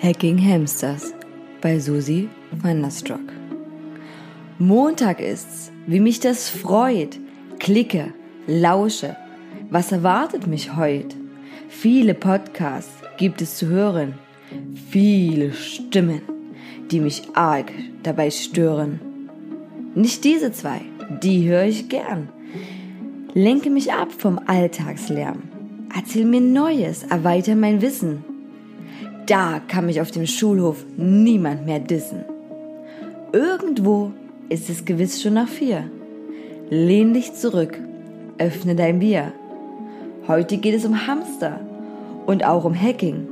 Hacking Hamsters bei Susi van Nastrock. Montag ist's, wie mich das freut. Klicke, lausche. Was erwartet mich heut? Viele Podcasts gibt es zu hören. Viele Stimmen, die mich arg dabei stören. Nicht diese zwei, die höre ich gern. Lenke mich ab vom Alltagslärm. Erzähl mir Neues, erweitere mein Wissen. Da kann mich auf dem Schulhof niemand mehr dissen. Irgendwo ist es gewiss schon nach vier. Lehn dich zurück, öffne dein Bier. Heute geht es um Hamster und auch um Hacking.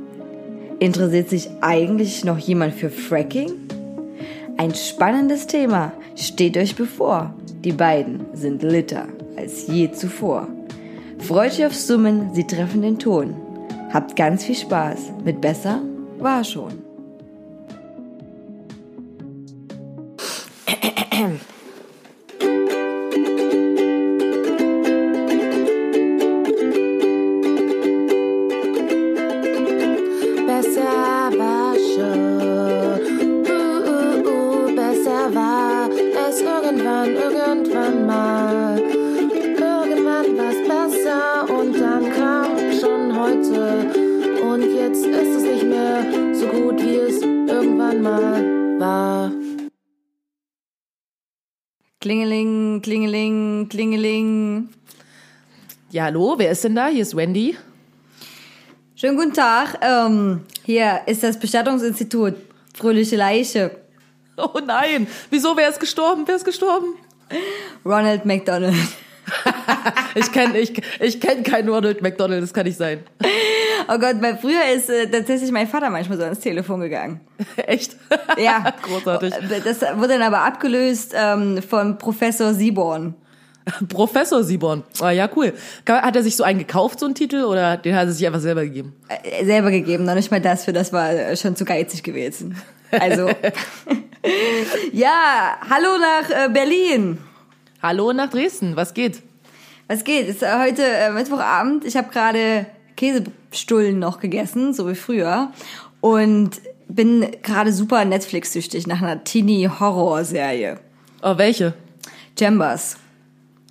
Interessiert sich eigentlich noch jemand für Fracking? Ein spannendes Thema steht euch bevor. Die beiden sind litter als je zuvor. Freut euch aufs Summen, sie treffen den Ton. Habt ganz viel Spaß. Mit besser war schon. Ja, hallo, wer ist denn da? Hier ist Wendy. Schönen guten Tag. Ähm, hier ist das Bestattungsinstitut. Fröhliche Leiche. Oh nein, wieso, wer ist gestorben? Wer ist gestorben? Ronald McDonald. Ich kenne ich, ich kenn keinen Ronald McDonald, das kann nicht sein. Oh Gott, weil früher ist äh, tatsächlich mein Vater manchmal so ans Telefon gegangen. Echt? Ja. Großartig. Das wurde dann aber abgelöst ähm, von Professor Sieborn. Professor Sibon. Ah, ja, cool. Hat er sich so einen gekauft, so einen Titel, oder den hat er sich einfach selber gegeben? Äh, selber gegeben, noch nicht mal das, für das war äh, schon zu geizig gewesen. Also, ja, hallo nach äh, Berlin. Hallo nach Dresden, was geht? Was geht? Ist äh, heute äh, Mittwochabend. Ich habe gerade Käsestullen noch gegessen, so wie früher. Und bin gerade super Netflix-süchtig nach einer Teenie-Horror-Serie. Oh, welche? Chambers.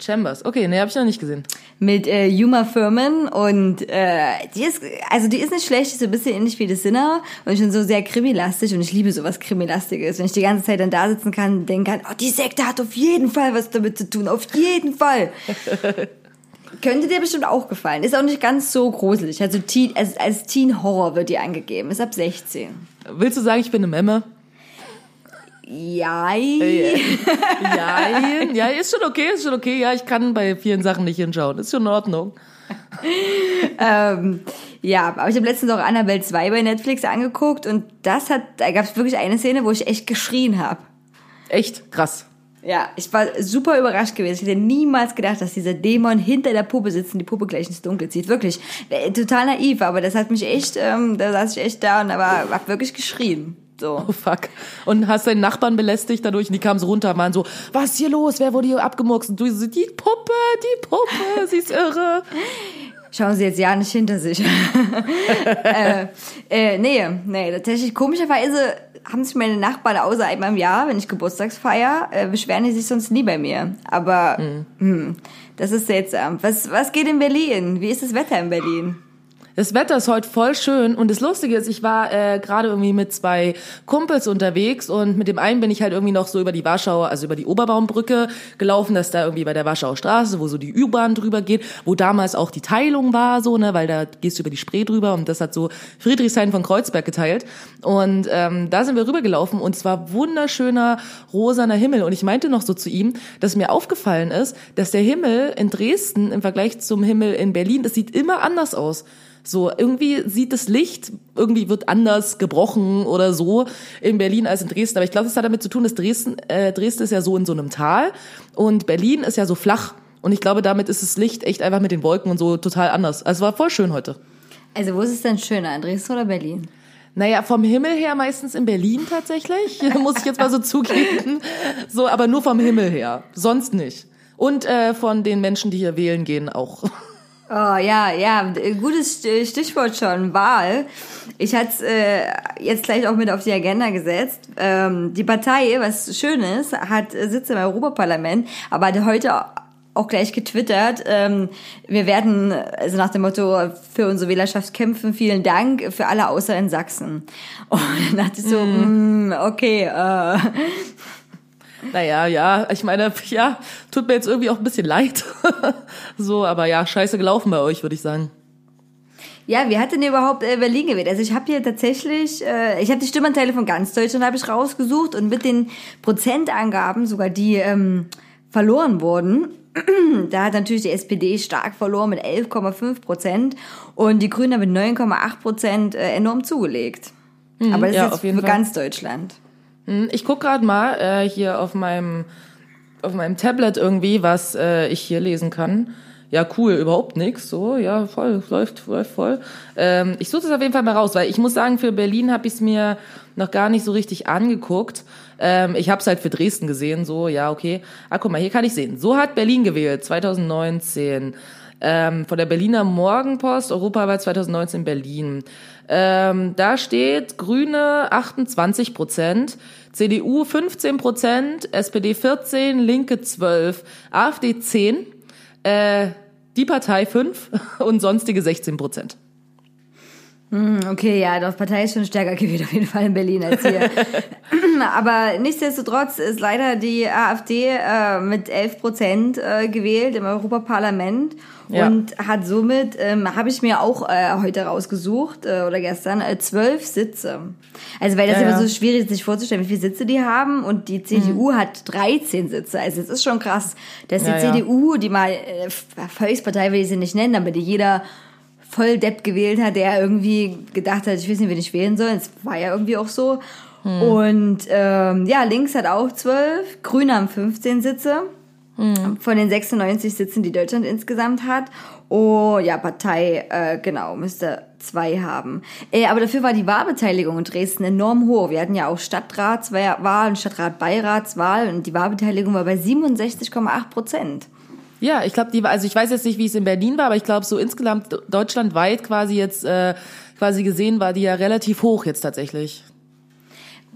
Chambers. Okay, nee, hab ich noch nicht gesehen. Mit äh, Yuma Furman und äh, die ist, also die ist nicht schlecht, die ist so ein bisschen ähnlich wie The Sinner und ich bin so sehr krimilastig und ich liebe sowas krimilastiges. Wenn ich die ganze Zeit dann da sitzen kann und denken kann, oh, die Sekte hat auf jeden Fall was damit zu tun, auf jeden Fall. Könnte dir bestimmt auch gefallen. Ist auch nicht ganz so gruselig. Also Teen, als, als Teen Horror wird die angegeben. Ist ab 16. Willst du sagen, ich bin eine Memme? Ja. Ja, ja, ist schon okay, ist schon okay. Ja, ich kann bei vielen Sachen nicht hinschauen. Ist schon in Ordnung. ähm, ja, aber ich habe letztens auch Annabelle 2 bei Netflix angeguckt und das hat, da gab es wirklich eine Szene, wo ich echt geschrien habe. Echt krass. Ja, ich war super überrascht gewesen. Ich hätte niemals gedacht, dass dieser Dämon hinter der Puppe sitzt und die Puppe gleich ins Dunkel zieht. Wirklich, äh, total naiv, aber das hat mich echt, ähm, da saß ich echt da und aber hab wirklich geschrien. So. Oh fuck. Und hast deinen Nachbarn belästigt dadurch und die kamen so runter und waren so, was ist hier los? Wer wurde hier abgemurkst? Und du so, die Puppe, die Puppe, sie ist irre. Schauen Sie jetzt ja nicht hinter sich. äh, äh, nee, nee, tatsächlich komischerweise haben sich meine Nachbarn außer einmal im Jahr, wenn ich Geburtstagsfeier, äh, beschweren die sich sonst nie bei mir. Aber mhm. hm, das ist seltsam. Was, was geht in Berlin? Wie ist das Wetter in Berlin? Das Wetter ist heute voll schön und das Lustige ist, ich war äh, gerade irgendwie mit zwei Kumpels unterwegs und mit dem einen bin ich halt irgendwie noch so über die Warschauer, also über die Oberbaumbrücke gelaufen, dass da irgendwie bei der Warschauer Straße, wo so die U-Bahn drüber geht, wo damals auch die Teilung war, so ne, weil da gehst du über die Spree drüber und das hat so Friedrichshain von Kreuzberg geteilt und ähm, da sind wir rübergelaufen und es war wunderschöner rosaner Himmel und ich meinte noch so zu ihm, dass mir aufgefallen ist, dass der Himmel in Dresden im Vergleich zum Himmel in Berlin, das sieht immer anders aus. So, irgendwie sieht das Licht, irgendwie wird anders gebrochen oder so in Berlin als in Dresden. Aber ich glaube, es hat damit zu tun, dass Dresden, äh, Dresden ist ja so in so einem Tal und Berlin ist ja so flach. Und ich glaube, damit ist das Licht echt einfach mit den Wolken und so total anders. Also es war voll schön heute. Also wo ist es denn schöner, in Dresden oder Berlin? Naja, vom Himmel her meistens in Berlin tatsächlich, muss ich jetzt mal so zugeben. So, aber nur vom Himmel her, sonst nicht. Und äh, von den Menschen, die hier wählen gehen, auch. Oh ja, ja, gutes Stichwort schon, Wahl. Ich hatte es äh, jetzt gleich auch mit auf die Agenda gesetzt. Ähm, die Partei, was schön ist, hat Sitze im Europaparlament, aber hat heute auch gleich getwittert, ähm, wir werden, also nach dem Motto, für unsere Wählerschaft kämpfen, vielen Dank, für alle außer in Sachsen. Und dann dachte ich so, mm. okay, äh, naja, ja, ich meine, ja, tut mir jetzt irgendwie auch ein bisschen leid. so, aber ja, scheiße gelaufen bei euch, würde ich sagen. Ja, wie hat denn überhaupt äh, Berlin gewählt? Also ich habe hier tatsächlich, äh, ich habe die Stimmanteile von ganz Deutschland habe ich rausgesucht und mit den Prozentangaben, sogar die ähm, verloren wurden, da hat natürlich die SPD stark verloren mit 11,5 Prozent und die Grünen mit 9,8 Prozent äh, enorm zugelegt. Mhm, Aber das ja, ist jetzt für Fall. ganz Deutschland. Hm, ich guck gerade mal äh, hier auf meinem auf meinem Tablet irgendwie, was äh, ich hier lesen kann. Ja, cool, überhaupt nix. So, ja, voll, läuft, läuft voll. Ähm, ich suche das auf jeden Fall mal raus, weil ich muss sagen, für Berlin habe ich es mir noch gar nicht so richtig angeguckt. Ähm, ich habe es halt für Dresden gesehen, so, ja, okay. Ah, guck mal, hier kann ich sehen. So hat Berlin gewählt, 2019. Ähm, von der Berliner Morgenpost, Europawahl 2019 Berlin. Ähm, da steht Grüne 28 Prozent, CDU 15 Prozent, SPD 14, Linke 12, AfD 10, äh, die Partei 5 und sonstige 16 Prozent. Hm, okay, ja, doch, Partei ist schon stärker gewählt, auf jeden Fall in Berlin als hier. Aber nichtsdestotrotz ist leider die AfD äh, mit 11 Prozent äh, gewählt im Europaparlament ja. und hat somit, ähm, habe ich mir auch äh, heute rausgesucht äh, oder gestern, äh, zwölf Sitze. Also weil das ja, immer ja. so schwierig ist, sich vorzustellen, wie viele Sitze die haben und die CDU mhm. hat 13 Sitze. Also es ist schon krass, dass die CDU, die mal äh, Volkspartei will ich sie nicht nennen, aber die jeder voll Depp gewählt hat, der irgendwie gedacht hat, ich weiß nicht, wen ich wählen soll. Es war ja irgendwie auch so. Hm. Und ähm, ja, links hat auch zwölf, Grüne haben 15 Sitze. Hm. Von den 96 Sitzen, die Deutschland insgesamt hat. Oh, ja, Partei, äh, genau, müsste zwei haben. Äh, aber dafür war die Wahlbeteiligung in Dresden enorm hoch. Wir hatten ja auch Stadtratswahl und Stadtratbeiratswahl und die Wahlbeteiligung war bei 67,8 Prozent. Ja, ich glaube, die war, also ich weiß jetzt nicht, wie es in Berlin war, aber ich glaube, so insgesamt deutschlandweit quasi jetzt äh, quasi gesehen war die ja relativ hoch jetzt tatsächlich.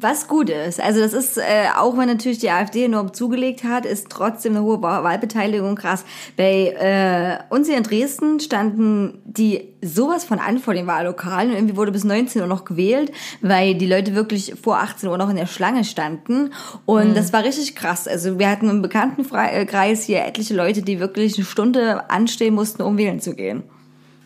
Was gut ist. Also das ist, äh, auch wenn natürlich die AfD enorm zugelegt hat, ist trotzdem eine hohe Wahlbeteiligung krass. Bei äh, uns hier in Dresden standen die sowas von an vor den Wahllokalen und irgendwie wurde bis 19 Uhr noch gewählt, weil die Leute wirklich vor 18 Uhr noch in der Schlange standen und mhm. das war richtig krass. Also wir hatten im Bekanntenkreis hier etliche Leute, die wirklich eine Stunde anstehen mussten, um wählen zu gehen.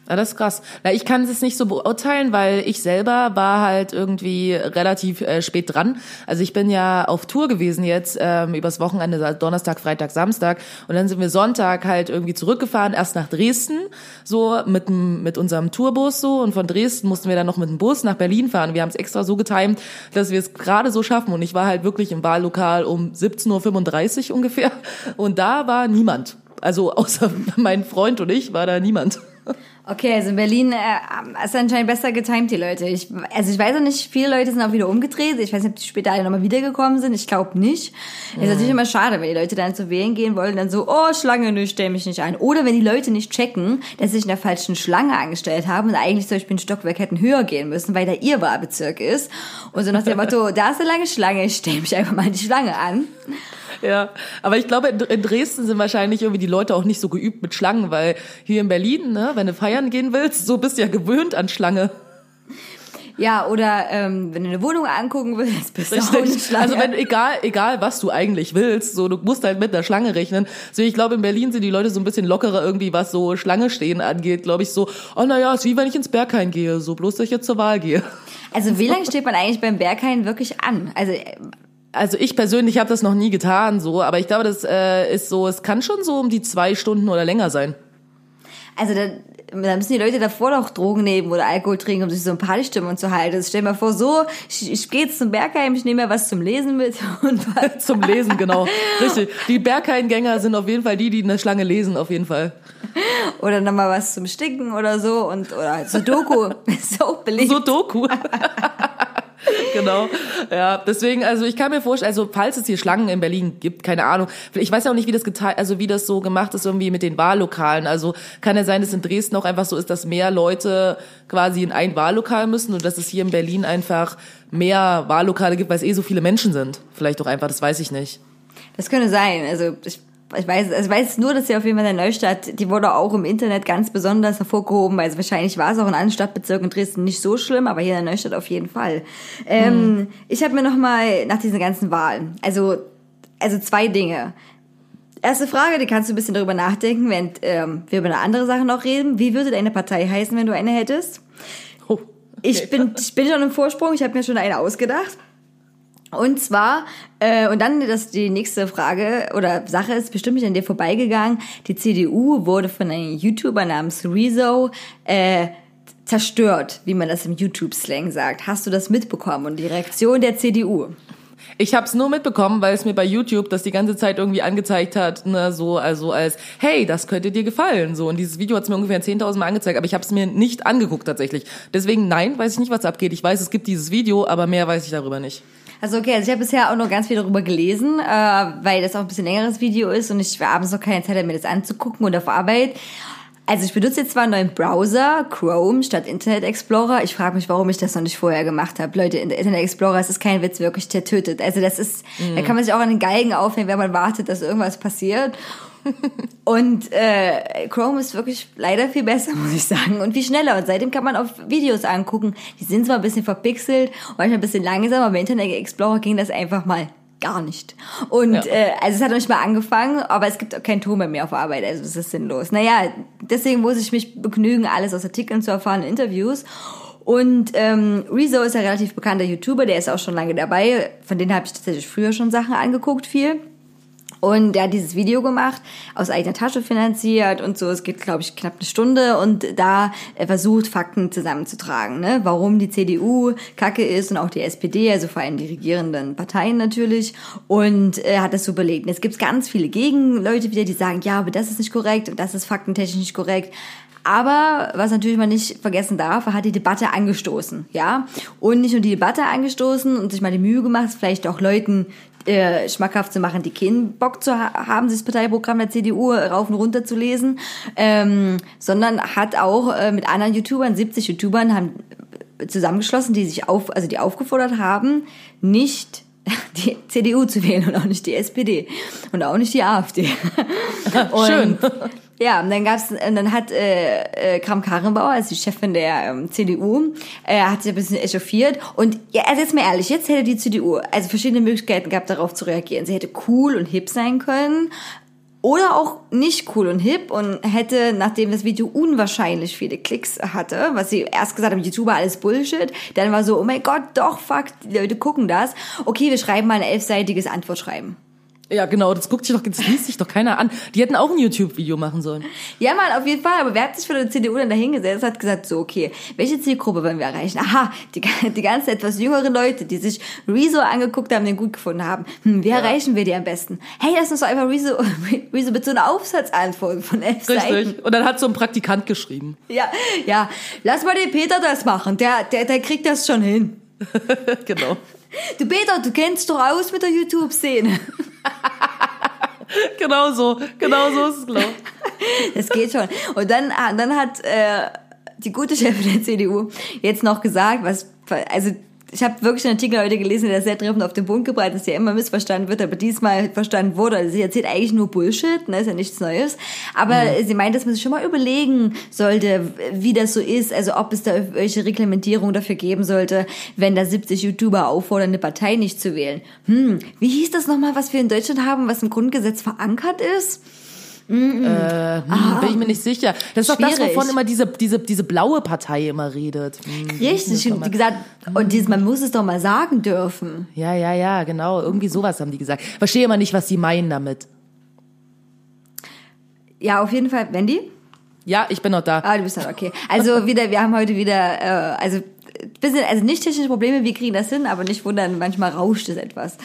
Ja, das ist krass. Na, ich kann es nicht so beurteilen, weil ich selber war halt irgendwie relativ äh, spät dran. Also ich bin ja auf Tour gewesen jetzt ähm, übers Wochenende, Donnerstag, Freitag, Samstag und dann sind wir Sonntag halt irgendwie zurückgefahren, erst nach Dresden, so mit, mit unserem Tourbus so und von Dresden mussten wir dann noch mit dem Bus nach Berlin fahren. Wir haben es extra so getimt, dass wir es gerade so schaffen und ich war halt wirklich im Wahllokal um 17.35 Uhr ungefähr und da war niemand. Also außer mein Freund und ich war da niemand. Okay, also in Berlin äh, ist anscheinend besser getimt, die Leute. Ich, also ich weiß auch nicht, viele Leute sind auch wieder umgedreht. Ich weiß nicht, ob die später alle nochmal wiedergekommen sind. Ich glaube nicht. Mhm. Ist natürlich immer schade, wenn die Leute dann zu wählen gehen wollen, dann so, oh, Schlange, nö, stell mich nicht ein. Oder wenn die Leute nicht checken, dass sie sich in der falschen Schlange angestellt haben und eigentlich zum Beispiel ein Stockwerk hätten höher gehen müssen, weil da ihr Wahlbezirk ist. Und so nach dem Motto, da ist eine lange Schlange, ich stell mich einfach mal in die Schlange an. Ja, aber ich glaube, in Dresden sind wahrscheinlich irgendwie die Leute auch nicht so geübt mit Schlangen, weil hier in Berlin, ne, wenn du feiern gehen willst, so bist du ja gewöhnt an Schlange. Ja, oder ähm, wenn du eine Wohnung angucken willst, bist du auch eine Schlange. Also wenn egal egal was du eigentlich willst, so du musst halt mit einer Schlange rechnen. So ich glaube in Berlin sind die Leute so ein bisschen lockerer irgendwie, was so Schlange stehen angeht, glaube ich so. Oh naja, ist wie wenn ich ins Berghain gehe, so bloß dass ich jetzt zur Wahl gehe. Also wie lange steht man eigentlich beim Berghain wirklich an? Also also ich persönlich habe das noch nie getan, so, aber ich glaube, das äh, ist so, es kann schon so um die zwei Stunden oder länger sein. Also da, da müssen die Leute davor noch Drogen nehmen oder Alkohol trinken, um sich so ein Partystimmung zu halten. Also stell dir mal vor, so, ich, ich gehe jetzt zum Bergheim, ich nehme mir was zum Lesen mit und was. zum Lesen, genau. Richtig. Die Bergheim-Gänger sind auf jeden Fall die, die in der Schlange lesen, auf jeden Fall. Oder nochmal was zum Sticken oder so und oder so Doku. so beliebt. So Doku. Genau. Ja, deswegen, also ich kann mir vorstellen, also falls es hier Schlangen in Berlin gibt, keine Ahnung. Ich weiß auch nicht, wie das geteilt, also wie das so gemacht ist irgendwie mit den Wahllokalen. Also kann ja sein, dass in Dresden auch einfach so ist, dass mehr Leute quasi in ein Wahllokal müssen und dass es hier in Berlin einfach mehr Wahllokale gibt, weil es eh so viele Menschen sind. Vielleicht auch einfach, das weiß ich nicht. Das könnte sein. Also ich ich weiß, also ich weiß nur, dass sie auf jeden Fall in der Neustadt, die wurde auch im Internet ganz besonders hervorgehoben. Also wahrscheinlich war es auch in anderen Stadtbezirken in Dresden nicht so schlimm, aber hier in der Neustadt auf jeden Fall. Ähm, hm. Ich habe mir noch mal nach diesen ganzen Wahlen, also also zwei Dinge. Erste Frage, die kannst du ein bisschen darüber nachdenken, während ähm, wir über eine andere Sache noch reden. Wie würde deine Partei heißen, wenn du eine hättest? Oh, okay. Ich bin ich bin schon im Vorsprung. Ich habe mir schon eine ausgedacht. Und zwar, äh, und dann das die nächste Frage oder Sache ist bestimmt nicht an dir vorbeigegangen. Die CDU wurde von einem YouTuber namens Rezo äh, zerstört, wie man das im YouTube-Slang sagt. Hast du das mitbekommen und die Reaktion der CDU? Ich habe es nur mitbekommen, weil es mir bei YouTube das die ganze Zeit irgendwie angezeigt hat, ne, so also als hey, das könnte dir gefallen, so und dieses Video hat es mir ungefähr 10.000 Mal angezeigt, aber ich habe es mir nicht angeguckt tatsächlich. Deswegen nein, weiß ich nicht, was abgeht. Ich weiß, es gibt dieses Video, aber mehr weiß ich darüber nicht. Also okay, also ich habe bisher auch noch ganz viel darüber gelesen, äh, weil das auch ein bisschen längeres Video ist und ich abends noch keine Zeit mir das anzugucken und auf Arbeit. Also ich benutze jetzt zwar einen neuen Browser, Chrome statt Internet Explorer. Ich frage mich, warum ich das noch nicht vorher gemacht habe. Leute, Internet Explorer, es ist kein Witz, wirklich, der tötet. Also das ist, mm. da kann man sich auch an den Geigen aufnehmen, wenn man wartet, dass irgendwas passiert. und äh, Chrome ist wirklich leider viel besser, muss ich sagen, und viel schneller. Und seitdem kann man auf Videos angucken. Die sind zwar ein bisschen verpixelt manchmal ein bisschen langsamer, aber im Internet Explorer ging das einfach mal gar nicht. Und ja. äh, also es hat noch nicht mal angefangen, aber es gibt auch keinen Ton mehr auf Arbeit, also es ist sinnlos. Naja, deswegen muss ich mich begnügen, alles aus Artikeln zu erfahren, Interviews. Und ähm, Rezo ist ja relativ bekannter YouTuber, der ist auch schon lange dabei. Von denen habe ich tatsächlich früher schon Sachen angeguckt, viel. Und er hat dieses Video gemacht, aus eigener Tasche finanziert und so. Es geht, glaube ich, knapp eine Stunde und da er versucht, Fakten zusammenzutragen, ne? warum die CDU kacke ist und auch die SPD, also vor allem die regierenden Parteien natürlich. Und er hat das so belegt. Und jetzt gibt's ganz viele Gegenleute wieder, die sagen, ja, aber das ist nicht korrekt und das ist faktentechnisch nicht korrekt. Aber was natürlich man nicht vergessen darf, er hat die Debatte angestoßen, ja. Und nicht nur die Debatte angestoßen und sich mal die Mühe gemacht, vielleicht auch Leuten, äh, schmackhaft zu machen, die keinen Bock zu ha haben, das Parteiprogramm der CDU rauf und runter zu lesen, ähm, sondern hat auch äh, mit anderen YouTubern, 70 YouTubern, haben zusammengeschlossen, die sich auf, also die aufgefordert haben, nicht die CDU zu wählen und auch nicht die SPD und auch nicht die AfD. Schön. Ja, und dann gab's, und dann hat äh, äh, Kram Karrenbauer, also die Chefin der ähm, CDU, äh, hat sich ein bisschen echauffiert. Und ja, also jetzt mal ehrlich, jetzt hätte die CDU also verschiedene Möglichkeiten gehabt, darauf zu reagieren. Sie hätte cool und hip sein können oder auch nicht cool und hip und hätte, nachdem das Video unwahrscheinlich viele Klicks hatte, was sie erst gesagt haben, YouTuber alles Bullshit, dann war so, oh mein Gott, doch, fuck, die Leute gucken das. Okay, wir schreiben mal ein elfseitiges Antwortschreiben. Ja, genau, das guckt sich doch, das liest sich doch keiner an. Die hätten auch ein YouTube-Video machen sollen. Ja, mal, auf jeden Fall. Aber wer hat sich für die CDU dann dahingesetzt, hat gesagt, so, okay, welche Zielgruppe wollen wir erreichen? Aha, die, die ganzen etwas jüngeren Leute, die sich Rezo angeguckt haben, den gut gefunden haben. Hm, wie ja. erreichen wir die am besten? Hey, lass uns doch einfach Rezo, Rezo mit so einer Aufsatzantwort von elf Richtig. Seiten. Und dann hat so ein Praktikant geschrieben. Ja, ja. Lass mal den Peter das machen. Der, der, der kriegt das schon hin. genau. Du Peter, du kennst doch aus mit der YouTube-Szene. genau so, genau so ist es, glaube Das geht schon. Und dann, ah, dann hat äh, die gute Chefin der CDU jetzt noch gesagt, was, also ich habe wirklich einen Artikel heute gelesen, der sehr treffend auf den Punkt gebracht ist, der immer missverstanden wird, aber diesmal verstanden wurde. Also sie erzählt eigentlich nur Bullshit, ne, ist ja nichts Neues. Aber mhm. sie meint, dass man sich schon mal überlegen sollte, wie das so ist, also ob es da welche Reglementierung dafür geben sollte, wenn da 70 YouTuber auffordern, eine Partei nicht zu wählen. Hm, wie hieß das nochmal, was wir in Deutschland haben, was im Grundgesetz verankert ist? Mm. Äh, hm, bin ich mir nicht sicher. Das ist Schwierig. doch das, wovon immer diese, diese, diese blaue Partei immer redet. Hm, Richtig, wie gesagt, und dieses, man muss es doch mal sagen dürfen. Ja, ja, ja, genau. Irgendwie sowas haben die gesagt. Verstehe immer nicht, was sie meinen damit. Ja, auf jeden Fall. Wendy? Ja, ich bin noch da. Ah, du bist da, okay. Also wieder, wir haben heute wieder, äh, also bisschen, also nicht technische Probleme, wir kriegen das hin, aber nicht wundern, manchmal rauscht es etwas.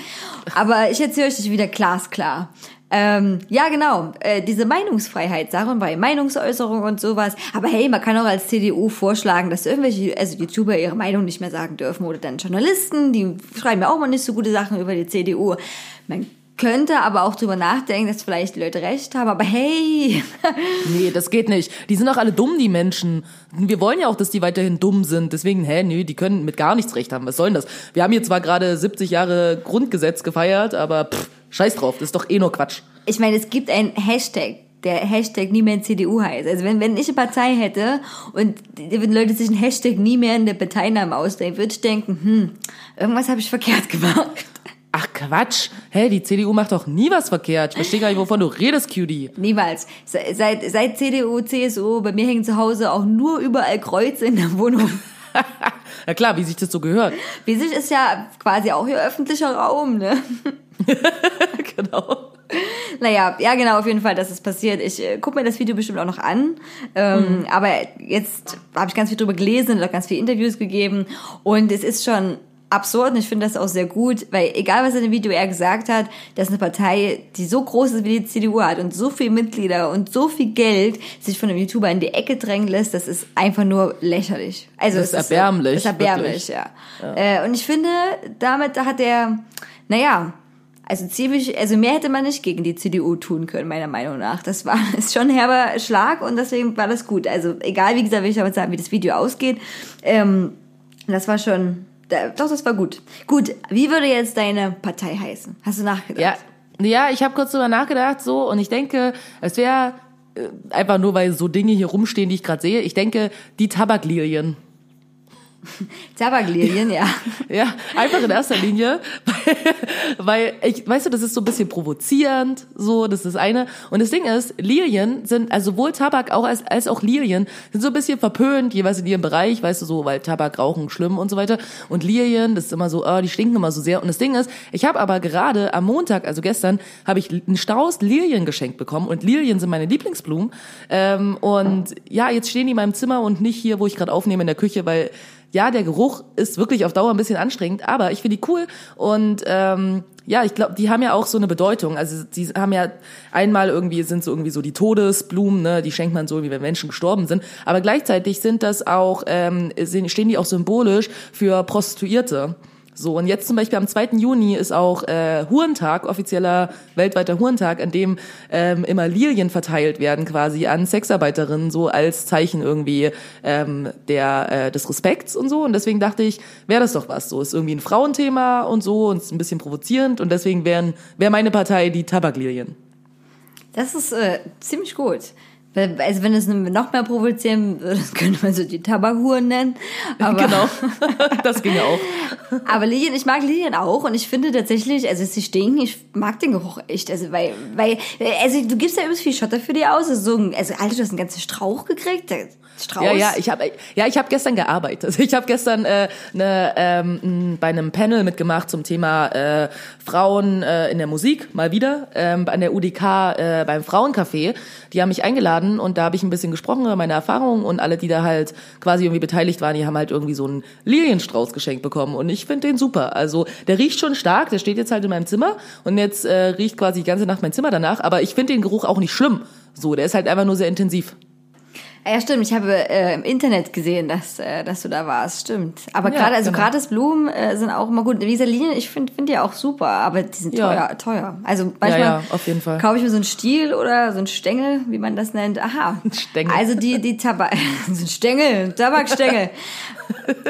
Aber ich erzähle euch das wieder glasklar. Ähm, ja, genau, äh, diese Meinungsfreiheit, Sachen bei Meinungsäußerung und sowas. Aber hey, man kann auch als CDU vorschlagen, dass irgendwelche, also YouTuber ihre Meinung nicht mehr sagen dürfen oder dann Journalisten, die schreiben ja auch mal nicht so gute Sachen über die CDU. Man könnte aber auch drüber nachdenken, dass vielleicht die Leute recht haben, aber hey. Nee, das geht nicht. Die sind doch alle dumm, die Menschen. Wir wollen ja auch, dass die weiterhin dumm sind. Deswegen, hä, nee, die können mit gar nichts recht haben. Was soll denn das? Wir haben hier zwar gerade 70 Jahre Grundgesetz gefeiert, aber pff, scheiß drauf, das ist doch eh nur Quatsch. Ich meine, es gibt ein Hashtag, der Hashtag nie mehr in CDU heißt. Also wenn, wenn ich eine Partei hätte und die Leute sich einen Hashtag nie mehr in der Parteinamen ausdenken, würde ich denken, hm, irgendwas habe ich verkehrt gemacht. Ach Quatsch. Hä, die CDU macht doch nie was verkehrt. Ich verstehe gar nicht, wovon du redest, Cutie. Niemals. Se- Seit, seit CDU, CSU, bei mir hängen zu Hause auch nur überall Kreuze in der Wohnung. Na klar, wie sich das so gehört. Wie sich ist ja quasi auch hier öffentlicher Raum, ne? genau. Naja, ja genau, auf jeden Fall, dass es passiert. Ich äh, gucke mir das Video bestimmt auch noch an. Ähm, Aber jetzt habe ich ganz viel drüber gelesen und auch ganz viele Interviews gegeben. Und es ist schon absurd und ich finde das auch sehr gut, weil egal was in dem Video er gesagt hat, dass eine Partei, die so groß ist wie die CDU hat und so viele Mitglieder und so viel Geld sich von einem YouTuber in die Ecke drängen lässt, das ist einfach nur lächerlich. Also Das ist es ist erbärmlich, Das ist erbärmlich, wirklich. ja. Äh, und ich finde, damit hat er, naja, also ziemlich, also mehr hätte man nicht gegen die CDU tun können, meiner Meinung nach. Das war ist schon ein herber Schlag und deswegen war das gut. Also egal, wie gesagt, will ich damit sagen, wie das Video ausgeht. Ähm, das war schon, doch, das war gut. Gut, wie würde jetzt deine Partei heißen? Hast du nachgedacht? Ja, ja ich habe kurz drüber nachgedacht so und ich denke, es wäre äh, einfach nur, weil so Dinge hier rumstehen, die ich gerade sehe, ich denke, die Tabaklilien. Tabaklilien, ja. Ja, einfach in erster Linie, weil, weil ich, weißt du, das ist so ein bisschen provozierend, so, das ist eine. Und das Ding ist, Lilien sind, also sowohl Tabak auch als, als auch Lilien sind so ein bisschen verpönt, jeweils in ihrem Bereich, weißt du, so, weil Tabak, Rauchen schlimm und so weiter. Und Lilien, das ist immer so, oh, die stinken immer so sehr. Und das Ding ist, ich habe aber gerade am Montag, also gestern, habe ich einen Strauß Lilien geschenkt bekommen und Lilien sind meine Lieblingsblumen. Ähm, und ja, jetzt stehen die in meinem Zimmer und nicht hier, wo ich gerade aufnehme in der Küche, weil ja, der Geruch ist wirklich auf Dauer ein bisschen anstrengend, aber ich finde die cool und ähm, ja, ich glaube, die haben ja auch so eine Bedeutung. Also die haben ja einmal irgendwie sind so irgendwie so die Todesblumen, ne, die schenkt man so, wie wenn Menschen gestorben sind. Aber gleichzeitig sind das auch ähm, stehen die auch symbolisch für Prostituierte. So, und jetzt zum Beispiel am 2. Juni ist auch äh, Hurentag, offizieller weltweiter Hurentag, an dem ähm, immer Lilien verteilt werden quasi an Sexarbeiterinnen, so als Zeichen irgendwie ähm, der äh, des Respekts und so. Und deswegen dachte ich, wäre das doch was. So ist irgendwie ein Frauenthema und so und ist ein bisschen provozierend. Und deswegen wäre meine Partei die Tabaklilien. Das ist äh, ziemlich gut. Also wenn es noch mehr provozieren würde, das könnte man so die Tabakhuren nennen. Aber, genau, das ging ja auch. Aber Lilien, ich mag Lilien auch und ich finde tatsächlich, also sie stinken, ich mag den Geruch echt, also weil, weil, also du gibst ja übrigens viel Schotter für die aus, also, so ein, also Alter, du hast einen ganzen Strauch gekriegt, Strauß. Ja, ja, ich habe ja, ich habe gestern gearbeitet. Also ich habe gestern äh, ne, ähm, bei einem Panel mitgemacht zum Thema äh, Frauen äh, in der Musik mal wieder ähm, an der UDK äh, beim Frauencafé. Die haben mich eingeladen und da habe ich ein bisschen gesprochen über meine Erfahrungen und alle, die da halt quasi irgendwie beteiligt waren, die haben halt irgendwie so einen Lilienstrauß geschenkt bekommen und ich finde den super. Also der riecht schon stark, der steht jetzt halt in meinem Zimmer und jetzt äh, riecht quasi die ganze Nacht mein Zimmer danach, aber ich finde den Geruch auch nicht schlimm. So, der ist halt einfach nur sehr intensiv. Ja, stimmt. Ich habe äh, im Internet gesehen, dass, äh, dass du da warst. Stimmt. Aber Ja, gerade, also genau. gratis Blumen äh, sind auch immer gut. Diese Linien, ich finde find die auch super, aber die sind Ja. teuer, teuer. Also manchmal ja, auf jeden Fall. kaufe ich mir so einen Stiel oder so einen Stängel, wie man das nennt. Aha. Stängel. Also die, die Tabak, so ein Stängel, Tabakstängel.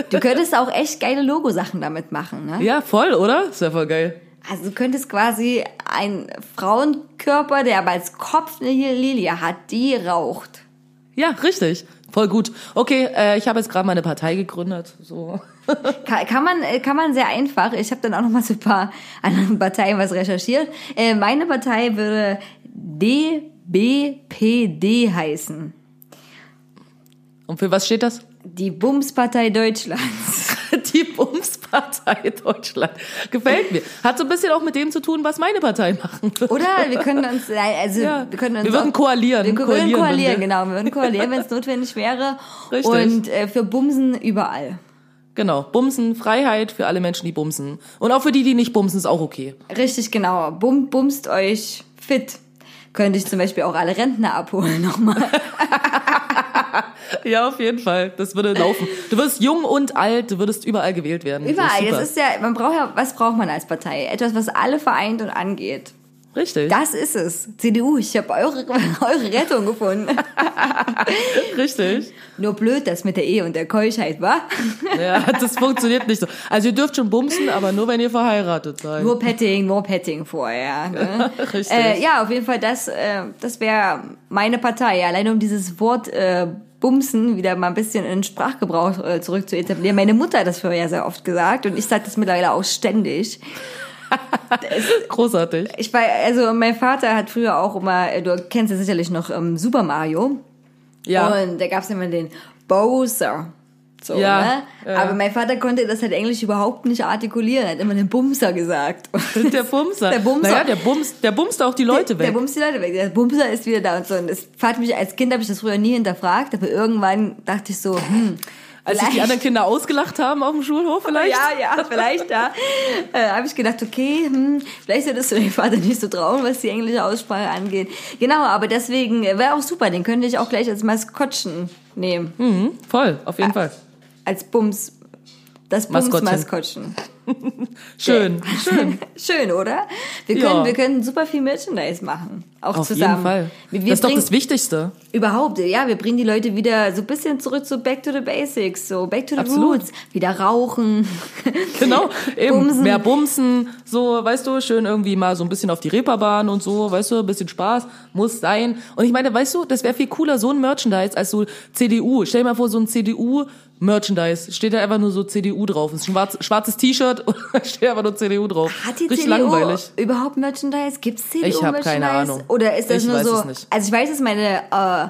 du könntest auch echt geile Logosachen damit machen, ne? Ja, voll, oder? Ist ja voll geil. Also du könntest quasi einen Frauenkörper, der aber als Kopf eine Lilie hat, die raucht. Ja, richtig. Voll gut. Okay, äh, ich habe jetzt gerade meine Partei gegründet. So. Kann, kann man äh, kann man sehr einfach. Ich habe dann auch noch mal so ein paar anderen Parteien was recherchiert. Äh, meine Partei würde DBPD heißen. Und für was steht das? Die Bumspartei Deutschlands. Die Bumspartei Deutschland. Gefällt mir. Hat so ein bisschen auch mit dem zu tun, was meine Partei machen würde. Oder wir können uns, äh, also Ja, wir können uns wir würden auch- koalieren. Wir würden Koalieren koalieren, genau. Wir würden koalieren, wenn es notwendig wäre. Richtig. Und äh, für Bumsen überall. Genau. Bumsen, Freiheit für alle Menschen, die bumsen. Und auch für die, die nicht bumsen, ist auch okay. Richtig, genau. Bum, bumst euch fit. Könnte ich zum Beispiel auch alle Rentner abholen nochmal. Ja, auf jeden Fall. Das würde laufen. Du wirst jung und alt, du würdest überall gewählt werden. Überall. super. Das ist ja, man braucht ja, was braucht man als Partei? Etwas, was alle vereint und angeht. Richtig. Das ist es. CDU, ich habe eure, eure Rettung gefunden. Richtig. Nur blöd, das mit der Ehe und der Keuschheit, wa? Ja, das funktioniert nicht so. Also ihr dürft schon bumsen, aber nur wenn ihr verheiratet seid. Nur Petting, nur Petting vorher. Ne? Richtig. Äh, ja, auf jeden Fall, das, äh, das wäre meine Partei. Alleine um dieses Wort äh, Bumsen wieder mal ein bisschen in Sprachgebrauch äh, zurück zu etablieren. Meine Mutter hat das früher ja sehr oft gesagt und ich sage das mittlerweile auch ständig. Großartig. Ich war, also mein Vater hat früher auch immer, äh, du kennst ja sicherlich noch ähm, Super Mario. Ja. Und da gab's immer den Bowser. So, Ja, ne? ja. Aber mein Vater konnte das halt Englisch überhaupt nicht artikulieren. Er hat immer den Bumser gesagt. Der Bumser. Der Bumser. Naja, der bumst, der bumst auch die Leute Der weg. bumst die Leute weg. Der Bumser ist wieder da und so. Und das hat mich, als Kind habe ich das früher nie hinterfragt, aber irgendwann dachte ich so, hm, Als sich die anderen Kinder ausgelacht haben auf dem Schulhof vielleicht. Ja, ja, vielleicht, ja. Äh, habe ich gedacht, okay, hm, vielleicht solltest du deinem Vater nicht so trauen, was die englische Aussprache angeht. Genau, aber deswegen wäre auch super, den könnte ich auch gleich als Maskottchen nehmen. Mhm, voll, auf jeden Fall. Als Bums. Das Maskottchen. Bums-Maskottchen. Schön, schön. Schön, oder? Wir Ja. können, wir können super viel Merchandise machen. Auch Auf zusammen. jeden Fall. Wir, das wir ist doch das Wichtigste. Überhaupt, ja, wir bringen die Leute wieder so ein bisschen zurück zu Back to the Basics, so Back to the Absolut. Roots. Wieder rauchen. Genau, eben. Bumsen. Mehr Bumsen, so, weißt du, schön irgendwie mal so ein bisschen auf die Reeperbahn und so, weißt du, ein bisschen Spaß, muss sein. Und ich meine, weißt du, das wäre viel cooler, so ein Merchandise als so CDU. Stell dir mal vor, so ein CDU-Merchandise. Steht da einfach nur so CDU drauf. Ein schwarz, schwarzes T-Shirt und da steht einfach nur CDU drauf. Hat die Richtig CDU langweilig. überhaupt Merchandise? Gibt's CDU Ich hab Merchandise? keine Ahnung. Oder ist das Ich nur weiß so? es nicht. Also ich weiß, dass meine äh,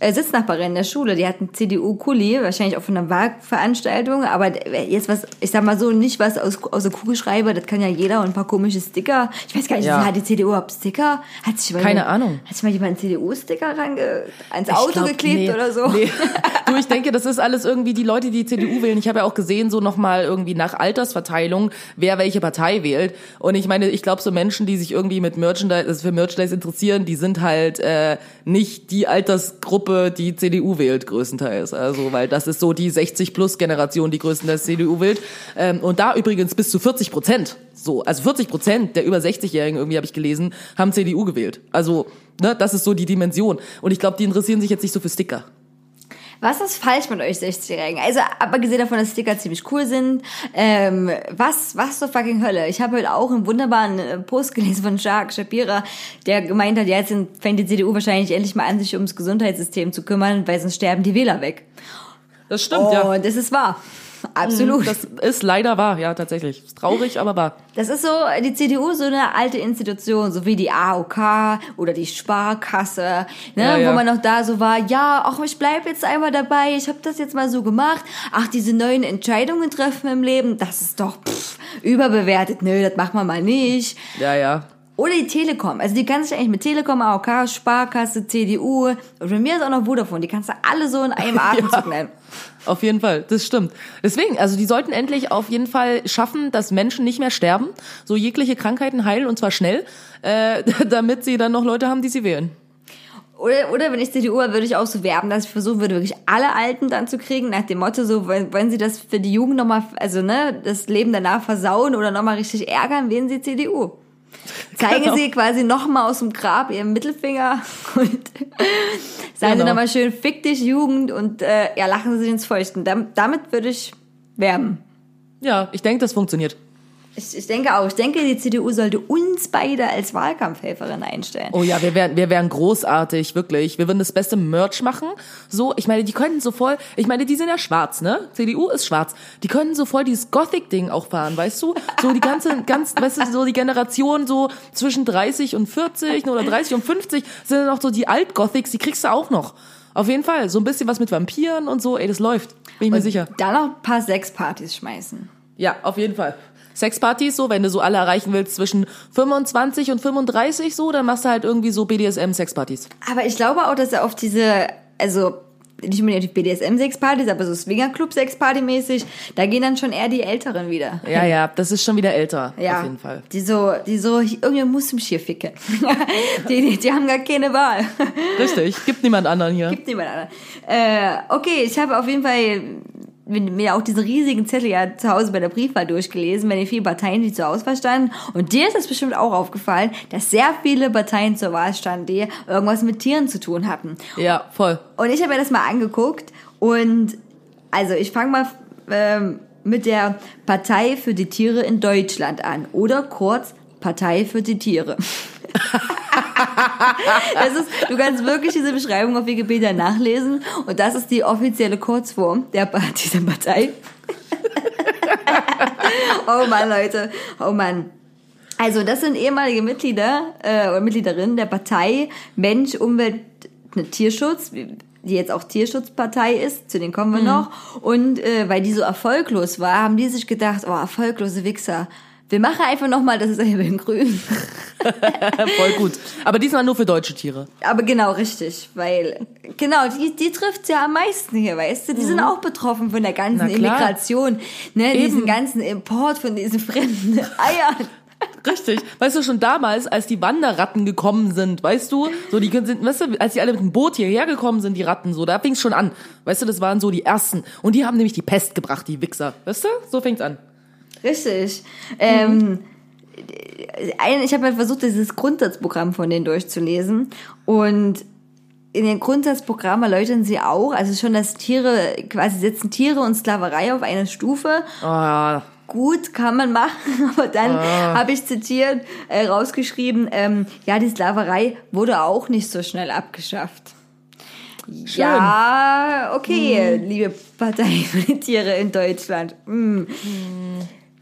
äh, Sitznachbarin in der Schule, die hat einen CDU-Kuli, wahrscheinlich auch von einer Wahlveranstaltung, aber jetzt was, ich sag mal so, nicht was aus, aus der Kugelschreiber, das kann ja jeder und ein paar komische Sticker. Ich weiß gar nicht, Ja. hat die CDU überhaupt Sticker? Hat sich mal Keine jemand- Ahnung. Hat sich mal jemand einen CDU-Sticker range, ans Auto glaub, geklebt nee, oder so? Nee. Du, ich denke, das ist alles irgendwie die Leute, die CDU wählen. Ich habe ja auch gesehen, so nochmal irgendwie nach Altersverteilung, wer welche Partei wählt. Und ich meine, ich glaube, so Menschen, die sich irgendwie mit Merchandise, also für Merchandise interessieren, die sind halt äh, nicht die Altersgruppe, die CDU wählt, größtenteils. Also, weil das ist so die 60-Plus-Generation, die größtenteils CDU wählt. Ähm, und da übrigens bis zu 40 Prozent. So, also 40 Prozent der über 60-Jährigen, irgendwie habe ich gelesen, haben CDU gewählt. Also, ne, das ist so die Dimension. Und ich glaube, die interessieren sich jetzt nicht so für Sticker. Was ist falsch mit euch 60-Jährigen? Also, abgesehen davon, dass Sticker ziemlich cool sind, ähm, was, was zur fucking Hölle? Ich habe heute auch einen wunderbaren äh, Post gelesen von Jacques Shapira, der gemeint hat, ja, jetzt fängt die CDU wahrscheinlich endlich mal an, sich ums Gesundheitssystem zu kümmern, weil sonst sterben die Wähler weg. Das stimmt, ja. Und das ist wahr. Absolut. Das ist leider wahr, ja, tatsächlich. Ist traurig, aber wahr. Das ist so, die CDU ist so eine alte Institution, so wie die AOK oder die Sparkasse, ne, Ja, ja. wo man noch da so war, ja, ach, ich bleib jetzt einmal dabei, ich habe das jetzt mal so gemacht. Ach, diese neuen Entscheidungen treffen im Leben, das ist doch pff, überbewertet. Nö, das machen wir mal nicht. Ja, ja. Oder die Telekom, also die kannst du eigentlich mit Telekom, AOK, Sparkasse, CDU und bei mir ist auch noch Vodafone, die kannst du alle so in einem Atemzug nennen. Auf jeden Fall, das stimmt. Deswegen, also die sollten endlich auf jeden Fall schaffen, dass Menschen nicht mehr sterben, so jegliche Krankheiten heilen und zwar schnell, äh, damit sie dann noch Leute haben, die sie wählen. Oder, oder wenn ich CDU wäre, würde ich auch so werben, dass ich versuchen würde, wirklich alle Alten dann zu kriegen, nach dem Motto, so, wenn, wenn sie das für die Jugend nochmal, also, ne, das Leben danach versauen oder nochmal richtig ärgern, wählen sie CDU. Zeigen Genau. sie quasi nochmal aus dem Grab ihren Mittelfinger und sagen sie Genau. nochmal schön, fick dich Jugend und, äh, ja, lachen sie sich ins Feuchten. Dam, damit würde ich werben. Ja, ich denke, das funktioniert. Ich, ich denke auch, ich denke, die CDU sollte uns beide als Wahlkampfhelferin einstellen. Oh ja, wir wären, wir wären großartig, wirklich. Wir würden das beste Merch machen. So, ich meine, die könnten so voll, ich meine, die sind ja schwarz, ne? CDU ist schwarz. Die können so voll dieses Gothic-Ding auch fahren, weißt du? So die ganze, ganz, weißt du, so die Generation so zwischen 30 und 40 oder 30 und 50 sind dann auch so die Alt-Gothics, die kriegst du auch noch. Auf jeden Fall. So ein bisschen was mit Vampiren und so, ey, das läuft. Bin ich mir sicher. Dann noch ein paar Sexpartys schmeißen. Ja, auf jeden Fall. Sexpartys so, wenn du so alle erreichen willst zwischen 25 und 35 so, dann machst du halt irgendwie so BDSM-Sexpartys. Aber ich glaube auch, dass er auf diese, also nicht unbedingt auf die BDSM-Sexpartys, aber so Swingerclub-Sexparty-mäßig, da gehen dann schon eher die Älteren wieder. Ja, ja, das ist schon wieder älter, Ja, auf jeden Fall. die so, die so, irgendwie muss im Schier ficken. die, die, die haben gar keine Wahl. Richtig, gibt niemand anderen hier. Gibt niemand anderen. Äh, okay, ich habe auf jeden Fall mir auch diesen riesigen Zettel ja zu Hause bei der Briefwahl durchgelesen, bei den vielen Parteien, die zur Auswahl standen. Und dir ist das bestimmt auch aufgefallen, dass sehr viele Parteien zur Wahl standen, die irgendwas mit Tieren zu tun hatten. Ja, voll. Und ich habe mir das mal angeguckt und also ich fange mal ähm, mit der Partei für die Tiere in Deutschland an oder kurz Partei für die Tiere. ist, du kannst wirklich diese Beschreibung auf Wikipedia nachlesen und das ist die offizielle Kurzform der, dieser Partei. oh Mann, Leute, oh Mann. Also das sind ehemalige Mitglieder äh, oder Mitgliederinnen der Partei Mensch, Umwelt, ne, Tierschutz, die jetzt auch Tierschutzpartei ist, zu denen kommen wir noch. Und äh, weil die so erfolglos war, haben die sich gedacht, oh, erfolglose Wichser. Wir machen einfach nochmal, das ist ja in grün. Voll gut. Aber diesmal nur für deutsche Tiere. Aber genau, richtig, weil, genau, die, die trifft's ja am meisten hier, weißt du? Die sind auch betroffen von der ganzen Mhm. Immigration, ne? Eben. Diesen ganzen Import von diesen fremden Eiern. Richtig. Weißt du, schon damals, als die Wanderratten gekommen sind, weißt du, so die sind, weißt du, als die alle mit dem Boot hierher gekommen sind, die Ratten, so, da fing's schon an. Weißt du, das waren so die ersten. Und die haben nämlich die Pest gebracht, die Wichser. Weißt du? So fängt's an. Richtig. Ähm, ein, ich habe halt versucht, dieses Grundsatzprogramm von denen durchzulesen und in dem Grundsatzprogramm erläutern sie auch, also schon, dass Tiere, quasi setzen Tiere und Sklaverei auf eine Stufe. Ah, Gut, kann man machen, aber dann habe ich zitiert, äh, rausgeschrieben, ähm, ja, die Sklaverei wurde auch nicht so schnell abgeschafft. Ja, okay, liebe Partei für die Tiere in Deutschland. Mm.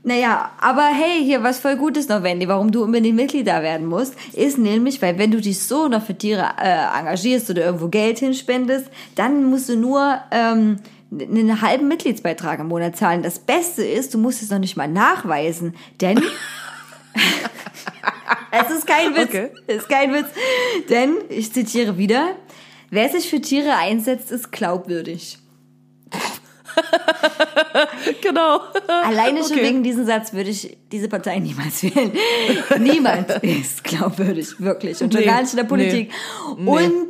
Naja, aber hey, hier was voll Gutes noch, Wendy, warum du unbedingt Mitglied da werden musst, ist nämlich, weil wenn du dich so noch für Tiere äh, engagierst oder irgendwo Geld hinspendest, dann musst du nur ähm, einen halben Mitgliedsbeitrag im Monat zahlen. Das Beste ist, du musst es noch nicht mal nachweisen, denn es ist kein Witz, Okay. es ist kein Witz, denn ich zitiere wieder: Wer sich für Tiere einsetzt, ist glaubwürdig. genau. Alleine schon Okay. wegen diesem Satz würde ich diese Partei niemals wählen. Niemand ist glaubwürdig, wirklich. Und schon Nee, gar nicht in der Politik. nee. Und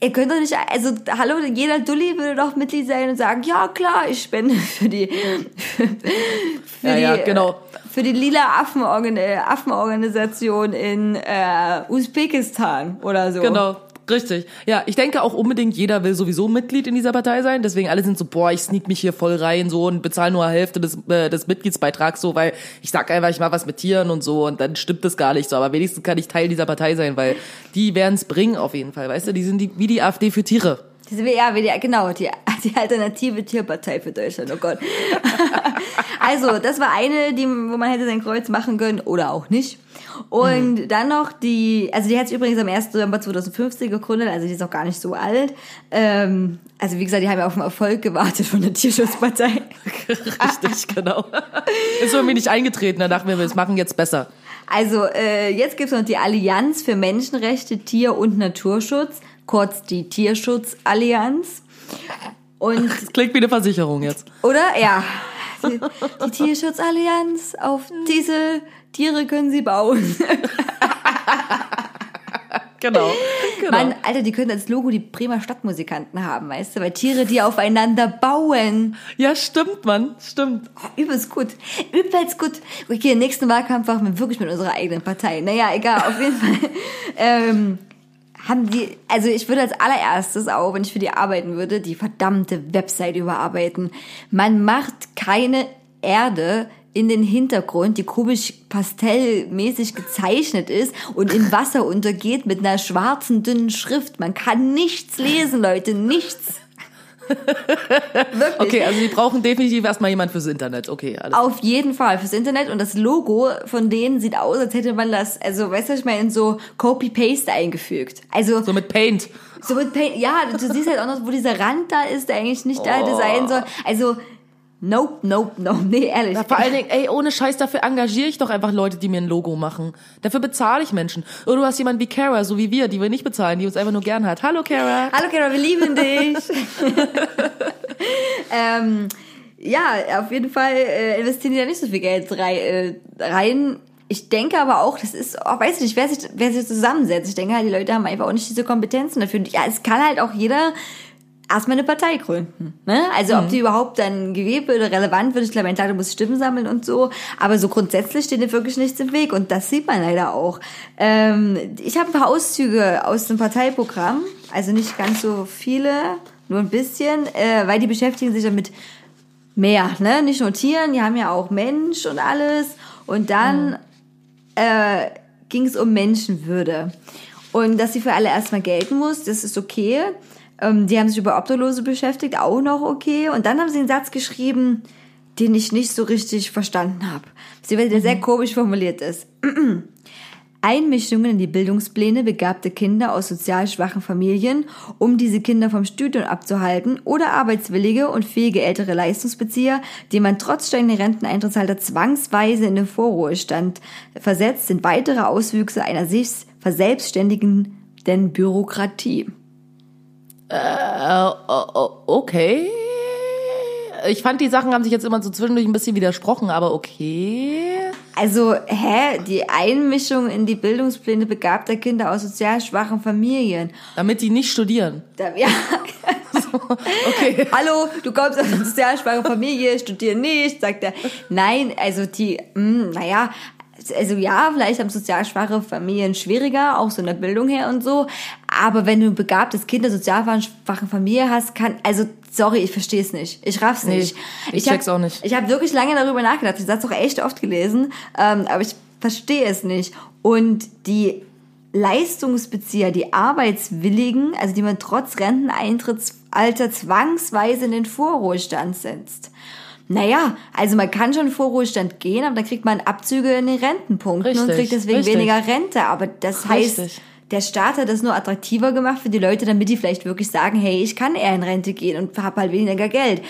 ihr könnt doch nicht, also hallo, jeder Dulli würde doch Mitglied sein und sagen, ja klar, ich spende für die, für Ja, die, ja, genau. für die lila Affenorgan äh, Affenorganisation in äh, Usbekistan oder so. Genau. Richtig. Ja, ich denke auch unbedingt, jeder will sowieso Mitglied in dieser Partei sein. Deswegen alle sind so, boah, ich sneak mich hier voll rein so und bezahle nur Hälfte des, äh, des Mitgliedsbeitrags so, weil ich sag einfach, ich mach was mit Tieren und so und dann stimmt das gar nicht so. Aber wenigstens kann ich Teil dieser Partei sein, weil die werden's bringen auf jeden Fall. Weißt du, die sind die, wie die AfD für Tiere. Wär- Ja, die, genau, die, die alternative Tierpartei für Deutschland, oh Gott. also, das war eine, die, wo man hätte sein Kreuz machen können oder auch nicht. Und dann noch die, also die hat sich übrigens am 1. November 2015 gegründet, also die ist auch gar nicht so alt. Ähm, also wie gesagt, die haben ja auf den Erfolg gewartet von der Tierschutzpartei. Richtig, genau. Ist irgendwie nicht eingetreten, da dachten wir, wir machen jetzt besser. Also äh, jetzt gibt's noch die Allianz für Menschenrechte, Tier- und Naturschutz, kurz die Tierschutzallianz. Und Das klingt wie eine Versicherung jetzt. Oder? Ja. Die, die Tierschutzallianz, auf diese Tiere können sie bauen. Genau. genau. Mann, Alter, die können als Logo die Bremer Stadtmusikanten haben, weißt du? Weil Tiere, die aufeinander bauen. ja, stimmt, Mann. Stimmt. Übelst gut. Übelst gut. Okay, im nächsten Wahlkampf machen wir wirklich mit unserer eigenen Partei. Naja, egal, auf jeden Fall. Ähm, haben die, also ich würde als allererstes auch, wenn ich für die arbeiten würde, die verdammte Website überarbeiten. Man macht keine Erde in den Hintergrund, die komisch pastellmäßig gezeichnet ist und in Wasser untergeht mit einer schwarzen, dünnen Schrift. Man kann nichts lesen, Leute, nichts. Wirklich. Okay, also die brauchen definitiv erstmal jemand fürs Internet. Okay, alles. Auf jeden Fall fürs Internet und das Logo von denen sieht aus, als hätte man das, also weißt du, ich meine, in so Copy-Paste eingefügt. Also So mit Paint. so mit Paint, ja, du siehst halt auch noch, wo dieser Rand da ist, der eigentlich nicht da hätte Oh. sein soll. Also Nope, nope, nope. Nee, ehrlich. Ja, vor allen Dingen, ey, ohne Scheiß, dafür engagiere ich doch einfach Leute, die mir ein Logo machen. Dafür bezahle ich Menschen. Oder du hast jemanden wie Kara, so wie wir, die wir nicht bezahlen, die uns einfach nur gern hat. Hallo Kara. Hallo Kara, wir lieben dich. ähm, ja, auf jeden Fall äh, investieren die da nicht so viel Geld rein. Äh, rein. Ich denke aber auch, das ist, oh, weiß ich nicht, wer sich, wer sich zusammensetzt. Ich denke halt, die Leute haben einfach auch nicht diese Kompetenzen dafür. Und ja, es kann halt auch jeder erstmal eine Partei gründen. Ne? Also ob die überhaupt dann gewählt wird oder relevant wird, ich glaube, klar, du musst Stimmen sammeln und so, aber so grundsätzlich steht dir wirklich nichts im Weg und das sieht man leider auch. Ähm, ich habe ein paar Auszüge aus dem Parteiprogramm, also nicht ganz so viele, nur ein bisschen, äh, weil die beschäftigen sich damit mehr, ne? Nicht nur Tieren, die haben ja auch Mensch und alles und dann mhm. äh, ging es um Menschenwürde. Und dass sie für alle erstmal gelten muss, das ist okay. Ähm, die haben sich über Obdachlose beschäftigt, auch noch okay. Und dann haben sie einen Satz geschrieben, den ich nicht so richtig verstanden habe. Der mhm. sehr komisch formuliert ist. Einmischungen in die Bildungspläne begabte Kinder aus sozial schwachen Familien, um diese Kinder vom Studium abzuhalten, oder arbeitswillige und fähige ältere Leistungsbezieher, die man trotz steigender Renteneintrittsalter zwangsweise in den Vorruhestand versetzt, sind weitere Auswüchse einer sich verselbstständigenden Bürokratie. Äh, okay. Ich fand, die Sachen haben sich jetzt immer so zwischendurch ein bisschen widersprochen, aber okay. Also, hä? Die Einmischung in die Bildungspläne begabter Kinder aus sozial schwachen Familien. Damit die nicht studieren. Da, ja. okay. Hallo, du kommst aus einer sozial schwachen Familie, studier nicht, sagt er. Nein, also die, mh, hm, naja, also ja, vielleicht haben sozial schwache Familien schwieriger, auch so in der Bildung her und so. Aber wenn du ein begabtes Kind, eine sozial schwache Familie hast, kann, also sorry, ich verstehe es nicht. Ich raff's nee, nicht. Ich, ich check's hab, auch nicht. Ich habe wirklich lange darüber nachgedacht. Ich habe auch echt oft gelesen, ähm, aber ich verstehe es nicht. Und die Leistungsbezieher, die Arbeitswilligen, also die man trotz Renteneintrittsalter zwangsweise in den Vorruhestand setzt. Naja, also man kann schon Vorruhestand gehen, aber dann kriegt man Abzüge in den Rentenpunkten richtig, und kriegt deswegen richtig. weniger Rente. Aber das richtig. heißt, der Staat hat das nur attraktiver gemacht für die Leute, damit die vielleicht wirklich sagen, hey, ich kann eher in Rente gehen und habe halt weniger Geld.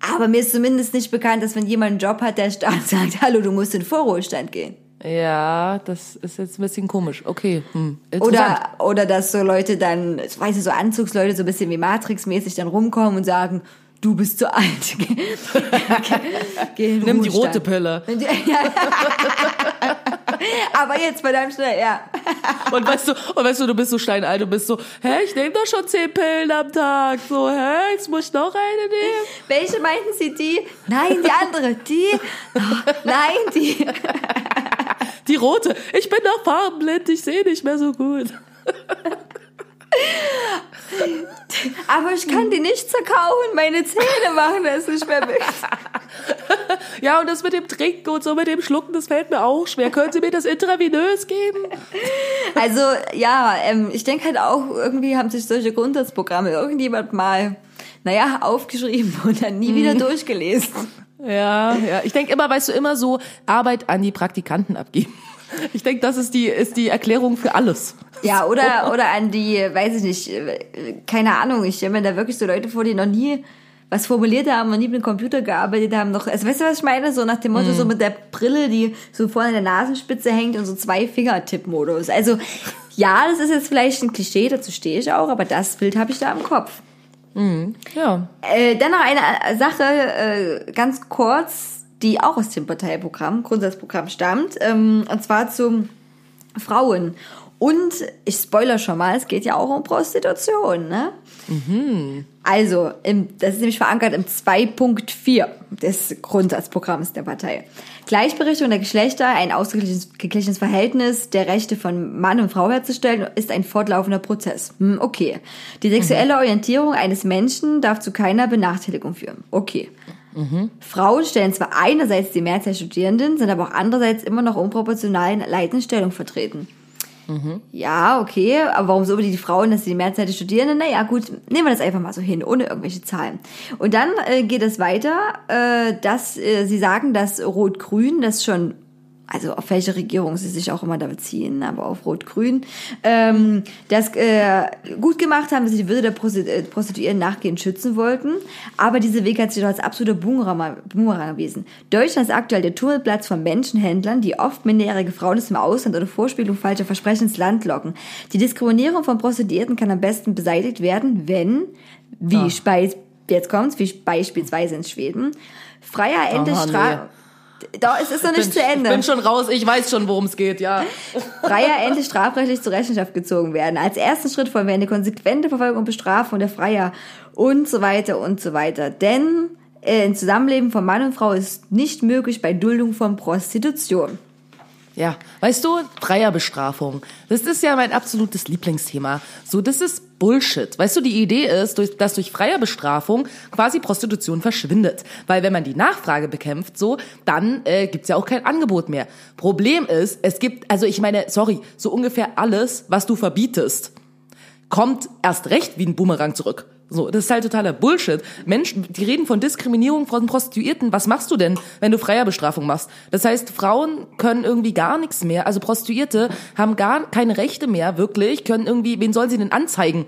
Aber mir ist zumindest nicht bekannt, dass wenn jemand einen Job hat, der Staat sagt, hallo, du musst in Vorruhestand gehen. Ja, das ist jetzt ein bisschen komisch. Okay. Hm. Oder, oder dass so Leute dann, ich weiß nicht, so Anzugsleute so ein bisschen wie Matrix-mäßig dann rumkommen und sagen, du bist zu alt. Geh in Nimm die rote Pille. Aber jetzt verdammt schnell, ja. und weißt du, und weißt du, du bist so steinalt, du bist so, hä, ich nehme doch schon zehn Pillen am Tag. So, hä, jetzt muss ich noch eine nehmen. Welche meinten Sie, die? Nein, die andere. Die? Oh, nein, die. die rote. Ich bin doch farbenblind, ich sehe nicht mehr so gut. Aber ich kann die nicht zerkauen, meine Zähne machen das nicht mehr mit. Ja, und das mit dem Trinken und so mit dem Schlucken, das fällt mir auch schwer. Können Sie mir das intravenös geben? Also, ja, ähm, ich denke halt auch, irgendwie haben sich solche Grundsatzprogramme irgendjemand mal, naja, aufgeschrieben und dann nie mhm. wieder durchgelesen. Ja, ja. Ich denke immer, weißt du, immer so Arbeit an die Praktikanten abgeben. Ich denke, das ist die, ist die Erklärung für alles. Ja, oder, oder an die, weiß ich nicht, keine Ahnung, ich stelle mir da wirklich so Leute vor, die noch nie was formuliert haben, noch nie mit dem Computer gearbeitet haben, noch, also weißt du, was ich meine? So nach dem Motto, mm. so mit der Brille, die so vorne in der Nasenspitze hängt und so zwei Finger-Tipp-Modus. Also, ja, das ist jetzt vielleicht ein Klischee, dazu stehe ich auch, aber das Bild habe ich da im Kopf. Mm, ja. Äh, dann noch eine Sache, äh, ganz kurz, die auch aus dem Parteiprogramm, Grundsatzprogramm stammt, ähm, und zwar zum Frauen. Und ich spoiler schon mal, es geht ja auch um Prostitution, ne? Mhm. Also, im, das ist nämlich verankert im 2.4 des Grundsatzprogramms der Partei. Gleichberechtigung der Geschlechter, ein ausgeglichenes Verhältnis der Rechte von Mann und Frau herzustellen, ist ein fortlaufender Prozess. Hm, okay. Die sexuelle mhm. Orientierung eines Menschen darf zu keiner Benachteiligung führen. Okay. Mhm. Frauen stellen zwar einerseits die Mehrzahl Studierenden, sind aber auch andererseits immer noch unproportional in leitenden Stellung vertreten. Mhm. Ja, okay, aber warum so unbedingt die Frauen, dass sie die Mehrzahl der Studierenden? Naja, gut, nehmen wir das einfach mal so hin, ohne irgendwelche Zahlen. Und dann äh, geht es weiter, äh, dass äh, sie sagen, dass Rot-Grün das schon also auf welche Regierung sie sich auch immer da beziehen, aber auf Rot-Grün, ähm, das äh, gut gemacht haben, dass sie die Würde der äh, Prostituierten nachgehend schützen wollten. Aber dieser Weg hat sich doch als absoluter Boomerang, erwiesen. Deutschland ist aktuell der Tummelplatz von Menschenhändlern, die oft minderjährige Frauen aus dem Ausland oder Vorspielung falscher Versprechen ins Land locken. Die Diskriminierung von Prostituierten kann am besten beseitigt werden, wenn, wie Ah. Speis, jetzt kommt's, wie beispielsweise in Schweden, freier Ende Aha, Da, es ist noch nicht zu Ende. Ich bin schon raus, ich weiß schon, worum es geht, ja. Freier endlich strafrechtlich zur Rechenschaft gezogen werden. Als ersten Schritt folgen wir eine konsequente Verfolgung und Bestrafung der Freier und so weiter und so weiter. Denn äh, ein Zusammenleben von Mann und Frau ist nicht möglich bei Duldung von Prostitution. Ja, weißt du, Freierbestrafung. Das ist ja mein absolutes Lieblingsthema. So, das ist Bullshit. Weißt du, die Idee ist, dass durch Freierbestrafung quasi Prostitution verschwindet. Weil wenn man die Nachfrage bekämpft, so, dann äh, gibt's ja auch kein Angebot mehr. Problem ist, es gibt, also ich meine, sorry, so ungefähr alles, was du verbietest, kommt erst recht wie ein Boomerang zurück. So, das ist halt totaler Bullshit. Menschen, die reden von Diskriminierung von Prostituierten. Was machst du denn, wenn du Freierbestrafung machst? Das heißt, Frauen können irgendwie gar nichts mehr. Also Prostituierte haben gar keine Rechte mehr, wirklich, können irgendwie, wen sollen sie denn anzeigen?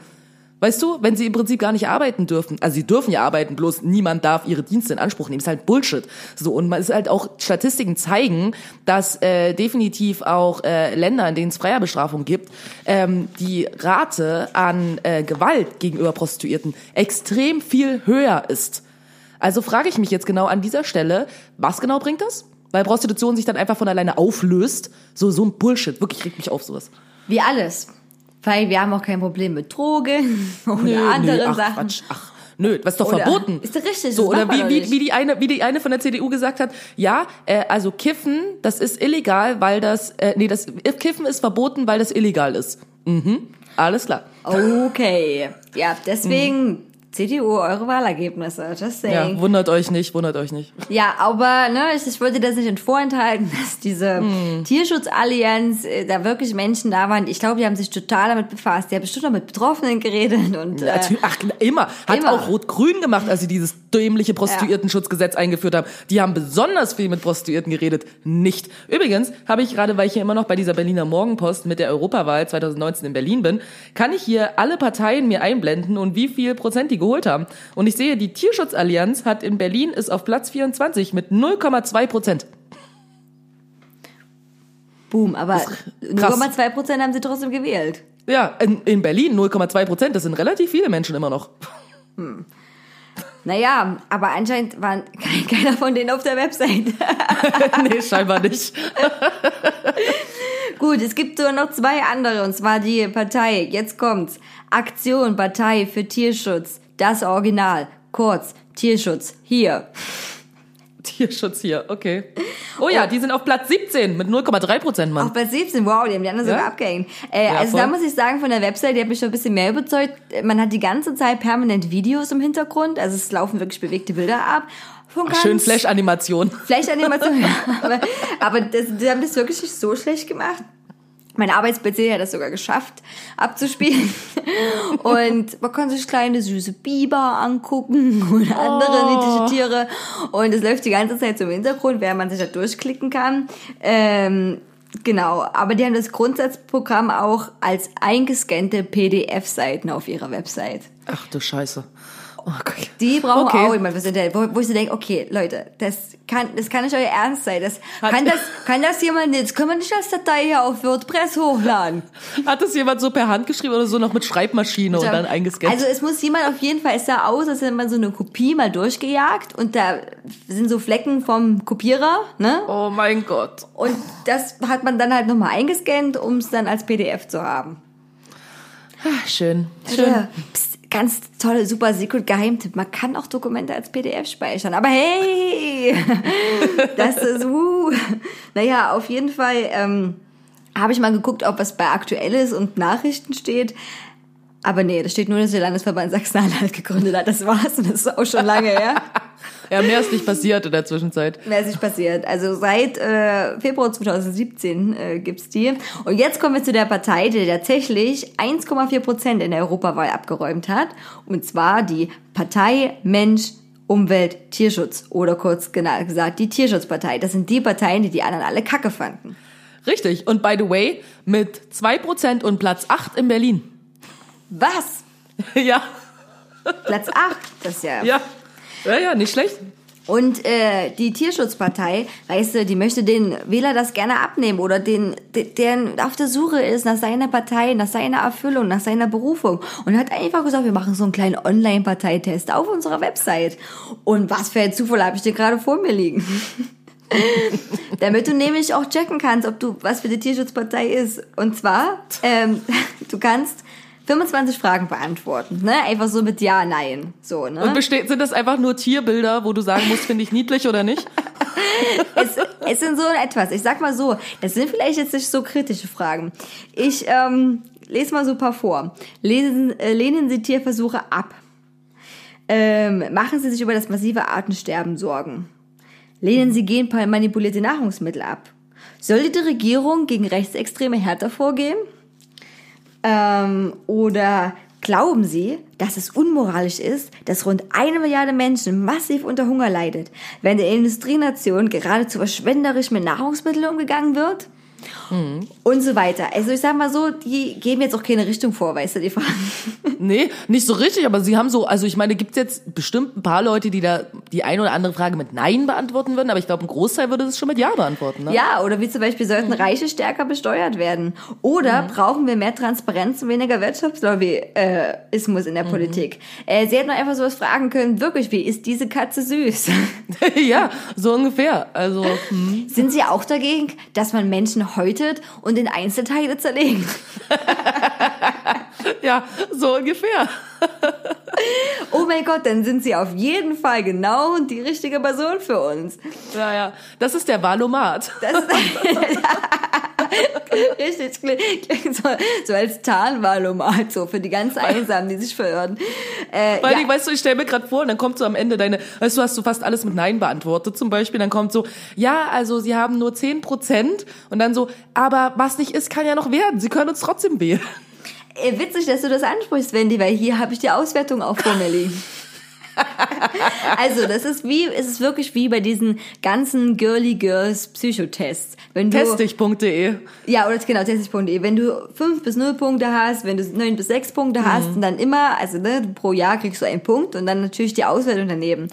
Weißt du, wenn sie im Prinzip gar nicht arbeiten dürfen. Also sie dürfen ja arbeiten, bloß niemand darf ihre Dienste in Anspruch nehmen. ist halt Bullshit. So und man ist halt auch Statistiken zeigen, dass äh, definitiv auch äh, Länder, in denen es Freierbestrafung gibt, ähm, die Rate an äh, Gewalt gegenüber Prostituierten extrem viel höher ist. Also frage ich mich jetzt genau an dieser Stelle, was genau bringt das? Weil Prostitution sich dann einfach von alleine auflöst. So so ein Bullshit. Wirklich regt mich auf sowas. Wie alles. Weil wir haben auch kein Problem mit Drogen oder anderen ach, Sachen. Quatsch, ach, nö, was ist doch Oder- verboten. Ist doch richtig, So, oder wie, wie, wie, die eine, wie die eine von der CDU gesagt hat, ja, äh, also Kiffen, das ist illegal, weil das, äh, nee, das Kiffen ist verboten, weil das illegal ist. Mhm, alles klar. Okay. Ja, deswegen CDU, eure Wahlergebnisse. Just Ja, saying. wundert euch nicht, wundert euch nicht. Ja, aber ne, ich, ich wollte das nicht vorenthalten, dass diese Hm. Tierschutzallianz äh, da wirklich Menschen da waren. Ich glaube, die haben sich total damit befasst. Die haben bestimmt auch mit Betroffenen geredet und äh, ach, immer. Hat immer. auch Rot-Grün gemacht, als sie dieses dämliche Prostituiertenschutzgesetz eingeführt haben. Die haben besonders viel mit Prostituierten geredet. Nicht. Übrigens habe ich gerade, weil ich hier immer noch bei dieser Berliner Morgenpost mit der Europawahl 2019 in Berlin bin, kann ich hier alle Parteien mir einblenden und wie viel Prozent die geholt haben. Und ich sehe, die Tierschutzallianz hat in Berlin ist auf Platz 24 mit 0,2 Prozent. boom. Aber krass. 0,2 Prozent haben sie trotzdem gewählt. Ja, in, in Berlin 0,2 Prozent. Das sind relativ viele Menschen immer noch. Naja, aber anscheinend waren kein, keiner von denen auf der Website. nee, scheinbar nicht. Gut, es gibt so noch zwei andere, und zwar die Partei. Jetzt kommt's. Aktion Partei für Tierschutz. Das Original. Kurz. Tierschutz. Hier. Tierschutz hier, okay. Oh ja, die sind auf Platz 17 mit 0,3 Prozent, Mann. Auch bei 17, wow, die haben die anderen sogar Ja? abgehängt. Äh, Ja, also voll. da muss ich sagen, von der Website, die hat mich schon ein bisschen mehr überzeugt. Man hat die ganze Zeit permanent Videos im Hintergrund, also es laufen wirklich bewegte Bilder ab. Ach, schön Flash-Animation. Flash-Animation, ja. aber, aber das, die haben das wirklich nicht so schlecht gemacht. Mein Arbeits-PC hat das sogar geschafft, abzuspielen. Und man kann sich kleine süße Biber angucken oder andere Oh. niedliche Tiere. Und es läuft die ganze Zeit so im Hintergrund, während man sich da durchklicken kann. Ähm, genau, aber die haben das Grundsatzprogramm auch als eingescannte PDF-Seiten auf ihrer Website. Ach du Scheiße. Oh. Die brauchen Okay. auch fürs Internet, wo, wo ich so denke, okay, Leute, das kann, das kann nicht euer Ernst sein. Das, Hat- kann, das, kann das jemand, das können wir nicht als Datei hier auf WordPress hochladen. Hat das jemand so per Hand geschrieben oder so noch mit Schreibmaschine und dann eingescannt? Also es muss jemand auf jeden Fall, es sah aus, als hätte man so eine Kopie mal durchgejagt und da sind so Flecken vom Kopierer, ne? oh mein Gott. Und das hat man dann halt nochmal eingescannt, um es dann als PDF zu haben. Ah, schön. Schön. Ja, pst, ganz tolle, super Secret Geheimtipp. Man kann auch Dokumente als PDF speichern. Aber hey, das ist, uh. Naja, auf jeden Fall ähm, habe ich mal geguckt, ob was bei Aktuelles und Nachrichten steht. Aber nee, da steht nur, dass der Landesverband Sachsen-Anhalt gegründet hat. Das war's und das ist auch schon lange her. Ja, mehr ist nicht passiert in der Zwischenzeit. Mehr ist nicht passiert. Also seit äh, Februar 2017 äh, gibt's die. Und jetzt kommen wir zu der Partei, die tatsächlich 1,4 Prozent in der Europawahl abgeräumt hat. Und zwar die Partei Mensch Umwelt, Tierschutz oder kurz gena- gesagt die Tierschutzpartei. Das sind die Parteien, die die anderen alle kacke fanden. Richtig. Und by the way, mit 2% und Platz 8 in Berlin. Was? ja, Platz 8, das ist ja... ja. Ja, ja, nicht schlecht. Und äh, die Tierschutzpartei, weißt du, die möchte den Wähler das gerne abnehmen oder den, de- der auf der Suche ist nach seiner Partei, nach seiner Erfüllung, nach seiner Berufung und hat einfach gesagt, wir machen so einen kleinen Online-Parteitest auf unserer Website. Und was für ein Zufall habe ich dir gerade vor mir liegen? Damit du nämlich auch checken kannst, ob du was für die Tierschutzpartei ist. Und zwar, ähm, du kannst 25 Fragen beantworten, ne? Einfach so mit Ja, Nein, so, ne? Und besteht, sind das einfach nur Tierbilder, wo du sagen musst, finde ich niedlich oder nicht? es, es sind so etwas. Ich sag mal so, das sind vielleicht jetzt nicht so kritische Fragen. Ich ähm, lese mal so ein paar vor. Lesen, äh, lehnen Sie Tierversuche ab? Ähm, machen Sie sich über das massive Artensterben Sorgen? Lehnen Sie genmanipulierte Nahrungsmittel ab? Sollte die Regierung gegen Rechtsextreme härter vorgehen? Ähm, oder glauben Sie, dass es unmoralisch ist, dass rund eine Milliarde Menschen massiv unter Hunger leidet, wenn der Industrienation geradezu verschwenderisch mit Nahrungsmitteln umgegangen wird? Und so weiter. Also ich sag mal so, die geben jetzt auch keine Richtung vor, weißt du, die Fragen. Nee, nicht so richtig, aber sie haben so, also ich meine, gibt's jetzt bestimmt ein paar Leute, die da die eine oder andere Frage mit Nein beantworten würden, aber ich glaube, ein Großteil würde das schon mit Ja beantworten. Ne? Ja, oder wie zum Beispiel sollten Reiche stärker besteuert werden. Oder brauchen wir mehr Transparenz und weniger Wirtschaftslobbyismus in der Politik. Äh, sie hätten einfach sowas fragen können, wirklich, wie ist diese Katze süß? ja, so ungefähr. Also, hm. Sind Sie auch dagegen, dass man Menschen häutet und in Einzelteile zerlegt? ja, so ungefähr. Oh mein Gott, dann sind Sie auf jeden Fall genau die richtige Person für uns. Ja, ja. Das ist der Valomat. Das Richtig, klingt so, so als Tarnwahlomat, so für die ganz Einsamen, die sich verirren. Äh, Weil ja. ich, weißt du, ich stelle mir gerade vor, und dann kommt so am Ende deine, weißt du, hast du fast alles mit Nein beantwortet zum Beispiel, dann kommt so, ja, also sie haben nur 10 Prozent und dann so, aber was nicht ist, kann ja noch werden, sie können uns trotzdem wählen. Witzig, dass du das ansprichst, Wendy, weil hier habe ich die Auswertung auch vor mir liegen. also, das ist wie, es ist wirklich wie bei diesen ganzen Girly Girls Psychotests. Wenn du, Testig.de. Ja, oder genau, testig.de. Wenn du fünf bis null Punkte hast, wenn du neun bis sechs Punkte hast und dann immer, also ne, pro Jahr kriegst du einen Punkt und dann natürlich die Auswertung daneben.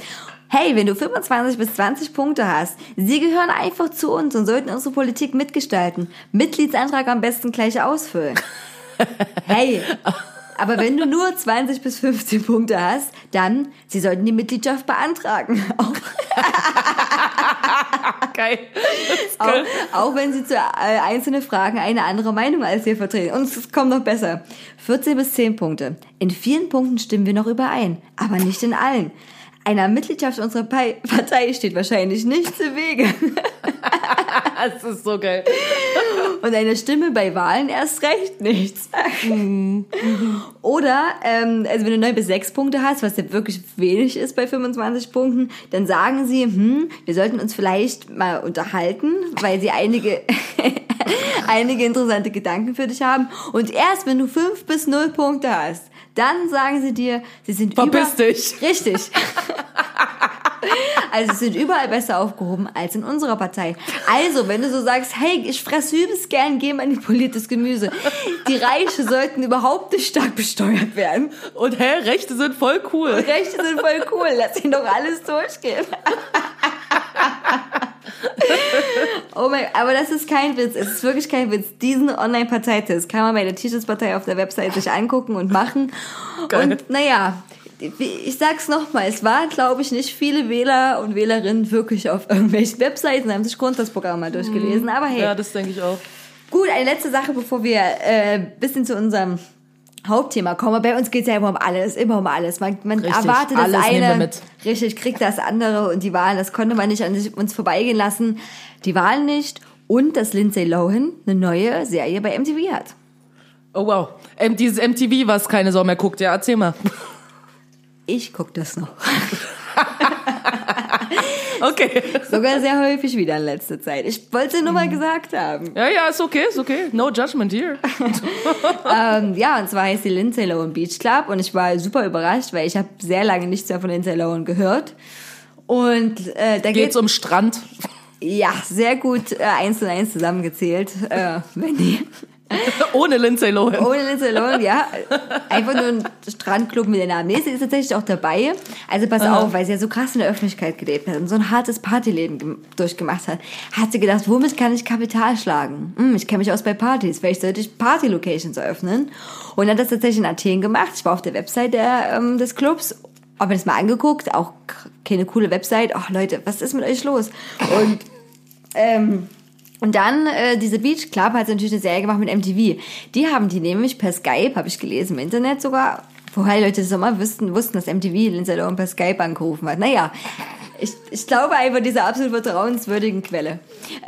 Hey, wenn du 25 bis 20 Punkte hast, sie gehören einfach zu uns und sollten unsere Politik mitgestalten. Mitgliedsantrag am besten gleich ausfüllen. Hey, aber wenn du nur 20 bis 15 Punkte hast, dann, sie sollten die Mitgliedschaft beantragen. Auch, Geil. auch, auch wenn sie zu äh, einzelnen Fragen eine andere Meinung als wir vertreten. Und es kommt noch besser. 14 bis 10 Punkte. In vielen Punkten stimmen wir noch überein, aber nicht in allen. Einer Mitgliedschaft unserer Partei steht wahrscheinlich nichts im Wege. Das ist so geil. Und eine Stimme bei Wahlen erst recht nichts. Oder, ähm, also wenn du 9 bis 6 Punkte hast, was ja wirklich wenig ist bei 25 Punkten, dann sagen sie, hm, wir sollten uns vielleicht mal unterhalten, weil sie einige, einige interessante Gedanken für dich haben. Und erst wenn du 5 bis 0 Punkte hast, dann sagen sie dir, sie sind Verpiss über... dich. Richtig. Also sie sind überall besser aufgehoben als in unserer Partei. Also, wenn du so sagst, hey, ich fresse übelst gern genmanipuliertes Gemüse, die Reiche sollten überhaupt nicht stark besteuert werden. Und hä, Rechte sind voll cool. Rechte sind voll cool, lass ihn doch alles durchgehen. Oh mein, aber das ist kein Witz, es ist wirklich kein Witz. Diesen Online-Parteitest kann man bei der T-Shirts-Partei auf der Website sich angucken und machen. Geil. Und naja, ich sag's nochmal, es waren, glaube ich, nicht viele Wähler und Wählerinnen wirklich auf irgendwelchen Webseiten, haben sich Grundsatzprogramm mal durchgelesen. Aber hey, Ja, das denke ich auch. gut, eine letzte Sache, bevor wir äh, bisschen zu unserem Hauptthema kommen. Bei uns geht's ja immer um alles, immer um alles. Man, man Richtig, erwartet das eine, mit. richtig, kriegt das andere und die Wahlen, das konnte man nicht an sich- uns vorbeigehen lassen. Die Wahlen nicht und dass Lindsay Lohan eine neue Serie bei MTV hat. Oh wow. Dieses MTV, was keine Sau mehr guckt, ja, erzähl mal. Ich guck das noch. Okay. Sogar sehr häufig wieder in letzter Zeit. Ich wollte es nur Mhm. mal gesagt haben. Ja, ja, ist okay, ist okay. No judgment here. ähm, ja, und zwar heißt die Lindsay Lohan Beach Club und ich war super überrascht, weil ich habe sehr lange nichts mehr von Lindsay Lohan gehört. Und äh, da Geht's geht's um Strand? ja sehr gut äh, eins und eins zusammengezählt, äh, Wendy. Ohne Lindsay Lohan. Ohne Lindsay Lohan, ja. Einfach nur ein Strandclub mit den Namen. Nee, sie ist tatsächlich auch dabei. Also pass auf, weil sie ja so krass in der Öffentlichkeit gelebt hat und so ein hartes Partyleben gem- durchgemacht hat, hat sie gedacht, womit kann ich Kapital schlagen? Hm, ich kenne mich aus bei Partys. Vielleicht sollte ich Party-Locations eröffnen. Und hat das tatsächlich in Athen gemacht. Ich war auf der Website der, ähm, des Clubs habe mir das mal angeguckt, auch keine coole Website. Ach Leute, was ist mit euch los? Und ähm, und dann äh, diese Beach Club hat natürlich eine Serie gemacht mit MTV. Die haben die nämlich per Skype, habe ich gelesen im Internet sogar. Vorher Leute das immer wussten, wussten, dass MTV Lindsay Lohan per Skype angerufen hat. Naja, ich, ich glaube einfach dieser absolut vertrauenswürdigen Quelle.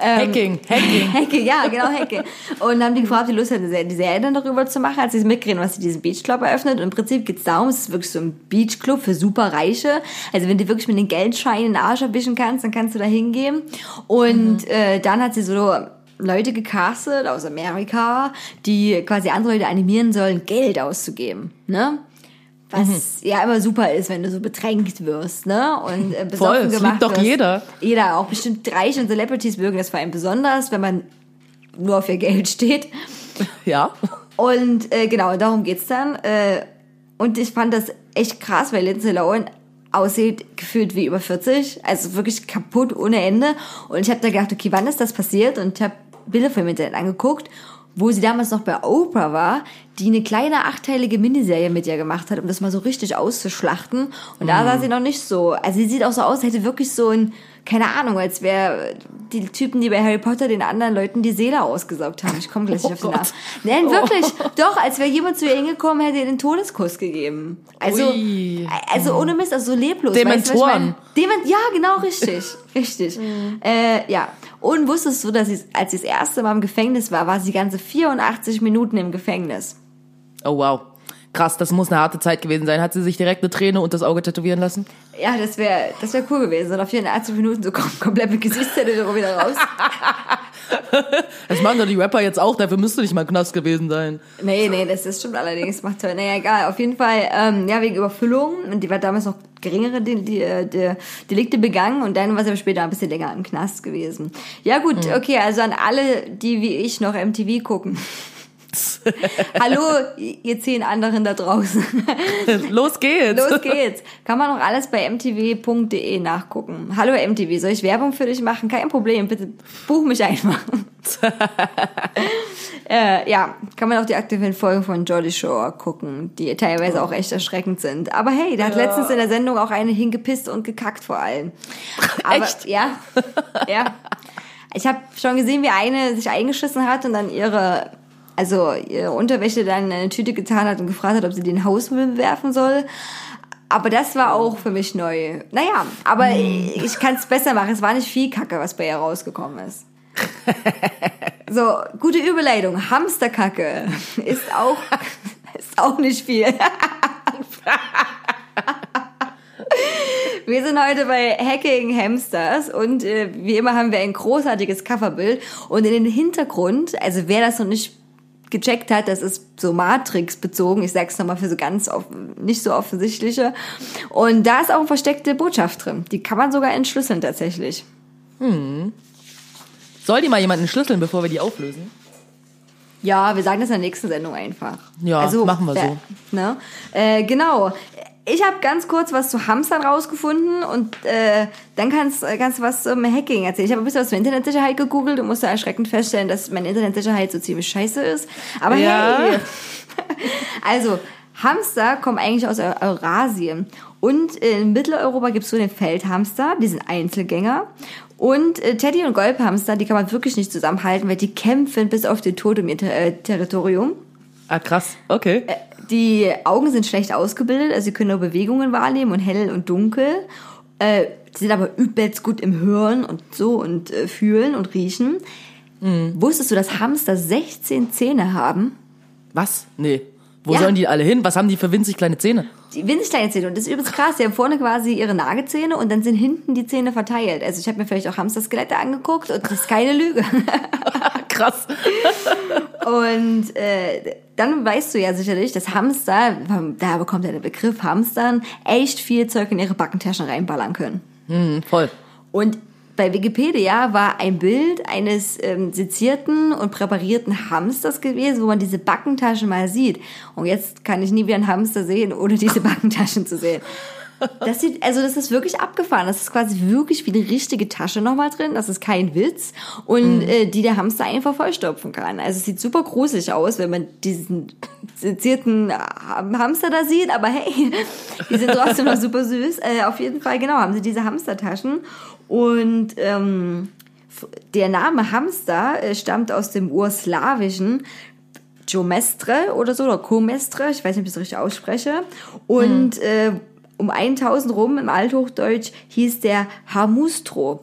Ähm, Hacking, Hacking. Hacking, ja, genau, Hacking. Und haben die gefragt, ob die Lust hatten, die Serie dann darüber zu machen, als sie es mitkriegen, was sie diesen Beachclub eröffnet. Und im Prinzip geht's darum, es ist wirklich so ein Beachclub für Superreiche. Also wenn du wirklich mit den Geldscheinen in den Arsch erwischen kannst, dann kannst du da hingehen. Und äh, dann hat sie so Leute gecastet aus Amerika, die quasi andere Leute animieren sollen, Geld auszugeben, ne? Was ja immer super ist, wenn du so bedrängt wirst, ne? Und äh, besoffen Voll, das gemacht liebt doch wirst. jeder. Jeder, auch bestimmt Reiche und Celebrities mögen das vor allem besonders, wenn man nur auf ihr Geld steht. Ja. Und äh, genau, darum geht's dann. Äh, und ich fand das echt krass, weil Lindsay Lohan aussieht gefühlt wie über 40, also wirklich kaputt ohne Ende. Und ich habe da gedacht, okay, wann ist das passiert? Und ich habe Bilder von im Internet angeguckt, wo sie damals noch bei Oprah war, die eine kleine achteilige Miniserie mit ihr gemacht hat, um das mal so richtig auszuschlachten. Und da sah sie noch nicht so. Also sie sieht auch so aus, hätte wirklich so ein, keine Ahnung, als wäre die Typen, die bei Harry Potter den anderen Leuten die Seele ausgesaugt haben. Ich komme gleich nicht Oh auf den. Namen. Nein, wirklich. Doch, als wäre jemand zu ihr hingekommen, hätte ihr den Todeskuss gegeben. Also, Ui. also ohne Mist, also so leblos. weißt Dementoren. meine? Dement ja, genau, richtig. richtig. Äh, ja. Und wusstest du, dass sie, als sie das erste Mal im Gefängnis war, war sie ganze 84 Minuten im Gefängnis. Oh wow. Krass, das muss eine harte Zeit gewesen sein. Hat sie sich direkt eine Träne und das Auge tätowieren lassen? Ja, das wäre das wär cool gewesen. Und auf 84 Minuten so kom komplett mit Gesichtstätowierung wieder raus. Das machen doch die Rapper jetzt auch, dafür müsste nicht mal Knast gewesen sein. Nee, nee, das ist stimmt allerdings. Macht toll. Naja, egal. Auf jeden Fall, ähm, ja, wegen Überfüllung. Und die war damals noch geringere die, die, äh, die Delikte begangen. Und dann war sie aber später ein bisschen länger im Knast gewesen. Ja, gut, okay. Also an alle, die wie ich noch MTV gucken. Hallo, ihr zehn anderen da draußen. Los geht's. Los geht's. Kann man noch alles bei mtv.de nachgucken. Hallo MTV, soll ich Werbung für dich machen? Kein Problem, bitte buch mich einfach. äh, ja, kann man auch die aktuellen Folgen von Jordy Shore gucken, die teilweise auch echt erschreckend sind. Aber hey, da hat letztens in der Sendung auch eine hingepisst und gekackt vor allem. Aber, Echt? Ja, ja. Ich habe schon gesehen, wie eine sich eingeschissen hat und dann ihre, also ihre Unterwäsche dann in eine Tüte getan hat und gefragt hat, ob sie den Hausmüll werfen soll. Aber das war auch für mich neu. Naja, aber ich kann es besser machen. Es war nicht viel Kacke, was bei ihr rausgekommen ist. So, gute Überleitung. Hamsterkacke ist auch, ist auch nicht viel. Wir sind heute bei Hacking Hamsters und äh, wie immer haben wir ein großartiges Coverbild und in den Hintergrund, also wer das noch nicht gecheckt hat, das ist so Matrix bezogen, ich sag's nochmal für so ganz nicht so offensichtliche und da ist auch eine versteckte Botschaft drin, die kann man sogar entschlüsseln tatsächlich. Soll die mal jemanden schlüsseln, bevor wir die auflösen? Ja, wir sagen das in der nächsten Sendung einfach. Ja, machen wir so. Ne? Äh, genau. Ich habe ganz kurz was zu Hamstern rausgefunden und äh, dann kannst, kannst du was zum Hacking erzählen. Ich habe ein bisschen was zur Internetsicherheit gegoogelt und musste erschreckend feststellen, dass meine Internetsicherheit so ziemlich scheiße ist. Aber Ja. hey, also Hamster kommen eigentlich aus Eu- Eurasien. Und in Mitteleuropa gibt es so den Feldhamster, die sind Einzelgänger. Und äh, Teddy und Golbhamster, die kann man wirklich nicht zusammenhalten, weil die kämpfen bis auf den Tod um ihr Ter äh, Territorium. Ah, krass. Okay. Die Augen sind schlecht ausgebildet, also sie können nur Bewegungen wahrnehmen und hell und dunkel. Äh, sind aber übelst gut im Hören und so und äh, fühlen und riechen. Wusstest du, dass Hamster 16 Zähne haben? Was? Nee. Wo Ja. sollen die alle hin? Was haben die für winzig kleine Zähne? Die winzig kleine Zähne. Und das ist übelst krass. Die haben vorne quasi ihre Nagezähne und dann sind hinten die Zähne verteilt. Also ich habe mir vielleicht auch Hamsterskelette angeguckt und das ist keine Lüge. Krass. Und äh, dann weißt du ja sicherlich, dass Hamster, da bekommt ja der Begriff Hamstern, echt viel Zeug in ihre Backentaschen reinballern können. Hm, voll. Und bei Wikipedia war ein Bild eines ähm, sezierten und präparierten Hamsters gewesen, wo man diese Backentaschen mal sieht. Und jetzt kann ich nie wieder einen Hamster sehen, ohne diese Backentaschen zu sehen. Das sieht, also das ist wirklich abgefahren. Das ist quasi wirklich wie eine richtige Tasche nochmal drin. Das ist kein Witz. Und äh, die der Hamster einfach vollstopfen kann. Also es sieht super gruselig aus, wenn man diesen sezierten Ham- Hamster da sieht. Aber hey, die sind trotzdem noch super süß. Äh, auf jeden Fall, genau, haben sie diese Hamstertaschen. Und ähm, der Name Hamster äh, stammt aus dem Urslawischen. Jomestre oder so, oder Komestre, ich weiß nicht, ob ich das richtig ausspreche. Und äh, um 1000 rum im Althochdeutsch hieß der Hamustro.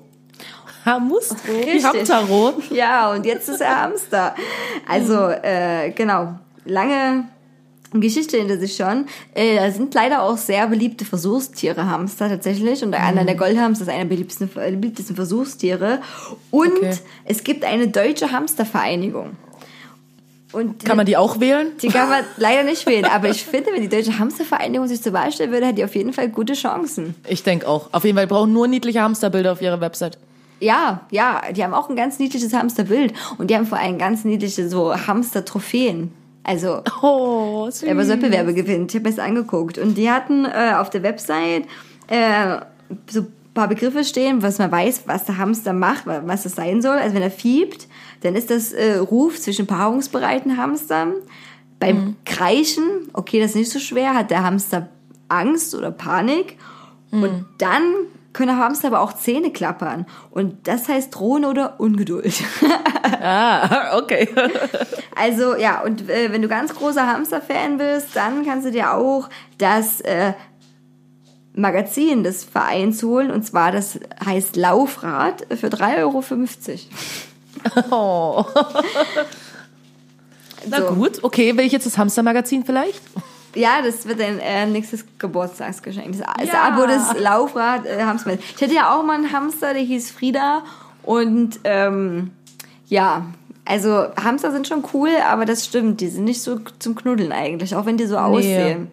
Hamster. Die Richtig. Hamtaro. Ja, und jetzt ist er Hamster. Also, äh, genau, lange Geschichte hinter sich schon. Äh, da sind leider auch sehr beliebte Versuchstiere Hamster tatsächlich. Und einer der Goldhamster ist einer der beliebtesten, äh, beliebtesten Versuchstiere. Und Okay. es gibt eine deutsche Hamstervereinigung. Und Kann man die auch wählen? die kann man leider nicht wählen. Aber ich finde, wenn die Deutsche Hamstervereinigung sich zur Wahl stellen würde, hätte die auf jeden Fall gute Chancen. Ich denke auch. Auf jeden Fall brauchen nur niedliche Hamsterbilder auf ihrer Website. Ja, ja, die haben auch ein ganz niedliches Hamsterbild. Und die haben vor allem ganz niedliche so Hamster-Trophäen. Also, Oh, süß. wer bei Wettbewerbe gewinnt. Ich habe mir das angeguckt. Und die hatten äh, auf der Website äh, so ein paar Begriffe stehen, was man weiß, was der Hamster macht, wa- was das sein soll. Also wenn er fiebt, dann ist das äh, Ruf zwischen paarungsbereiten Hamstern. Beim Kreischen, okay, das ist nicht so schwer, hat der Hamster Angst oder Panik. Und dann können Hamster aber auch Zähne klappern. Und das heißt drohen oder Ungeduld. Ah, okay. Also ja, und äh, wenn du ganz großer Hamster-Fan bist, dann kannst du dir auch das äh, Magazin des Vereins holen. Und zwar, das heißt Laufrad für 3,50 Euro. Oh. Na So. gut, okay. Will ich jetzt das Hamstermagazin vielleicht? Ja, das wird dein äh, nächstes Geburtstagsgeschenk. Das, das Ja. Abo des Laufrad äh, Hamster. Ich hatte ja auch mal einen Hamster, der hieß Frieda. Und ähm, ja, also Hamster sind schon cool, aber das stimmt, die sind nicht so zum Knuddeln eigentlich, auch wenn die so aussehen.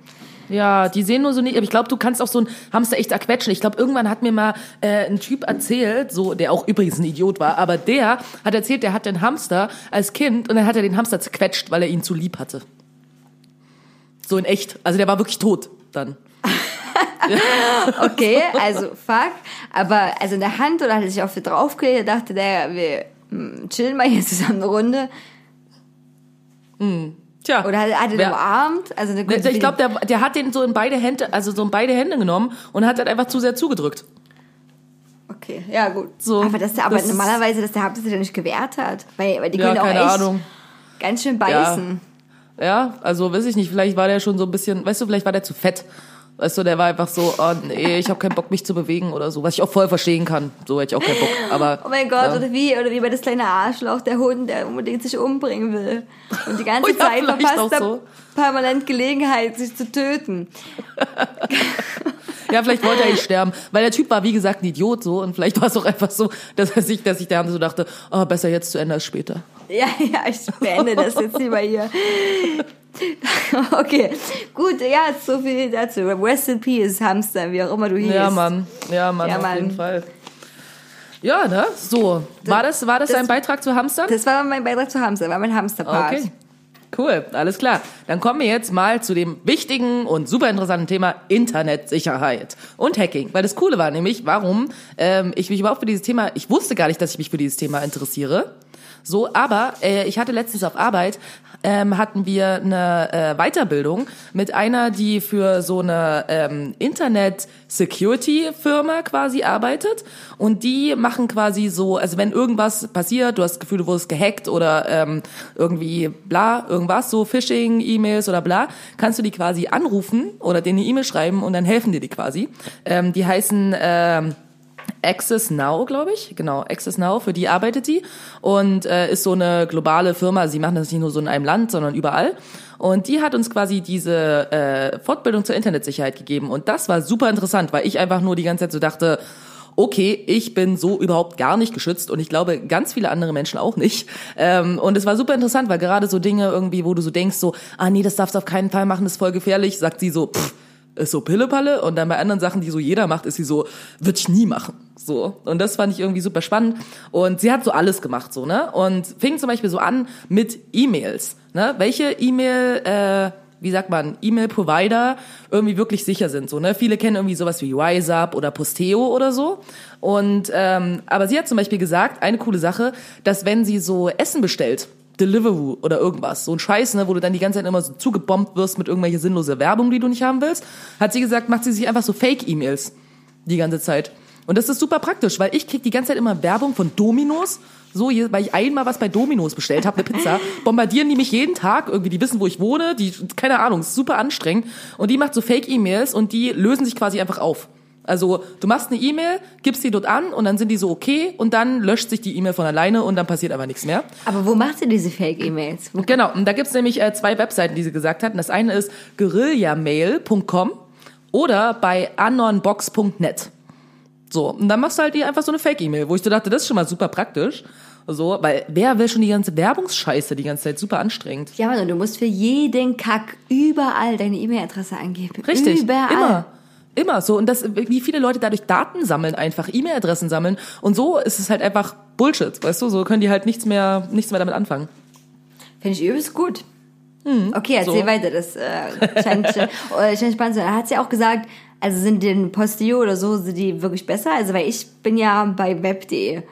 Ja, die sehen nur so nicht, aber ich glaube, du kannst auch so einen Hamster echt erquetschen. Ich glaube, irgendwann hat mir mal äh, ein Typ erzählt, so der auch übrigens ein Idiot war, aber der hat erzählt, der hatte einen Hamster als Kind und dann hat er den Hamster zerquetscht, weil er ihn zu lieb hatte. So in echt. Also der war wirklich tot dann. Okay, also fuck. Aber also in der Hand oder hat er sich auf der draufgelegt, dachte der, wir hm, chillen mal hier zusammen eine Runde. Tja. Oder hat, hat er den umarmt? Also eine ich glaube, der, der hat den so in beide Hände, also so in beide Hände genommen und hat dann einfach zu sehr zugedrückt. Okay, ja gut. So, aber dass der, aber das normalerweise, dass der ja nicht gewehrt hat. Weil, weil die Ja, können auch keine echt Ahnung. ganz schön beißen. Ja, also weiß ich nicht, vielleicht war der schon so ein bisschen, weißt du, vielleicht war der zu fett. Weißt du, der war einfach so, oh nee, ich habe keinen Bock, mich zu bewegen oder so, was ich auch voll verstehen kann. So hätte ich auch keinen Bock. Aber Oh mein Gott, ja. oder wie, oder wie bei das kleine Arschloch, der Hund, der unbedingt sich umbringen will. Und die ganze Oh ja, Zeit verpasst er so. permanent Gelegenheit, sich zu töten. ja, vielleicht wollte er nicht sterben, weil der Typ war wie gesagt ein Idiot so und vielleicht war es auch einfach so, dass er sich, dass der Hamster so dachte, oh, besser jetzt zu Ende als später. Ja, ja, ich beende das jetzt lieber hier. Okay, gut, ja, so viel dazu. Rest in Peace, Hamster, wie auch immer du hieß. Ja, Mann, ja, Mann, Ja, auf Mann. jeden Fall. Ja, ne? So, war das, war das, das- ein Beitrag zu Hamstern? Das war mein Beitrag zu Hamster, war mein Hamsterpart. Okay. Cool, alles klar. Dann kommen wir jetzt mal zu dem wichtigen und super interessanten Thema Internetsicherheit und Hacking. Weil das Coole war nämlich, warum ähm, ich mich überhaupt für dieses Thema, ich wusste gar nicht, dass ich mich für dieses Thema interessiere. So, aber äh, ich hatte letztens auf Arbeit, ähm, hatten wir eine äh, Weiterbildung mit einer, die für so eine ähm, Internet-Security-Firma quasi arbeitet. Und die machen quasi so, also wenn irgendwas passiert, du hast das Gefühl, du wurdest gehackt oder ähm, irgendwie bla, irgendwas, so Phishing, E-Mails oder bla, kannst du die quasi anrufen oder denen eine E-Mail schreiben und dann helfen dir die quasi. Ähm, die heißen ähm, Access Now, glaube ich. Genau, Access Now, für die arbeitet sie und äh, ist so eine globale Firma. Sie machen das nicht nur so in einem Land, sondern überall. Und die hat uns quasi diese äh, Fortbildung zur Internetsicherheit gegeben. Und das war super interessant, weil ich einfach nur die ganze Zeit so dachte, okay, ich bin so überhaupt gar nicht geschützt und ich glaube ganz viele andere Menschen auch nicht. Ähm, und es war super interessant, weil gerade so Dinge irgendwie, wo du so denkst, so, ah nee, das darfst du auf keinen Fall machen, das ist voll gefährlich, sagt sie so, pff, ist so Pillepalle und dann bei anderen Sachen, die so jeder macht, ist sie so, würde ich nie machen. So. Und das fand ich irgendwie super spannend. Und sie hat so alles gemacht, so, ne? Und fing zum Beispiel so an mit E-Mails. Ne? Welche E-Mail, äh, wie sagt man, E-Mail-Provider irgendwie wirklich sicher sind. So, ne? Viele kennen irgendwie sowas wie WiseUp oder Posteo oder so. Und ähm, aber sie hat zum Beispiel gesagt, eine coole Sache, dass wenn sie so Essen bestellt, Deliveroo oder irgendwas, so ein Scheiß, ne, wo du dann die ganze Zeit immer so zugebombt wirst mit irgendwelche sinnlose Werbung, die du nicht haben willst, hat sie gesagt, macht sie sich einfach so Fake-E-Mails die ganze Zeit. Und das ist super praktisch, weil ich krieg die ganze Zeit immer Werbung von Dominos, so, weil ich einmal was bei Dominos bestellt habe, eine Pizza, bombardieren die mich jeden Tag, irgendwie, die wissen, wo ich wohne, die, keine Ahnung, ist super anstrengend. Und die macht so Fake-E-Mails und die lösen sich quasi einfach auf. Also du machst eine E-Mail, gibst die dort an und dann sind die so okay und dann löscht sich die E-Mail von alleine und dann passiert aber nichts mehr. Aber wo macht sie diese Fake-E-Mails? Genau, und da gibt's nämlich äh, zwei Webseiten, die sie gesagt hat. Und das eine ist guerillamail.com oder bei anonbox.net. So, und dann machst du halt die einfach so eine Fake-E-Mail, wo ich so dachte, das ist schon mal super praktisch. So, weil wer will schon die ganze Werbungsscheiße die ganze Zeit super anstrengend. Ja, Mann, und du musst für jeden Kack überall deine E-Mail-Adresse angeben. Richtig, Überall. immer. Immer so. Und das, wie viele Leute dadurch Daten sammeln, einfach E-Mail-Adressen sammeln. Und so ist es halt einfach Bullshit, weißt du? So können die halt nichts mehr, nichts mehr damit anfangen. Finde ich übelst gut. Okay, erzähl so. weiter. Das äh, scheint, scheint scheint spannend zu sein. Hat sie auch gesagt, also sind den Postio oder so, sind die wirklich besser? Also, weil ich bin ja bei web.de.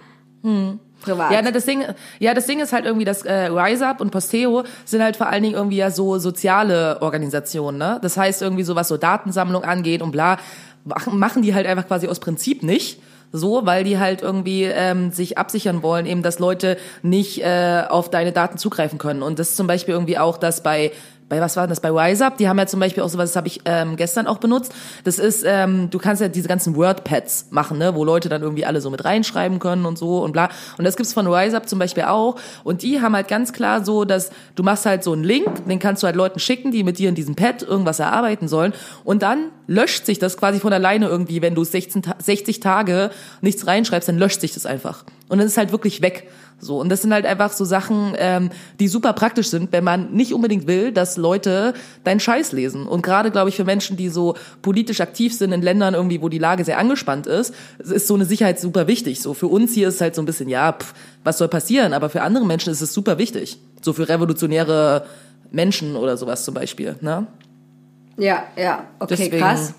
Privat. Ja, ne, das Ding, ja, das Ding ist halt irgendwie, dass äh, RiseUp und Posteo sind halt vor allen Dingen irgendwie ja so soziale Organisationen, ne? Das heißt irgendwie so, was so Datensammlung angeht und bla, machen machen die halt einfach quasi aus Prinzip nicht. So, weil die halt irgendwie ähm, sich absichern wollen, eben, dass Leute nicht äh, auf deine Daten zugreifen können. Und das ist zum Beispiel irgendwie auch, dass bei bei was war das bei RiseUp? Die haben ja zum Beispiel auch sowas, das habe ich ähm, gestern auch benutzt. Das ist, ähm, du kannst ja diese ganzen WordPads machen, ne, wo Leute dann irgendwie alle so mit reinschreiben können und so und bla. Und das gibt's von RiseUp zum Beispiel auch. Und die haben halt ganz klar so, dass du machst halt so einen Link, den kannst du halt Leuten schicken, die mit dir in diesem Pad irgendwas erarbeiten sollen. Und dann löscht sich das quasi von alleine irgendwie, wenn du 16, Ta- 60 Tage nichts reinschreibst, dann löscht sich das einfach. Und dann ist halt wirklich weg. So, und das sind halt einfach so Sachen, ähm, die super praktisch sind, wenn man nicht unbedingt will, dass Leute deinen Scheiß lesen. Und gerade, glaube ich, für Menschen, die so politisch aktiv sind in Ländern irgendwie, wo die Lage sehr angespannt ist, ist so eine Sicherheit super wichtig. So für uns hier ist halt so ein bisschen, ja, pff, was soll passieren? Aber für andere Menschen ist es super wichtig. So für revolutionäre Menschen oder sowas zum Beispiel. Ne? Ja, ja. Okay, Deswegen- krass.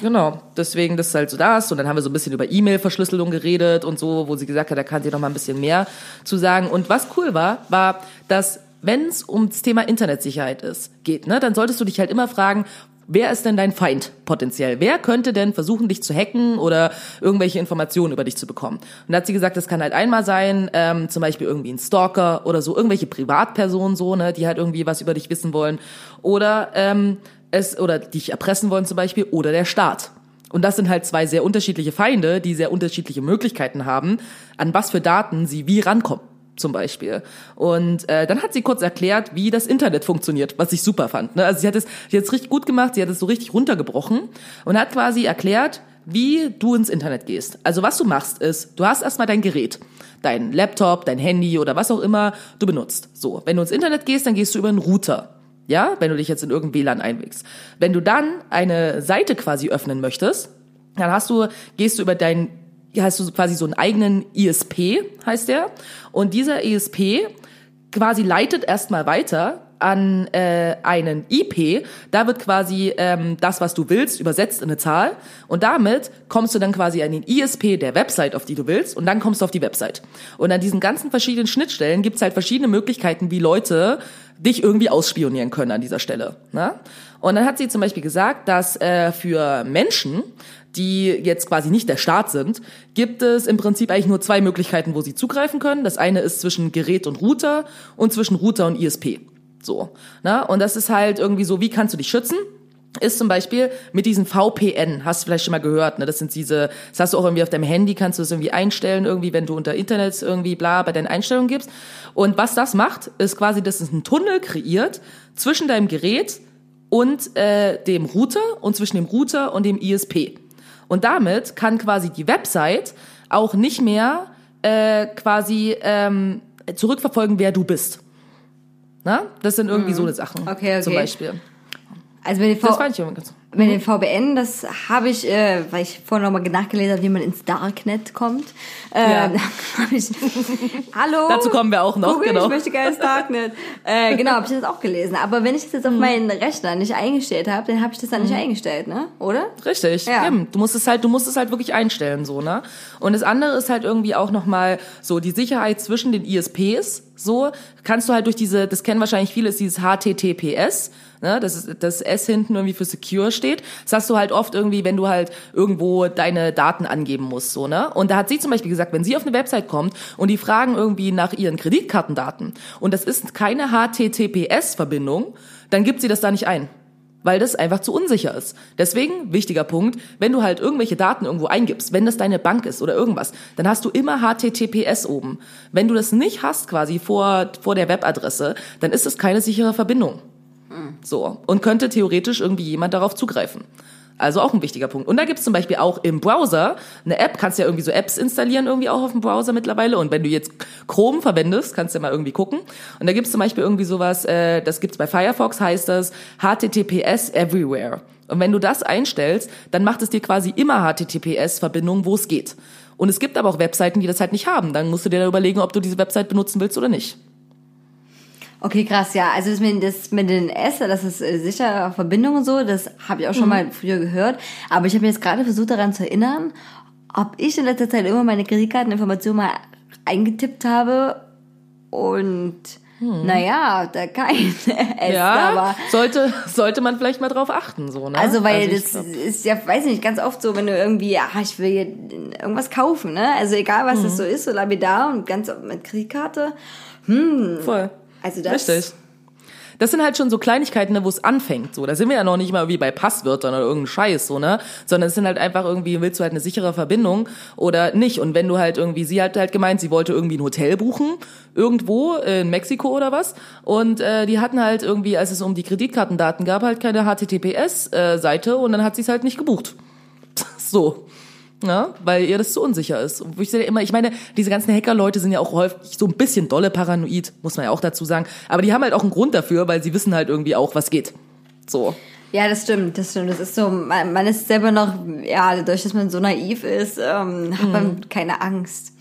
Genau, deswegen das ist halt so das. Und dann haben wir so ein bisschen über E-Mail-Verschlüsselung geredet und so, wo sie gesagt hat, da kann sie noch mal ein bisschen mehr zu sagen. Und was cool war, war, dass wenn es ums Thema Internetsicherheit ist, geht, ne, dann solltest du dich halt immer fragen, wer ist denn dein Feind potenziell? Wer könnte denn versuchen, dich zu hacken oder irgendwelche Informationen über dich zu bekommen? Und da hat sie gesagt, das kann halt einmal sein, ähm, zum Beispiel irgendwie ein Stalker oder so, irgendwelche Privatpersonen so, ne, die halt irgendwie was über dich wissen wollen. Oder ähm, es oder dich erpressen wollen zum Beispiel oder der Staat. Und das sind halt zwei sehr unterschiedliche Feinde, die sehr unterschiedliche Möglichkeiten haben, an was für Daten sie wie rankommen zum Beispiel. Und äh, dann hat sie kurz erklärt, wie das Internet funktioniert, was ich super fand. Ne? Also sie hat es, sie hat es richtig gut gemacht, sie hat es so richtig runtergebrochen und hat quasi erklärt, wie du ins Internet gehst. Also was du machst ist, du hast erstmal dein Gerät, dein Laptop, dein Handy oder was auch immer du benutzt. So, wenn du ins Internet gehst, dann gehst du über einen Router. Ja, wenn du dich jetzt in irgendein WLAN einwägst. Wenn du dann eine Seite quasi öffnen möchtest, dann hast du, gehst du über deinen, hast du quasi so einen eigenen ISP, heißt der. Und dieser ISP quasi leitet erstmal weiter an äh, einen IP. Da wird quasi ähm, das, was du willst, übersetzt in eine Zahl. Und damit kommst du dann quasi an den ISP der Website, auf die du willst. Und dann kommst du auf die Website. Und an diesen ganzen verschiedenen Schnittstellen gibt's halt verschiedene Möglichkeiten, wie Leute dich irgendwie ausspionieren können an dieser Stelle. Ne? Und dann hat sie zum Beispiel gesagt, dass äh, für Menschen, die jetzt quasi nicht der Staat sind, gibt es im Prinzip eigentlich nur zwei Möglichkeiten, wo sie zugreifen können. Das eine ist zwischen Gerät und Router und zwischen Router und ISP. So. Ne? Und das ist halt irgendwie so, wie kannst du dich schützen? ist zum Beispiel mit diesen VPN, hast du vielleicht schon mal gehört, ne? Das sind diese, das hast du auch irgendwie auf deinem Handy, kannst du das irgendwie einstellen, irgendwie, wenn du unter Internet irgendwie bla bei deinen Einstellungen gibst. Und was das macht, ist quasi, dass es einen Tunnel kreiert zwischen deinem Gerät und äh, dem Router und zwischen dem Router und dem ISP. Und damit kann quasi die Website auch nicht mehr äh, quasi ähm, zurückverfolgen, wer du bist. Na? Das sind irgendwie so eine Sachen. Mhm. Okay, okay. Zum Beispiel. Also mit den, Das fand ich ganz. Mit den VPN, das habe ich, äh, weil ich vorhin nochmal nachgelesen habe, wie man ins Darknet kommt. Äh, Ja. ich, Hallo. Dazu kommen wir auch noch, Google, genau. ich möchte gerne ins Darknet. äh, genau, habe ich das auch gelesen. Aber wenn ich das jetzt auf meinen Rechner nicht eingestellt habe, dann habe ich das dann nicht eingestellt, ne? Oder? Richtig, Ja. eben. Du musst es halt, du musst es halt wirklich einstellen, so, ne? Und das andere ist halt irgendwie auch nochmal so die Sicherheit zwischen den ISPs, so. Kannst du halt durch diese, das kennen wahrscheinlich viele, ist dieses HTTPS, ne? Das ist, das S hinten irgendwie für secure steht. Das hast du halt oft irgendwie, wenn du halt irgendwo deine Daten angeben musst, so, ne? Und da hat sie zum Beispiel gesagt, wenn sie auf eine Website kommt und die fragen irgendwie nach ihren Kreditkartendaten und das ist keine HTTPS-Verbindung, dann gibt sie das da nicht ein weil das einfach zu unsicher ist. Deswegen, wichtiger Punkt, wenn du halt irgendwelche Daten irgendwo eingibst, wenn das deine Bank ist oder irgendwas, dann hast du immer HTTPS oben. Wenn du das nicht hast quasi vor, vor der Webadresse, dann ist es keine sichere Verbindung. So. Und könnte theoretisch irgendwie jemand darauf zugreifen. Also auch ein wichtiger Punkt. Und da gibt's zum Beispiel auch im Browser eine App, kannst ja irgendwie so Apps installieren irgendwie auch auf dem Browser mittlerweile. Und wenn du jetzt Chrome verwendest, kannst du ja mal irgendwie gucken. Und da gibt's zum Beispiel irgendwie sowas, äh, das gibt's bei Firefox, heißt das HTTPS Everywhere. Und wenn du das einstellst, dann macht es dir quasi immer HTTPS-Verbindungen, wo es geht. Und es gibt aber auch Webseiten, die das halt nicht haben. Dann musst du dir da überlegen, ob du diese Website benutzen willst oder nicht. Okay, krass, ja. Also das mit, das mit den S, das ist äh, sicher Verbindung und so, das habe ich auch schon mal früher gehört. Aber ich habe jetzt gerade versucht daran zu erinnern, ob ich in letzter Zeit immer meine Kreditkarteninformationen mal eingetippt habe und naja, da kein S Ja, war. sollte, sollte man vielleicht mal drauf achten, so, ne? Also weil ich das glaub- ist ja, weiß nicht, ganz oft so, wenn du irgendwie, ah, ich will hier irgendwas kaufen, ne? Also egal was Mhm. das so ist, so lapidar und ganz mit Kreditkarte. Voll. Also das Richtig. Das sind halt schon so Kleinigkeiten, ne, wo es anfängt. So, da sind wir ja noch nicht mal wie bei Passwörtern oder irgendein Scheiß, so ne, sondern es sind halt einfach irgendwie willst du halt eine sichere Verbindung oder nicht. Und wenn du halt irgendwie, sie hat halt gemeint, sie wollte irgendwie ein Hotel buchen irgendwo in Mexiko oder was, und äh, die hatten halt irgendwie, als es um die Kreditkartendaten gab, halt keine HTTPS-Seite und dann hat sie es halt nicht gebucht. So. Ja, weil ihr das zu unsicher ist. Und ich immer, ich meine, diese ganzen Hacker-Leute sind ja auch häufig so ein bisschen dolle paranoid, muss man ja auch dazu sagen. Aber die haben halt auch einen Grund dafür, weil sie wissen halt irgendwie auch, was geht. So. Ja, das stimmt, das stimmt. Das ist so, man, man ist selber noch, ja, dadurch, dass man so naiv ist, ähm, hat man keine Angst.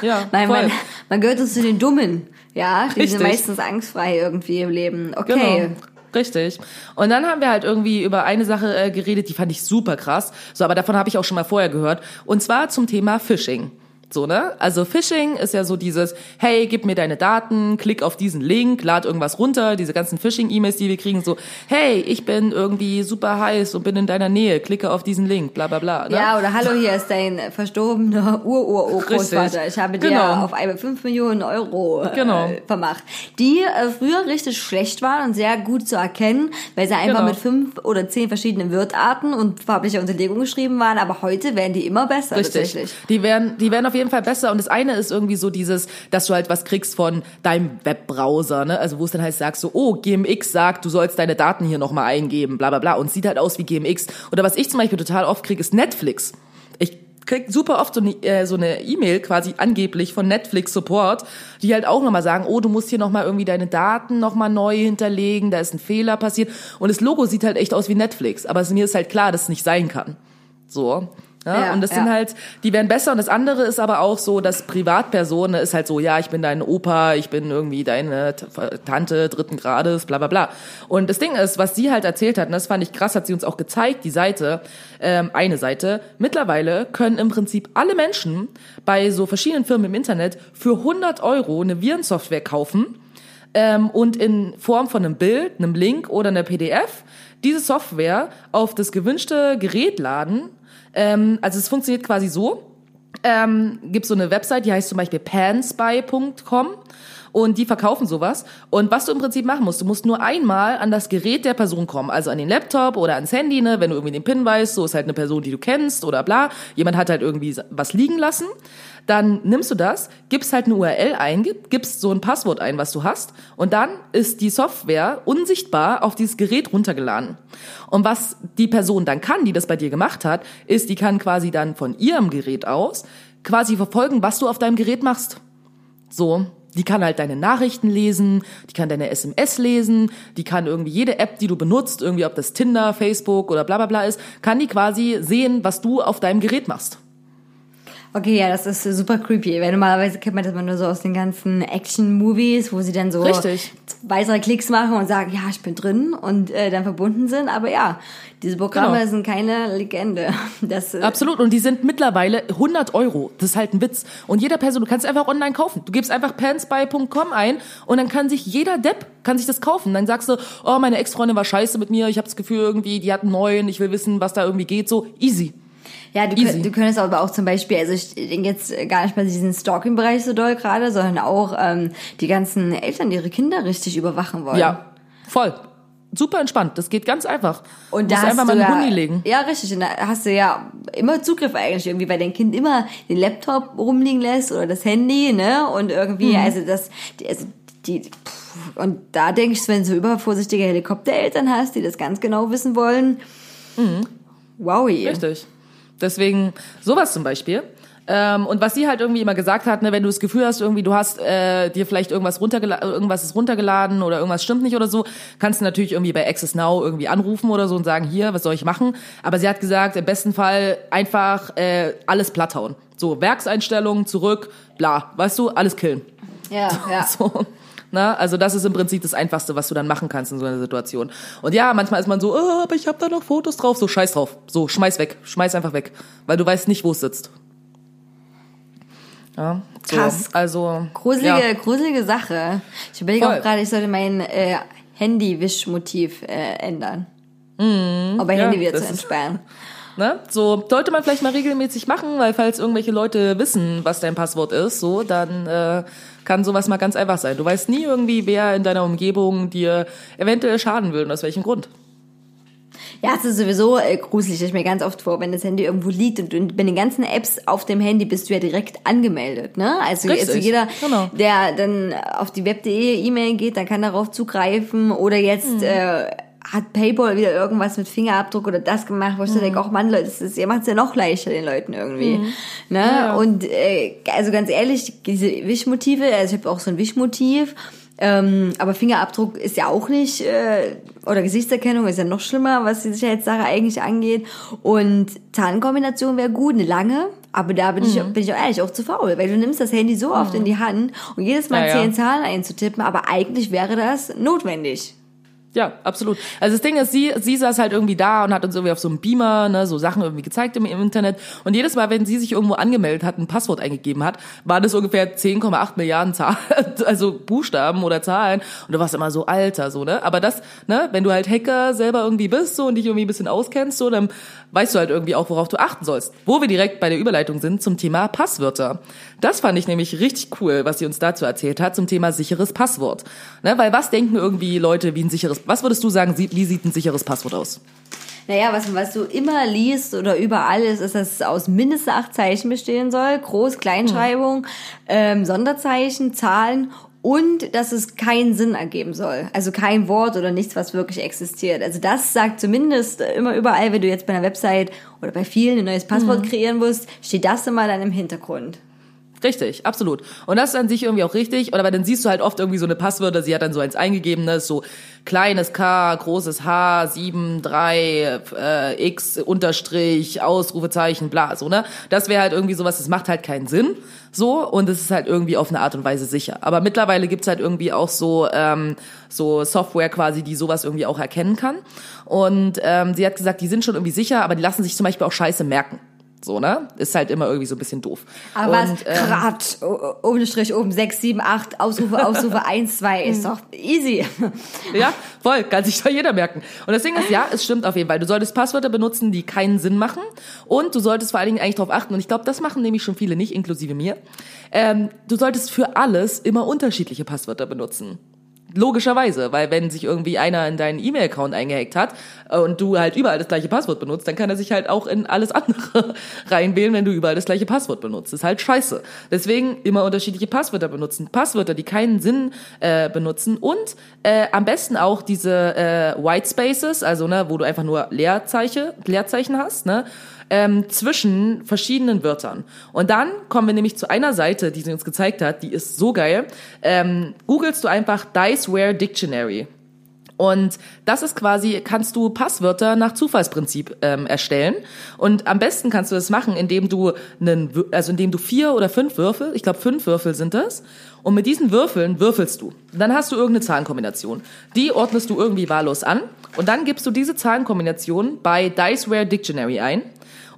Mhm. Ja, Nein, voll. man, man gehört so zu den Dummen, ja, die sind Richtig. meistens angstfrei irgendwie im Leben. Okay. Genau. Richtig. Und dann haben wir halt irgendwie über eine Sache äh, geredet, die fand ich super krass. So, aber davon habe ich auch schon mal vorher gehört. Und zwar zum Thema Phishing. So, ne? Also Phishing ist ja so dieses, hey, gib mir deine Daten, klick auf diesen Link, lad irgendwas runter, diese ganzen Phishing-E-Mails, die wir kriegen, so, hey, ich bin irgendwie super heiß und bin in deiner Nähe, klicke auf diesen Link, bla bla bla. Ne? Ja, oder hallo, hier ist dein verstorbener Ur-Ur-Urgroßvater. Richtig. Ich habe dir Genau. auf einmal 5 Millionen Euro äh, Genau. vermacht. Die äh, früher richtig schlecht waren und sehr gut zu erkennen, weil sie einfach Genau. mit fünf oder zehn verschiedenen Wirtarten und farblicher Unterlegung geschrieben waren. Aber heute werden die immer besser Richtig. tatsächlich. Die werden, die werden auf jeden Fall besser. Und das eine ist irgendwie so dieses, dass du halt was kriegst von deinem Webbrowser, ne? Also wo es dann heißt, sagst so, oh, GMX sagt, du sollst deine Daten hier nochmal eingeben, bla bla bla. Und sieht halt aus wie GMX. Oder was ich zum Beispiel total oft kriege, ist Netflix. Ich krieg super oft so eine äh, so eine E-Mail quasi angeblich von Netflix Support, die halt auch nochmal sagen, oh, du musst hier nochmal irgendwie deine Daten nochmal neu hinterlegen, da ist ein Fehler passiert. Und das Logo sieht halt echt aus wie Netflix. Aber mir ist halt klar, dass es nicht sein kann. So. Ja, Ja, und das ja. sind halt, die werden besser. Und das andere ist aber auch so, dass Privatpersonen ist halt so, ja, ich bin dein Opa, ich bin irgendwie deine Tante dritten Grades, bla bla bla. Und das Ding ist, was sie halt erzählt hat, und das fand ich krass, hat sie uns auch gezeigt, die Seite, ähm, eine Seite. Mittlerweile können im Prinzip alle Menschen bei so verschiedenen Firmen im Internet für 100 Euro eine Virensoftware kaufen ähm, und in Form von einem Bild, einem Link oder einer PDF diese Software auf das gewünschte Gerät laden. Ähm, also es funktioniert quasi so. Ähm, gibt so eine Website, die heißt zum Beispiel panspy.com und die verkaufen sowas. Und was du im Prinzip machen musst, du musst nur einmal an das Gerät der Person kommen, also an den Laptop oder ans Handy, ne, wenn du irgendwie den PIN weißt, so ist halt eine Person, die du kennst oder bla. Jemand hat halt irgendwie was liegen lassen. Dann nimmst du das, gibst halt eine URL ein, gibst so ein Passwort ein, was du hast, und dann ist die Software unsichtbar auf dieses Gerät runtergeladen. Und was die Person dann kann, die das bei dir gemacht hat, ist, die kann quasi dann von ihrem Gerät aus quasi verfolgen, was du auf deinem Gerät machst. So, die kann halt deine Nachrichten lesen, die kann deine SMS lesen, die kann irgendwie jede App, die du benutzt, irgendwie ob das Tinder, Facebook oder bla bla bla ist, kann die quasi sehen, was du auf deinem Gerät machst. Okay, ja, das ist super creepy, weil normalerweise kennt man das immer nur so aus den ganzen Action-Movies, wo sie dann so Richtig. zwei, drei Klicks machen und sagen, ja, ich bin drin und äh, dann verbunden sind. Aber ja, diese Programme Genau. sind keine Legende. Das, äh, Absolut. Und die sind mittlerweile 100 Euro. Das ist halt ein Witz. Und jeder Person, du kannst einfach online kaufen. Du gibst einfach pansby.com ein und dann kann sich jeder Depp kann sich das kaufen. Dann sagst du, oh, meine Ex-Freundin war scheiße mit mir. Ich habe das Gefühl irgendwie, die hat einen neuen. Ich will wissen, was da irgendwie geht. So easy. Ja, du, könnt, du könntest aber auch zum Beispiel, also ich denke jetzt gar nicht mal diesen Stalking-Bereich so doll gerade, sondern auch ähm, die ganzen Eltern, die ihre Kinder richtig überwachen wollen. Ja, voll. Super entspannt. Das geht ganz einfach. Und da hast einfach du mal einen ja, Huni legen. Ja, richtig. Und da hast du ja immer Zugriff eigentlich irgendwie, weil dein Kind immer den Laptop rumliegen lässt oder das Handy, ne? Und irgendwie, Mhm. also das, die, also die, pff, und da denke ich, wenn du so übervorsichtige Helikoptereltern hast, die das ganz genau wissen wollen, wowie. Mhm. Richtig. Deswegen sowas zum Beispiel. Ähm, und was sie halt irgendwie immer gesagt hat, ne, wenn du das Gefühl hast, irgendwie du hast äh, dir vielleicht irgendwas runtergeladen, irgendwas ist runtergeladen oder irgendwas stimmt nicht oder so, kannst du natürlich irgendwie bei Access Now irgendwie anrufen oder so und sagen, hier, was soll ich machen? Aber sie hat gesagt, im besten Fall einfach äh, alles platthauen. So Werkseinstellungen zurück, bla, weißt du, alles killen. Ja, ja. So. Na, also das ist im Prinzip das Einfachste, was du dann machen kannst in so einer Situation. Und ja, manchmal ist man so, oh, aber ich habe da noch Fotos drauf. So, scheiß drauf. So, schmeiß weg. Schmeiß einfach weg. Weil du weißt nicht, wo es sitzt. Ja, so. Krass. Also, Gruselige, ja. gruselige Sache. Ich überlege Voll. auch gerade, ich sollte mein äh, Handy-Wischmotiv äh, ändern. Mhm, Aber ja, Handy wieder zu entsperren. Ne? So sollte man vielleicht mal regelmäßig machen, weil falls irgendwelche Leute wissen, was dein Passwort ist, so dann äh, kann sowas mal ganz einfach sein. Du weißt nie irgendwie, wer in deiner Umgebung dir eventuell schaden will und aus welchem Grund. Ja, es ist sowieso äh, gruselig, stelle ich mir ganz oft vor, wenn das Handy irgendwo liegt und, und bei den ganzen Apps auf dem Handy bist du ja direkt angemeldet, ne? Also, also jeder, genau. der dann auf die web.de E-Mail geht, dann kann darauf zugreifen oder jetzt Mhm. äh, hat PayPal wieder irgendwas mit Fingerabdruck oder das gemacht, wo ich so Mhm. denke, auch Mann, Leute, das ist, ihr macht es ja noch leichter den Leuten irgendwie. Ne? Und äh, also ganz ehrlich, diese Wischmotive, also ich habe auch so ein Wischmotiv, ähm, aber Fingerabdruck ist ja auch nicht, äh, oder Gesichtserkennung ist ja noch schlimmer, was die Sicherheitssache eigentlich angeht. Und Zahlenkombination wäre gut, eine lange, aber da bin, ich, Mhm. bin ich auch ehrlich auch zu faul, weil du nimmst das Handy so oft in die Hand und jedes Mal Ja, ja. zehn Zahlen einzutippen, aber eigentlich wäre das notwendig. Ja, absolut. Also das Ding ist, sie, sie saß halt irgendwie da und hat uns irgendwie auf so einem Beamer ne, so Sachen irgendwie gezeigt im, im Internet. Und jedes Mal, wenn sie sich irgendwo angemeldet hat, ein Passwort eingegeben hat, waren das ungefähr 10,8 Milliarden Zahlen, also Buchstaben oder Zahlen. Und du warst immer so alter, so, ne? Aber das, ne, wenn du halt Hacker selber irgendwie bist so und dich irgendwie ein bisschen auskennst, so, dann weißt du halt irgendwie auch, worauf du achten sollst. Wo wir direkt bei der Überleitung sind zum Thema Passwörter. Das fand ich nämlich richtig cool, was sie uns dazu erzählt hat, zum Thema sicheres Passwort. Ne, weil was denken irgendwie Leute, wie ein sicheres, was würdest du sagen, wie sieht ein sicheres Passwort aus? Naja, was, was du immer liest oder überall ist, ist, dass es aus mindestens acht Zeichen bestehen soll. Groß, Kleinschreibung, ähm, Sonderzeichen, Zahlen und dass es keinen Sinn ergeben soll. Also kein Wort oder nichts, was wirklich existiert. Also das sagt zumindest immer überall, wenn du jetzt bei einer Website oder bei vielen ein neues Passwort kreieren musst, steht das immer dann im Hintergrund. Richtig, absolut. Und das ist an sich irgendwie auch richtig. Oder aber dann siehst du halt oft irgendwie so eine Passwörter, sie hat dann so eins eingegeben, ne, so kleines K, großes H, 7, 3, äh, X, Unterstrich, Ausrufezeichen, bla, so, ne? Das wäre halt irgendwie sowas, das macht halt keinen Sinn. So, und es ist halt irgendwie auf eine Art und Weise sicher. Aber mittlerweile gibt's halt irgendwie auch so, ähm, so Software quasi, die sowas irgendwie auch erkennen kann. Und ähm, sie hat gesagt, die sind schon irgendwie sicher, aber die lassen sich zum Beispiel auch Scheiße merken. So, ne? Ist halt immer irgendwie so ein bisschen doof. Aber Und, was, ähm, Grad, o- oben Strich, oben 6, 7, 8, Ausrufe, Ausrufe, 1, 2, ist doch easy. Ja, voll, kann sich doch jeder merken. Und das Ding ist, ja, es stimmt auf jeden Fall. Du solltest Passwörter benutzen, die keinen Sinn machen. Und du solltest vor allen Dingen eigentlich darauf achten, und ich glaube, das machen nämlich schon viele nicht, inklusive mir. Ähm, du solltest für alles immer unterschiedliche Passwörter benutzen. Logischerweise, weil wenn sich irgendwie einer in deinen E-Mail-Account eingehackt hat äh, und du halt überall das gleiche Passwort benutzt, dann kann er sich halt auch in alles andere reinwählen, wenn du überall das gleiche Passwort benutzt. Das ist halt scheiße. Deswegen immer unterschiedliche Passwörter benutzen. Passwörter, die keinen Sinn äh, benutzen und äh, am besten auch diese äh, White Spaces, also ne, wo du einfach nur Leerzeichen, Leerzeichen hast, ne? Ähm, zwischen verschiedenen Wörtern. Und dann kommen wir nämlich zu einer Seite, die sie uns gezeigt hat, die ist so geil. Ähm, googelst du einfach Diceware Dictionary. Und das ist quasi, kannst du Passwörter nach Zufallsprinzip ähm, erstellen. Und am besten kannst du das machen, indem du einen, also indem du vier oder fünf Würfel, ich glaube fünf Würfel sind das, und mit diesen Würfeln würfelst du. Dann hast du irgendeine Zahlenkombination. Die ordnest du irgendwie wahllos an. Und dann gibst du diese Zahlenkombination bei Diceware Dictionary ein.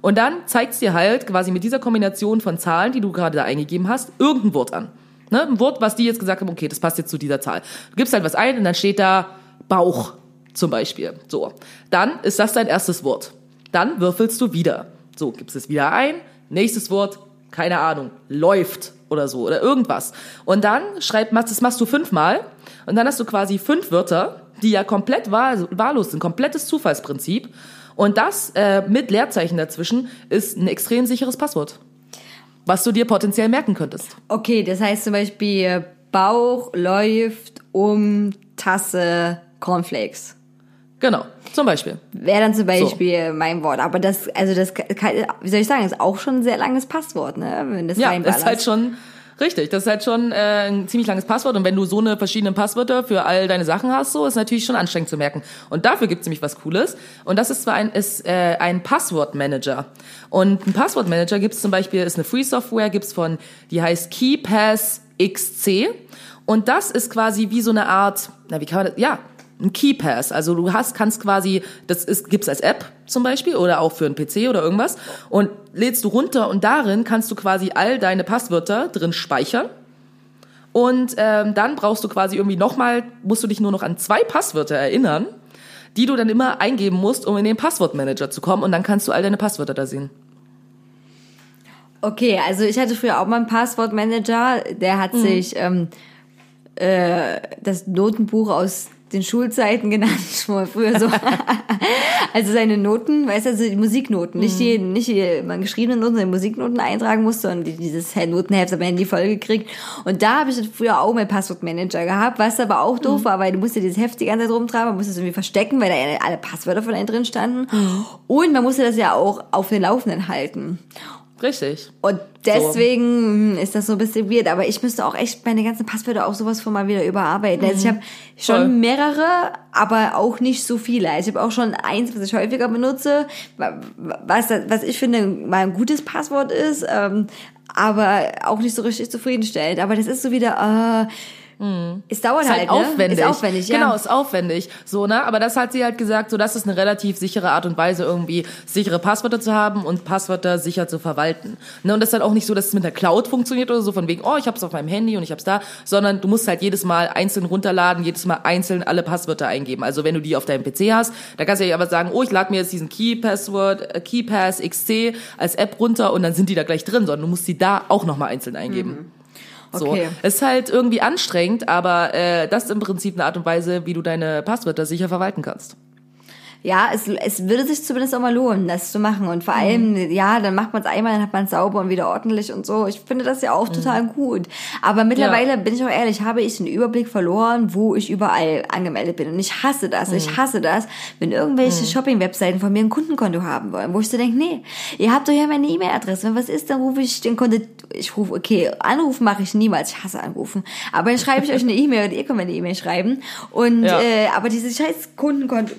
Und dann zeigt's dir halt quasi mit dieser Kombination von Zahlen, die du gerade da eingegeben hast, irgendein Wort an. Ne? Ein Wort, was die jetzt gesagt haben, okay, das passt jetzt zu dieser Zahl. Du gibst halt was ein und dann steht da Bauch zum Beispiel. So. Dann ist das dein erstes Wort. Dann würfelst du wieder. So, gibst es wieder ein. Nächstes Wort, keine Ahnung, läuft oder so oder irgendwas. Und dann schreib, das machst du fünfmal und dann hast du quasi fünf Wörter, die ja komplett wahl, wahllos sind, komplettes Zufallsprinzip. Und das äh, mit Leerzeichen dazwischen ist ein extrem sicheres Passwort, was du dir potenziell merken könntest. Okay, das heißt zum Beispiel Bauch läuft um Tasse Cornflakes. Genau, zum Beispiel. Wäre dann zum Beispiel mein Wort. Aber das, also das, kann, wie soll ich sagen, ist auch schon ein sehr langes Passwort, ne? Wenn das Ja, ist halt schon richtig. Das ist halt schon äh, ein ziemlich langes Passwort. Und wenn du so eine verschiedenen Passwörter für all deine Sachen hast, so ist natürlich schon anstrengend zu merken. Und dafür gibt es nämlich was Cooles. Und das ist zwar ein, ist, äh, ein Passwortmanager. Und ein Passwortmanager gibt es zum Beispiel, ist eine Free Software, gibt's von, die heißt KeyPass XC. Und das ist quasi wie so eine Art, na wie kann man das, ja, ein KeyPass. Also du hast, kannst quasi, das ist, gibt's als App zum Beispiel oder auch für einen PC oder irgendwas und lädst du runter und darin kannst du quasi all deine Passwörter drin speichern. Und ähm, dann brauchst du quasi irgendwie nochmal, musst du dich nur noch an zwei Passwörter erinnern, die du dann immer eingeben musst, um in den Passwortmanager zu kommen und dann kannst du all deine Passwörter da sehen. Okay, also ich hatte früher auch mal einen Passwortmanager, der hat sich ähm, äh, das Notenbuch aus den Schulzeiten genannt, schon mal früher so. also seine Noten, weißt du, also die Musiknoten, nicht die, nicht die man geschriebenen Noten, sondern die Musiknoten eintragen musste und die, dieses Notenheft am Handy vollgekriegt. Und da habe ich früher auch meinen Passwortmanager gehabt, was aber auch doof war, weil du musst dir dieses Heft die ganze Zeit rumtragen, man musste es irgendwie verstecken, weil da alle Passwörter von einem drin standen. Und man musste das ja auch auf den Laufenden halten. Richtig. Und deswegen hm, ist das so ein bisschen weird. Aber ich müsste auch echt meine ganzen Passwörter auch sowas von mal wieder überarbeiten. Also ich habe schon Voll. mehrere, aber auch nicht so viele. Also ich habe auch schon eins, was ich häufiger benutze, wa- was, was ich finde mal ein gutes Passwort ist, ähm, aber auch nicht so richtig zufriedenstellend. Aber das ist so wieder, äh, es dauert Ist halt, halt ne? aufwendig. Ist aufwendig, ja. Genau, ist aufwendig. So, ne? Aber das hat sie halt gesagt, so das ist eine relativ sichere Art und Weise, irgendwie sichere Passwörter zu haben und Passwörter sicher zu verwalten. Ne? Und das ist halt auch nicht so, dass es mit der Cloud funktioniert oder so, von wegen, oh, ich hab's auf meinem Handy und ich hab's da, sondern du musst halt jedes Mal einzeln runterladen, jedes Mal einzeln alle Passwörter eingeben. Also wenn du die auf deinem PC hast, da kannst du ja aber sagen, oh, ich lade mir jetzt diesen Key Password, äh, KeyPass XC als App runter und dann sind die da gleich drin, sondern du musst die da auch nochmal einzeln eingeben. So. Okay. Es ist halt irgendwie anstrengend, aber äh, das ist im Prinzip eine Art und Weise, wie du deine Passwörter sicher verwalten kannst. Ja, es, es würde sich zumindest auch mal lohnen, das zu machen. Und vor allem, ja, dann macht man es einmal, dann hat man es sauber und wieder ordentlich und so. Ich finde das ja auch total gut. Aber mittlerweile, Ja. bin ich auch ehrlich, habe ich den Überblick verloren, wo ich überall angemeldet bin. Und ich hasse das. Ich hasse das, wenn irgendwelche Shopping-Webseiten von mir ein Kundenkonto haben wollen, wo ich so denke, nee, ihr habt doch ja meine E-Mail-Adresse. Wenn was ist, dann rufe ich den Konto, ich rufe, okay, Anrufen mache ich niemals. Ich hasse Anrufen. Aber dann schreibe ich euch eine E-Mail und ihr könnt mir eine E-Mail schreiben. Und, Ja. äh, aber dieses scheiß Kundenkonto,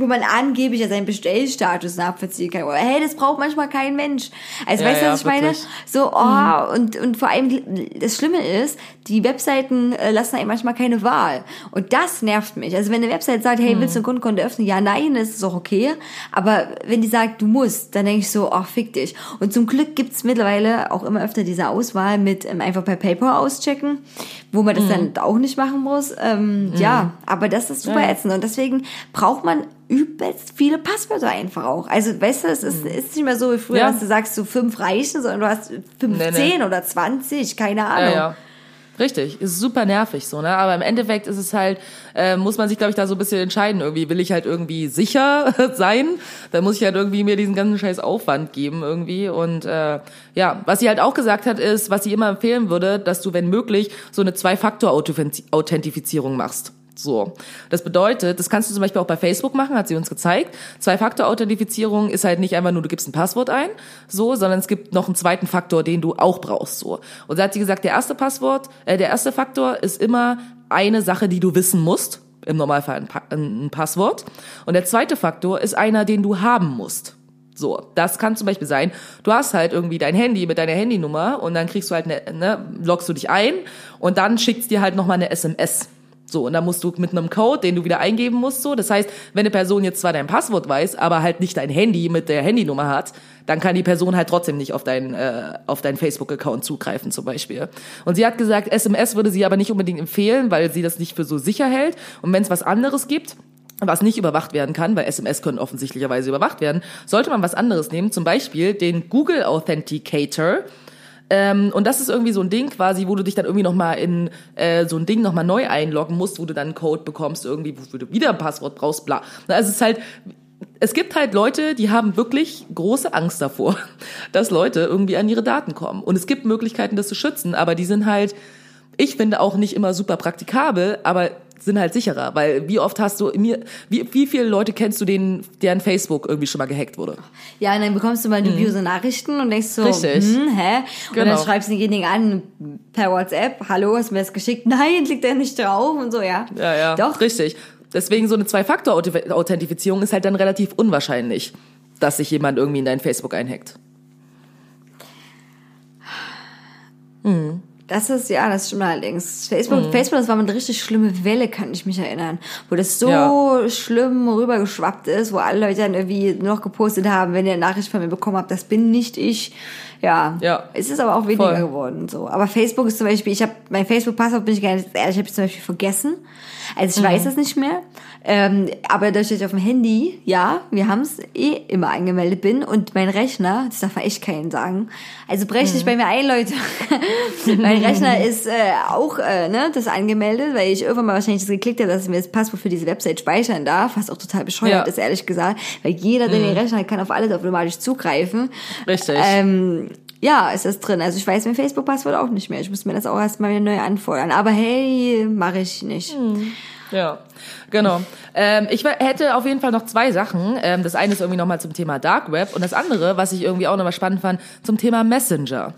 wo man angeblich ja seinen Bestellstatus nachvollziehen kann. Hey, das braucht manchmal kein Mensch. Also Ja, weißt du, ja, was ich meine? wirklich. So, oh, und, und vor allem das Schlimme ist, die Webseiten äh, lassen einem manchmal keine Wahl. Und das nervt mich. Also wenn eine Website sagt, hey, willst du ein Kundenkonto öffnen? Ja, nein, das ist auch okay. Aber wenn die sagt, du musst, dann denke ich so, ach, fick dich. Und zum Glück gibt's mittlerweile auch immer öfter diese Auswahl mit ähm, einfach per PayPal auschecken, wo man das dann auch nicht machen muss. Ähm, Ja, aber das ist super Ja. ätzend. Und deswegen braucht man übelst viele Passwörter einfach auch. Also, weißt du, es ist, ist nicht mehr so wie früher, Ja. dass du sagst, so fünf reichen, sondern du hast 15 Nee, nee. oder 20, keine Ahnung. ja. Richtig, ist super nervig so, ne? Aber im Endeffekt ist es halt, äh, muss man sich, glaube ich, da so ein bisschen entscheiden. Irgendwie will ich halt irgendwie sicher sein, dann muss ich halt irgendwie mir diesen ganzen Scheiß Aufwand geben irgendwie. Und äh, ja, was sie halt auch gesagt hat, ist, was sie immer empfehlen würde, dass du, wenn möglich, so eine Zwei-Faktor-Authentifizierung machst. So. Das bedeutet, das kannst du zum Beispiel auch bei Facebook machen, hat sie uns gezeigt. Zwei-Faktor-Authentifizierung ist halt nicht einfach nur, du gibst ein Passwort ein, so, sondern es gibt noch einen zweiten Faktor, den du auch brauchst, so. Und da hat sie gesagt, der erste Passwort, äh, der erste Faktor ist immer eine Sache, die du wissen musst. Im Normalfall ein, pa ein Passwort. Und der zweite Faktor ist einer, den du haben musst. So, das kann zum Beispiel sein, du hast halt irgendwie dein Handy mit deiner Handynummer und dann kriegst du halt eine, ne, loggst du dich ein und dann schickt's dir halt nochmal eine SMS. So, und dann musst du mit einem Code, den du wieder eingeben musst, so. Das heißt, wenn eine Person jetzt zwar dein Passwort weiß, aber halt nicht dein Handy mit der Handynummer hat, dann kann die Person halt trotzdem nicht auf deinen äh, auf deinen Facebook-Account zugreifen zum Beispiel. Und sie hat gesagt, SMS würde sie aber nicht unbedingt empfehlen, weil sie das nicht für so sicher hält. Und wenn es was anderes gibt, was nicht überwacht werden kann, weil SMS können offensichtlicherweise überwacht werden, sollte man was anderes nehmen, zum Beispiel den Google Authenticator. Ähm, und das ist irgendwie so ein Ding quasi, wo du dich dann irgendwie nochmal in äh, so ein Ding nochmal neu einloggen musst, wo du dann einen Code bekommst, irgendwie, wofür du wieder ein Passwort brauchst, bla. Also es ist halt, es gibt halt Leute, die haben wirklich große Angst davor, dass Leute irgendwie an ihre Daten kommen. Und es gibt Möglichkeiten, das zu schützen, aber die sind halt, ich finde auch nicht immer super praktikabel, aber sind halt sicherer, weil wie oft hast du mir, wie, wie viele Leute kennst du, denen, deren Facebook irgendwie schon mal gehackt wurde? Ja, und dann bekommst du mal dubiose Nachrichten und denkst so, Mhm. Richtig. hm, hä? Und dann Genau. schreibst du denjenigen an per WhatsApp, hallo, hast du mir das geschickt? Nein, klick da nicht drauf und so, ja. Ja, ja. Doch. Richtig. Deswegen so eine Zwei-Faktor-Authentifizierung ist halt dann relativ unwahrscheinlich, dass sich jemand irgendwie in dein Facebook einhackt. Das ist, ja, das stimmt allerdings. Facebook, Facebook, das war mal eine richtig schlimme Welle, kann ich mich erinnern. Wo das so Ja. schlimm rübergeschwappt ist, wo alle Leute dann irgendwie noch gepostet haben, wenn ihr eine Nachricht von mir bekommen habt, das bin nicht ich. Ja. Ja. Es ist aber auch weniger Voll. geworden, so. Aber Facebook ist zum Beispiel, ich habe, mein Facebook-Passwort bin ich gar nicht ehrlich, ich habe zum Beispiel vergessen. Also ich weiß es nicht mehr. Ähm, aber dass ich auf dem Handy, ja, wir haben es eh immer angemeldet bin und mein Rechner, das darf man echt keinen sagen. Also brecht nicht bei mir ein, Leute. mein Rechner ist äh, auch äh, ne, das angemeldet, weil ich irgendwann mal wahrscheinlich das geklickt habe, dass ich mir das Passwort für diese Website speichern darf, was auch total bescheuert Ja. ist, ehrlich gesagt. Weil jeder, der den Rechner hat, kann auf alles automatisch zugreifen. Richtig. Ähm, ja, ist das drin. Also ich weiß mein Facebook-Passwort auch nicht mehr. Ich muss mir das auch erstmal wieder neu anfordern. Aber hey, mache ich nicht. Ja, genau. Ähm, ich hätte auf jeden Fall noch zwei Sachen. Ähm, das eine ist irgendwie nochmal zum Thema Dark Web und das andere, was ich irgendwie auch nochmal spannend fand, zum Thema Messenger.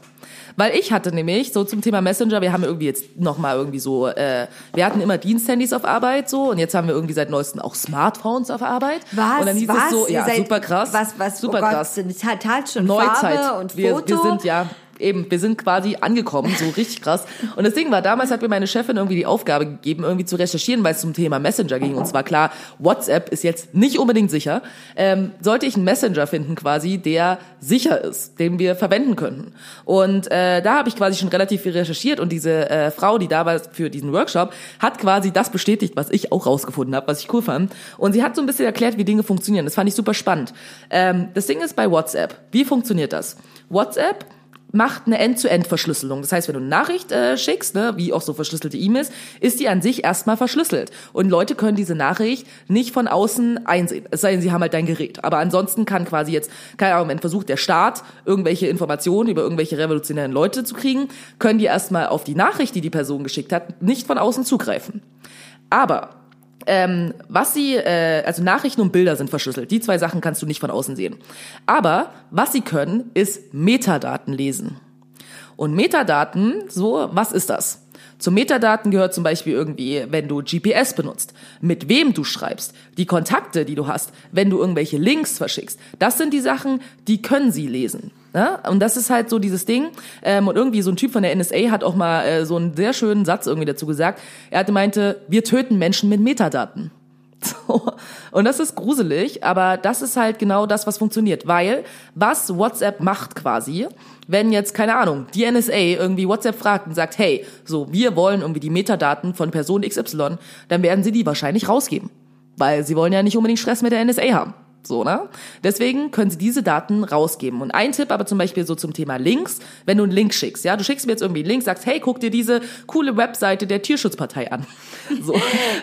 Weil ich hatte nämlich so zum Thema Messenger, wir haben irgendwie jetzt nochmal irgendwie so, äh, wir hatten immer Diensthandys auf Arbeit so und jetzt haben wir irgendwie seit neuestem auch Smartphones auf Arbeit. Was? Und dann hieß was? es so, ja, seid- super krass. Was, was, super oh Gott, krass. Tat schon Neuzeit. Farbe und wir, Foto. wir sind ja eben, wir sind quasi angekommen, so richtig krass. Und das Ding war, damals hat mir meine Chefin irgendwie die Aufgabe gegeben, irgendwie zu recherchieren, weil es zum Thema Messenger ging. Und zwar klar, WhatsApp ist jetzt nicht unbedingt sicher. Ähm, sollte ich einen Messenger finden quasi, der sicher ist, den wir verwenden könnten. Und äh, da habe ich quasi schon relativ viel recherchiert und diese äh, Frau, die da war für diesen Workshop, hat quasi das bestätigt, was ich auch rausgefunden habe, was ich cool fand. Und sie hat so ein bisschen erklärt, wie Dinge funktionieren. Das fand ich super spannend. Ähm, das Ding ist bei WhatsApp. Wie funktioniert das? WhatsApp macht eine End-zu-End-Verschlüsselung. Das heißt, wenn du eine Nachricht äh, schickst, ne, wie auch so verschlüsselte E-Mails, ist die an sich erstmal verschlüsselt. Und Leute können diese Nachricht nicht von außen einsehen. Es sei denn, sie haben halt dein Gerät. Aber ansonsten kann quasi jetzt, keine Ahnung, wenn versucht der Staat, irgendwelche Informationen über irgendwelche revolutionären Leute zu kriegen, können die erstmal auf die Nachricht, die die Person geschickt hat, nicht von außen zugreifen. Aber ähm, was sie, äh, also Nachrichten und Bilder sind verschlüsselt. Die zwei Sachen kannst du nicht von außen sehen. Aber was sie können, ist Metadaten lesen. Und Metadaten, so, was ist das? Zu Metadaten gehört zum Beispiel irgendwie, wenn du GPS benutzt, mit wem du schreibst, die Kontakte, die du hast, wenn du irgendwelche Links verschickst. Das sind die Sachen, die können sie lesen. Ne? Und das ist halt so dieses Ding. Ähm, und irgendwie so ein Typ von der NSA hat auch mal äh, so einen sehr schönen Satz irgendwie dazu gesagt. Er hatte meinte, wir töten Menschen mit Metadaten. So. Und das ist gruselig, aber das ist halt genau das, was funktioniert. Weil, was WhatsApp macht quasi, wenn jetzt, keine Ahnung, die NSA irgendwie WhatsApp fragt und sagt, hey, so, wir wollen irgendwie die Metadaten von Person XY, dann werden sie die wahrscheinlich rausgeben. Weil sie wollen ja nicht unbedingt Stress mit der NSA haben. So, ne? Deswegen können Sie diese Daten rausgeben. Und ein Tipp aber zum Beispiel so zum Thema Links, wenn du einen Link schickst, ja, du schickst mir jetzt irgendwie einen Link, sagst, hey, guck dir diese coole Webseite der Tierschutzpartei an. So.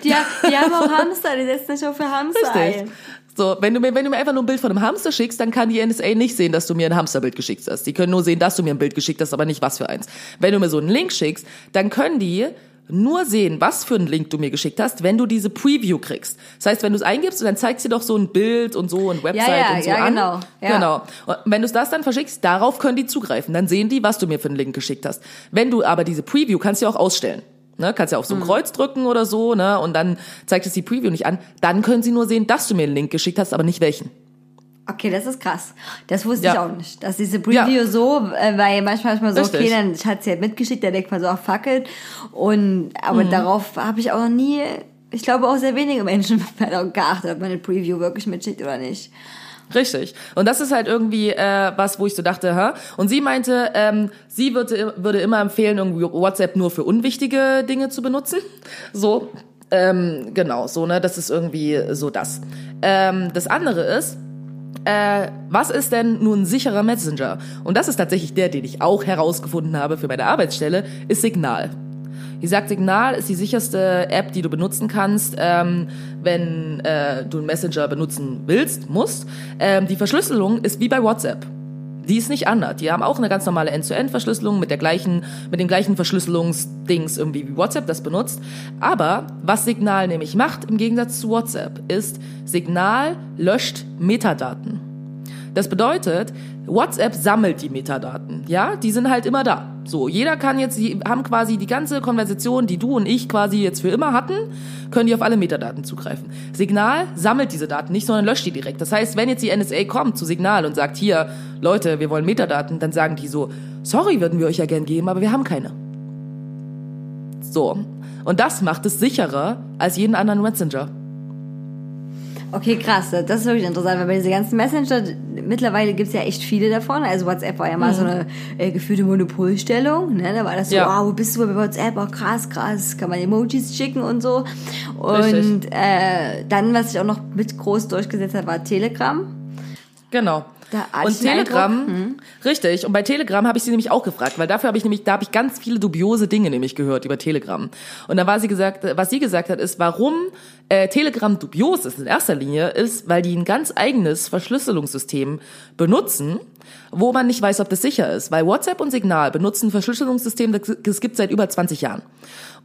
Die, die haben auch Hamster, die setzen sich auch für Hamster Richtig. ein. So, wenn du mir, wenn du mir einfach nur ein Bild von einem Hamster schickst, dann kann die NSA nicht sehen, dass du mir ein Hamsterbild geschickt hast. Die können nur sehen, dass du mir ein Bild geschickt hast, aber nicht was für eins. Wenn du mir so einen Link schickst, dann können die nur sehen, was für einen Link du mir geschickt hast, wenn du diese Preview kriegst. Das heißt, wenn du es eingibst, dann zeigt sie doch so ein Bild und so und Website ja, und so ja, an. genau, ja. Genau. Und wenn du es das dann verschickst, darauf können die zugreifen. Dann sehen die, was du mir für einen Link geschickt hast. Wenn du aber diese Preview kannst du ja auch ausstellen. Ne, kannst ja auf so Mhm. ein Kreuz drücken oder so, ne, und dann zeigt es die Preview nicht an. Dann können sie nur sehen, dass du mir einen Link geschickt hast, aber nicht welchen. Okay, das ist krass. Das wusste Ja. ich auch nicht. Dass diese Preview Ja. so, äh, weil manchmal ist man so, Richtig. okay, dann hat sie halt mitgeschickt, da denkt man so, ach, fackelt. Und, aber Mhm. darauf habe ich auch noch nie, ich glaube auch sehr wenige Menschen darauf geachtet, ob man eine Preview wirklich mitschickt oder nicht. Richtig. Und das ist halt irgendwie äh, was, wo ich so dachte, hä? Und sie meinte, ähm, sie würde, würde immer empfehlen, irgendwie WhatsApp nur für unwichtige Dinge zu benutzen. So, ähm, genau, so, ne? Das ist irgendwie so das. Ähm, das andere ist, äh, was ist denn nun ein sicherer Messenger? Und das ist tatsächlich der, den ich auch herausgefunden habe für meine Arbeitsstelle, ist Signal. Die sagt, Signal ist die sicherste App, die du benutzen kannst, ähm, wenn äh, du einen Messenger benutzen willst, musst. Ähm, die Verschlüsselung ist wie bei WhatsApp. Die ist nicht anders. Die haben auch eine ganz normale End-to-End-Verschlüsselung mit der gleichen, mit den gleichen Verschlüsselungsdings irgendwie wie WhatsApp das benutzt. Aber was Signal nämlich macht, im Gegensatz zu WhatsApp, ist, Signal löscht Metadaten. Das bedeutet, WhatsApp sammelt die Metadaten. Ja, die sind halt immer da. So, jeder kann jetzt, die haben quasi die ganze Konversation, die du und ich quasi jetzt für immer hatten, können die auf alle Metadaten zugreifen. Signal sammelt diese Daten nicht, sondern löscht die direkt. Das heißt, wenn jetzt die NSA kommt zu Signal und sagt, hier, Leute, wir wollen Metadaten, dann sagen die so, sorry, würden wir euch ja gern geben, aber wir haben keine. So. Und das macht es sicherer als jeden anderen Messenger. Okay, krass. Das ist wirklich interessant, weil bei diese ganzen Messenger, mittlerweile gibt's ja echt viele davon. Also WhatsApp war ja mal so eine äh, gefühlte Monopolstellung. Ne? Da war das so, Ja. wow, wo bist du bei WhatsApp? Oh, krass, krass. Kann man Emojis schicken und so. Und äh, dann, was sich auch noch mit groß durchgesetzt hat, war Telegram. Genau. Da und Telegram, Eindruck, hm. richtig. Und bei Telegram habe ich sie nämlich auch gefragt, weil dafür habe ich nämlich, da habe ich ganz viele dubiose Dinge nämlich gehört über Telegram. Und da war sie gesagt, was sie gesagt hat, ist, warum äh, Telegram dubios ist in erster Linie, ist, weil die ein ganz eigenes Verschlüsselungssystem benutzen, wo man nicht weiß, ob das sicher ist. Weil WhatsApp und Signal benutzen ein Verschlüsselungssystem, das es gibt seit über 20 Jahren.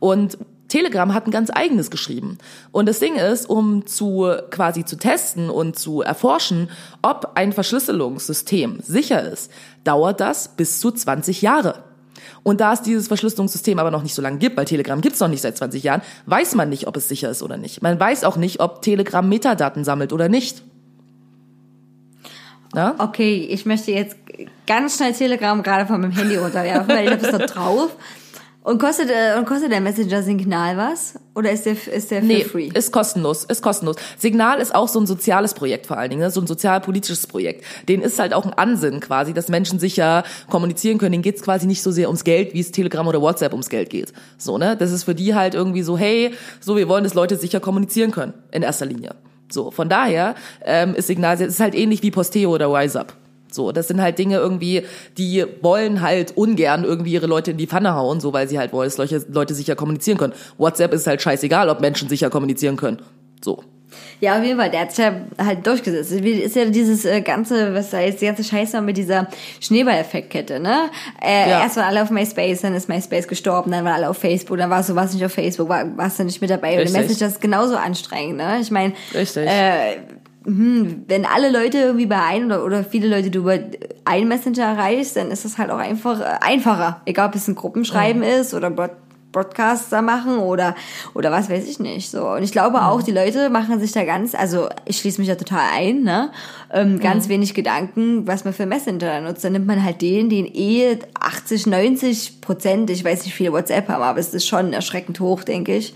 Und Telegram hat ein ganz eigenes geschrieben. Und das Ding ist, um zu quasi zu testen und zu erforschen, ob ein Verschlüsselungssystem sicher ist, dauert das bis zu 20 Jahre. Und da es dieses Verschlüsselungssystem aber noch nicht so lange gibt, weil Telegram gibt's noch nicht seit 20 Jahren, weiß man nicht, ob es sicher ist oder nicht. Man weiß auch nicht, ob Telegram Metadaten sammelt oder nicht. Na? Okay, ich möchte jetzt ganz schnell Telegram gerade von meinem Handy runterwerfen, weil ich habe es noch drauf. Und kostet, äh, und kostet der Messenger Signal was? Oder ist der, ist der Nee, free? ist kostenlos, ist kostenlos. Signal ist auch so ein soziales Projekt vor allen Dingen, ne? so ein sozialpolitisches Projekt. Den ist halt auch ein Ansinn quasi, dass Menschen sicher kommunizieren können. Denen geht's quasi nicht so sehr ums Geld, wie es Telegram oder WhatsApp ums Geld geht. So, ne? Das ist für die halt irgendwie so, hey, so, wir wollen, dass Leute sicher kommunizieren können, in erster Linie. So, von daher ähm, ist Signal, es ist halt ähnlich wie Posteo oder RiseUp. So, das sind halt Dinge irgendwie, die wollen halt ungern irgendwie ihre Leute in die Pfanne hauen, so weil sie halt wollen, dass Leute, Leute sicher kommunizieren können. WhatsApp ist halt scheißegal, ob Menschen sicher kommunizieren können. So. Ja, auf jeden Fall, der hat sich ja halt durchgesetzt. Ist ja dieses äh, ganze, was da jetzt die ganze Scheiße mit dieser Schneeball-Effektkette, ne? Äh, Ja. Erst waren alle auf MySpace, dann ist MySpace gestorben, dann waren alle auf Facebook, dann warst du warst nicht auf Facebook, war, warst du nicht mit dabei. Und Richtig. Messenger ist genauso anstrengend, ne? Ich meine, äh, hm, wenn alle Leute irgendwie bei einem oder, oder viele Leute du über einen Messenger erreichst, dann ist das halt auch einfach äh, einfacher. Egal, ob es ein Gruppenschreiben Mhm. ist oder Broadcasts da machen oder, oder was weiß ich nicht, so. Und ich glaube auch, die Leute machen sich da ganz, also ich schließe mich da total ein, ne, ähm, ganz wenig Gedanken, was man für Messenger da nutzt. Dann nimmt man halt den, den eh 80, 90 Prozent, ich weiß nicht, viele WhatsApp haben, aber es ist schon erschreckend hoch, denke ich,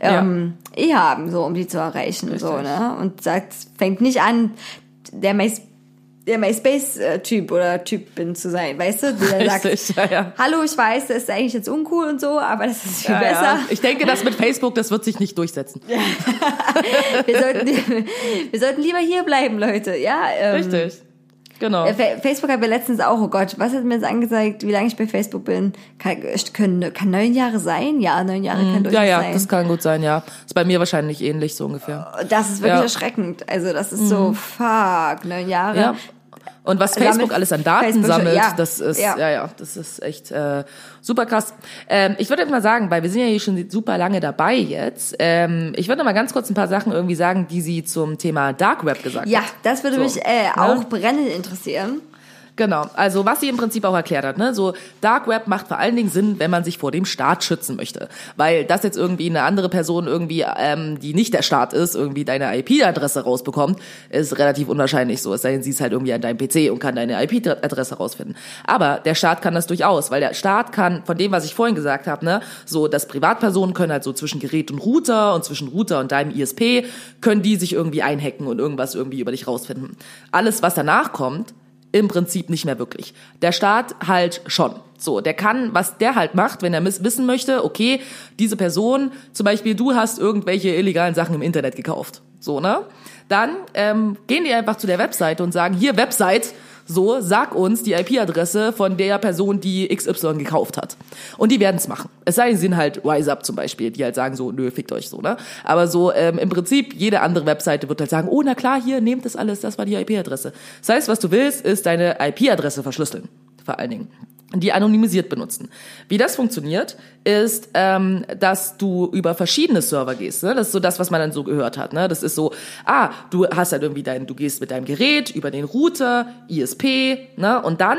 ähm, eh haben, so, um die zu erreichen, so, ne. Und sagt, fängt nicht an, der meist der MySpace-Typ oder Typin zu sein, weißt du? Der sagt, Richtig, ja, ja. hallo, ich weiß, das ist eigentlich jetzt uncool und so, aber das ist viel Ja, besser. Ich denke, das mit Facebook, das wird sich nicht durchsetzen. Wir, sollten, wir sollten lieber hier bleiben, Leute. Ja, ähm, Richtig. Genau. äh, Fa- Facebook hat mir letztens auch, oh Gott, was hat mir jetzt angezeigt, wie lange ich bei Facebook bin? Kann, können, kann neun Jahre sein? Ja, neun Jahre kann durchaus Mhm. Ja, ja, sein. das kann gut sein, ja. Ist bei mir wahrscheinlich ähnlich, so ungefähr. das ist wirklich Ja. Erschreckend. Also das ist so, fuck, neun Jahre. Ja. Und was Damit Facebook alles an Daten Facebook- sammelt, ja, das ist, ja. ja. ja, das ist echt äh, super krass. Ähm, ich würde mal sagen, weil wir sind ja hier schon super lange dabei jetzt, ähm, ich würde mal ganz kurz ein paar Sachen irgendwie sagen, die sie zum Thema Dark Web gesagt Ja, hat. das würde So, mich äh, ne? auch brennend interessieren. Genau, also was sie im Prinzip auch erklärt hat, ne, so Dark Web macht vor allen Dingen Sinn, wenn man sich vor dem Staat schützen möchte, weil das jetzt irgendwie eine andere Person irgendwie, ähm, die nicht der Staat ist, irgendwie deine IP-Adresse rausbekommt, ist relativ unwahrscheinlich so. Es sei denn, sie ist halt irgendwie an deinem PC und kann deine IP-Adresse rausfinden. Aber der Staat kann das durchaus, weil der Staat kann von dem, was ich vorhin gesagt habe, ne, so dass Privatpersonen können halt so zwischen Gerät und Router und zwischen Router und deinem ISP können die sich irgendwie einhacken und irgendwas irgendwie über dich rausfinden. Alles, was danach kommt im Prinzip nicht mehr wirklich. Der Staat halt schon. So, der kann, was der halt macht, wenn er wissen möchte, okay, diese Person, zum Beispiel du hast irgendwelche illegalen Sachen im Internet gekauft. So, ne? Dann ähm, gehen die einfach zu der Webseite und sagen, hier Website, so, sag uns die IP-Adresse von der Person, die XY gekauft hat. Und die werden es machen. Es sei denn, sie sind halt Rise Up zum Beispiel, die halt sagen so, nö, fickt euch so, ne? Aber so ähm, im Prinzip, jede andere Webseite wird halt sagen, oh, na klar, hier, nehmt das alles, das war die IP-Adresse. Das heißt, was du willst, ist deine IP-Adresse verschlüsseln, vor allen Dingen die anonymisiert benutzen. Wie das funktioniert, ist, ähm, dass du über verschiedene Server gehst. Ne? Das ist so das, was man dann so gehört hat. Ne? Das ist so, ah, du hast halt irgendwie dein, du gehst mit deinem Gerät über den Router, ISP, ne? und dann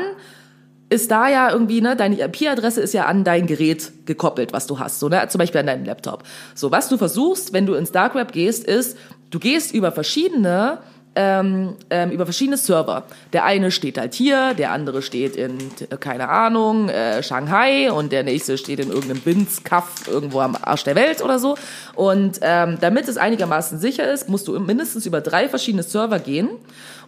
ist da ja irgendwie, ne, deine IP-Adresse ist ja an dein Gerät gekoppelt, was du hast, so, ne, zum Beispiel an deinem Laptop. So, was du versuchst, wenn du ins Dark Web gehst, ist, du gehst über verschiedene ähm, ähm, über verschiedene Server. Der eine steht halt hier, der andere steht in, äh, keine Ahnung, äh, Shanghai und der nächste steht in irgendeinem Winzkaff irgendwo am Arsch der Welt oder so. Und ähm, damit es einigermaßen sicher ist, musst du mindestens über drei verschiedene Server gehen.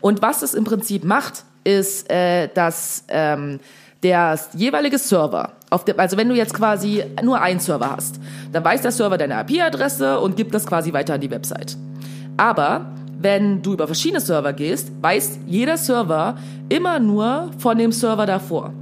Und was es im Prinzip macht, ist, äh, dass ähm, der jeweilige Server, auf dem, also wenn du jetzt quasi nur einen Server hast, dann weiß der Server deine IP-Adresse und gibt das quasi weiter an die Website. Aber wenn du über verschiedene Server gehst, weiß jeder Server immer nur von dem Server davor.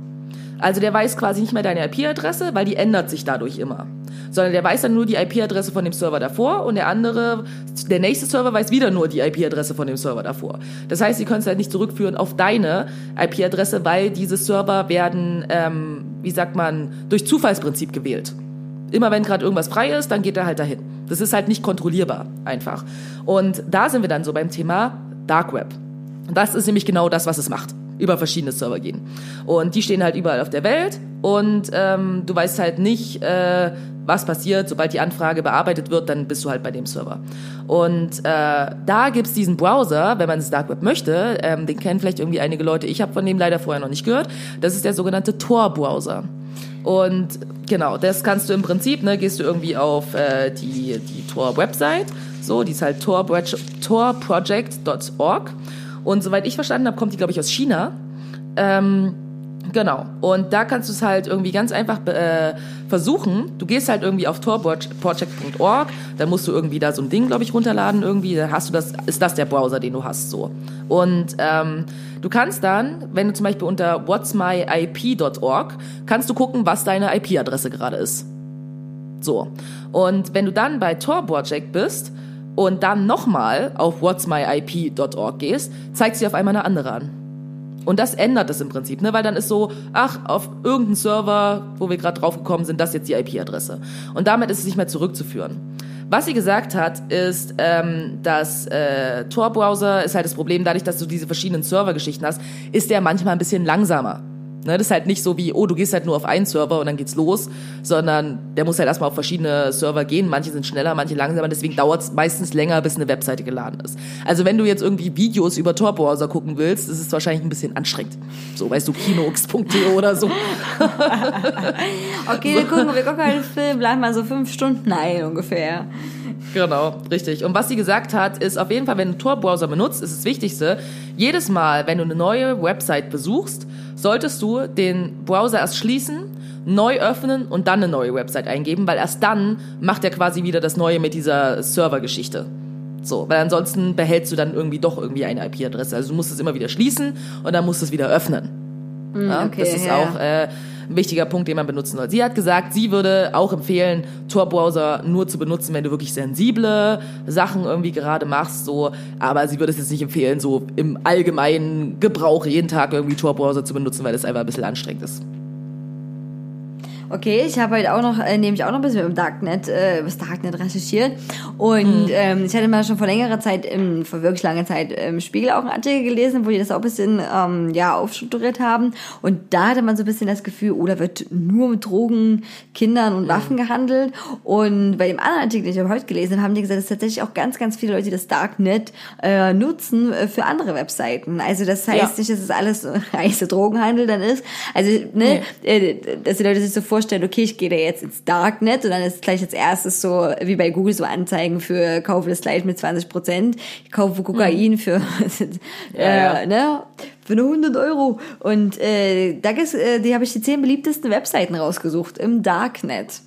Also der weiß quasi nicht mehr deine IP-Adresse, weil die ändert sich dadurch immer. Sondern der weiß dann nur die IP-Adresse von dem Server davor und der andere, der nächste Server weiß wieder nur die IP-Adresse von dem Server davor. Das heißt, sie können es halt nicht zurückführen auf deine IP-Adresse, weil diese Server werden, ähm, wie sagt man, durch Zufallsprinzip gewählt. Immer wenn gerade irgendwas frei ist, dann geht er halt dahin. Das ist halt nicht kontrollierbar, einfach. Und da sind wir dann so beim Thema Dark Web. Das ist nämlich genau das, was es macht. Über verschiedene Server gehen. Und die stehen halt überall auf der Welt und ähm, du weißt halt nicht, äh, was passiert. Sobald die Anfrage bearbeitet wird, dann bist du halt bei dem Server. Und äh, da gibt's diesen Browser, wenn man das Dark Web möchte, ähm, den kennen vielleicht irgendwie einige Leute. Ich habe von dem leider vorher noch nicht gehört. Das ist der sogenannte Tor-Browser. Und genau, das kannst du im Prinzip, ne, gehst du irgendwie auf äh, die, die Tor-Website, so, die ist halt torproject.org. Und soweit ich verstanden habe, kommt die, glaube ich, aus China. Ähm, genau. Und da kannst du es halt irgendwie ganz einfach äh, versuchen. Du gehst halt irgendwie auf torproject.org, dann musst du irgendwie da so ein Ding, glaube ich, runterladen irgendwie. Dann hast du das, ist das der Browser, den du hast, so. Und ähm, du kannst dann, wenn du zum Beispiel unter whatsmyip.org, kannst du gucken, was deine IP-Adresse gerade ist. So. Und wenn du dann bei Tor bist und dann nochmal auf whatsmyip.org gehst, zeigt sie auf einmal eine andere an. Und das ändert es im Prinzip, ne? Weil dann ist so, ach, auf irgendeinen Server, wo wir gerade drauf gekommen sind, das ist jetzt die IP-Adresse. Und damit ist es nicht mehr zurückzuführen. Was sie gesagt hat, ist, ähm, dass äh, Tor-Browser ist halt das Problem, dadurch, dass du diese verschiedenen Servergeschichten hast, ist der manchmal ein bisschen langsamer. Ne, das ist halt nicht so wie, oh, du gehst halt nur auf einen Server und dann geht's los, sondern der muss halt erstmal auf verschiedene Server gehen. Manche sind schneller, manche langsamer, deswegen dauert es meistens länger, bis eine Webseite geladen ist. Also wenn du jetzt irgendwie Videos über Tor-Browser gucken willst, ist es wahrscheinlich ein bisschen anstrengend. So, weißt du, kinox.de oder so. okay, wir gucken, wir gucken einen Film, bleiben mal so fünf Stunden ein ungefähr. Genau, richtig. Und was sie gesagt hat, ist auf jeden Fall, wenn du Tor-Browser benutzt, ist das Wichtigste, jedes Mal, wenn du eine neue Website besuchst, solltest du den Browser erst schließen, neu öffnen und dann eine neue Website eingeben, weil erst dann macht er quasi wieder das Neue mit dieser Servergeschichte. So, weil ansonsten behältst du dann irgendwie doch irgendwie eine IP-Adresse. Also du musst es immer wieder schließen und dann musst du es wieder öffnen. Hm, Ja, okay, das ist ja. auch äh, ein wichtiger Punkt, den man benutzen soll. Sie hat gesagt, sie würde auch empfehlen, Tor-Browser nur zu benutzen, wenn du wirklich sensible Sachen irgendwie gerade machst, so. Aber sie würde es jetzt nicht empfehlen, so im allgemeinen Gebrauch jeden Tag irgendwie Tor-Browser zu benutzen, weil das einfach ein bisschen anstrengend ist. Okay, ich habe heute auch noch, äh, nämlich auch noch ein bisschen im Darknet, äh, das Darknet recherchiert. Und ähm, ich hatte mal schon vor längerer Zeit, im, vor wirklich langer Zeit, im Spiegel auch einen Artikel gelesen, wo die das auch ein bisschen ähm, ja, aufstrukturiert haben. Und da hatte man so ein bisschen das Gefühl, oh, da wird nur mit Drogen, Kindern und Waffen gehandelt. Und bei dem anderen Artikel, den ich aber heute gelesen habe, haben die gesagt, dass tatsächlich auch ganz, ganz viele Leute das Darknet äh, nutzen äh, für andere Webseiten. Also das heißt Ja. nicht, dass es alles so heiße Drogenhandel dann ist. Also, ne, äh, dass die Leute sich so vorstellen, okay, ich gehe da jetzt ins Darknet und dann ist gleich als erstes so, wie bei Google, so Anzeigen für kaufe das Kleid mit 20 Prozent, ich kaufe Kokain für, äh, Ja, ja. ne, für nur 100 Euro. Und äh, da gibt's, äh, die habe ich die zehn beliebtesten Webseiten rausgesucht im Darknet.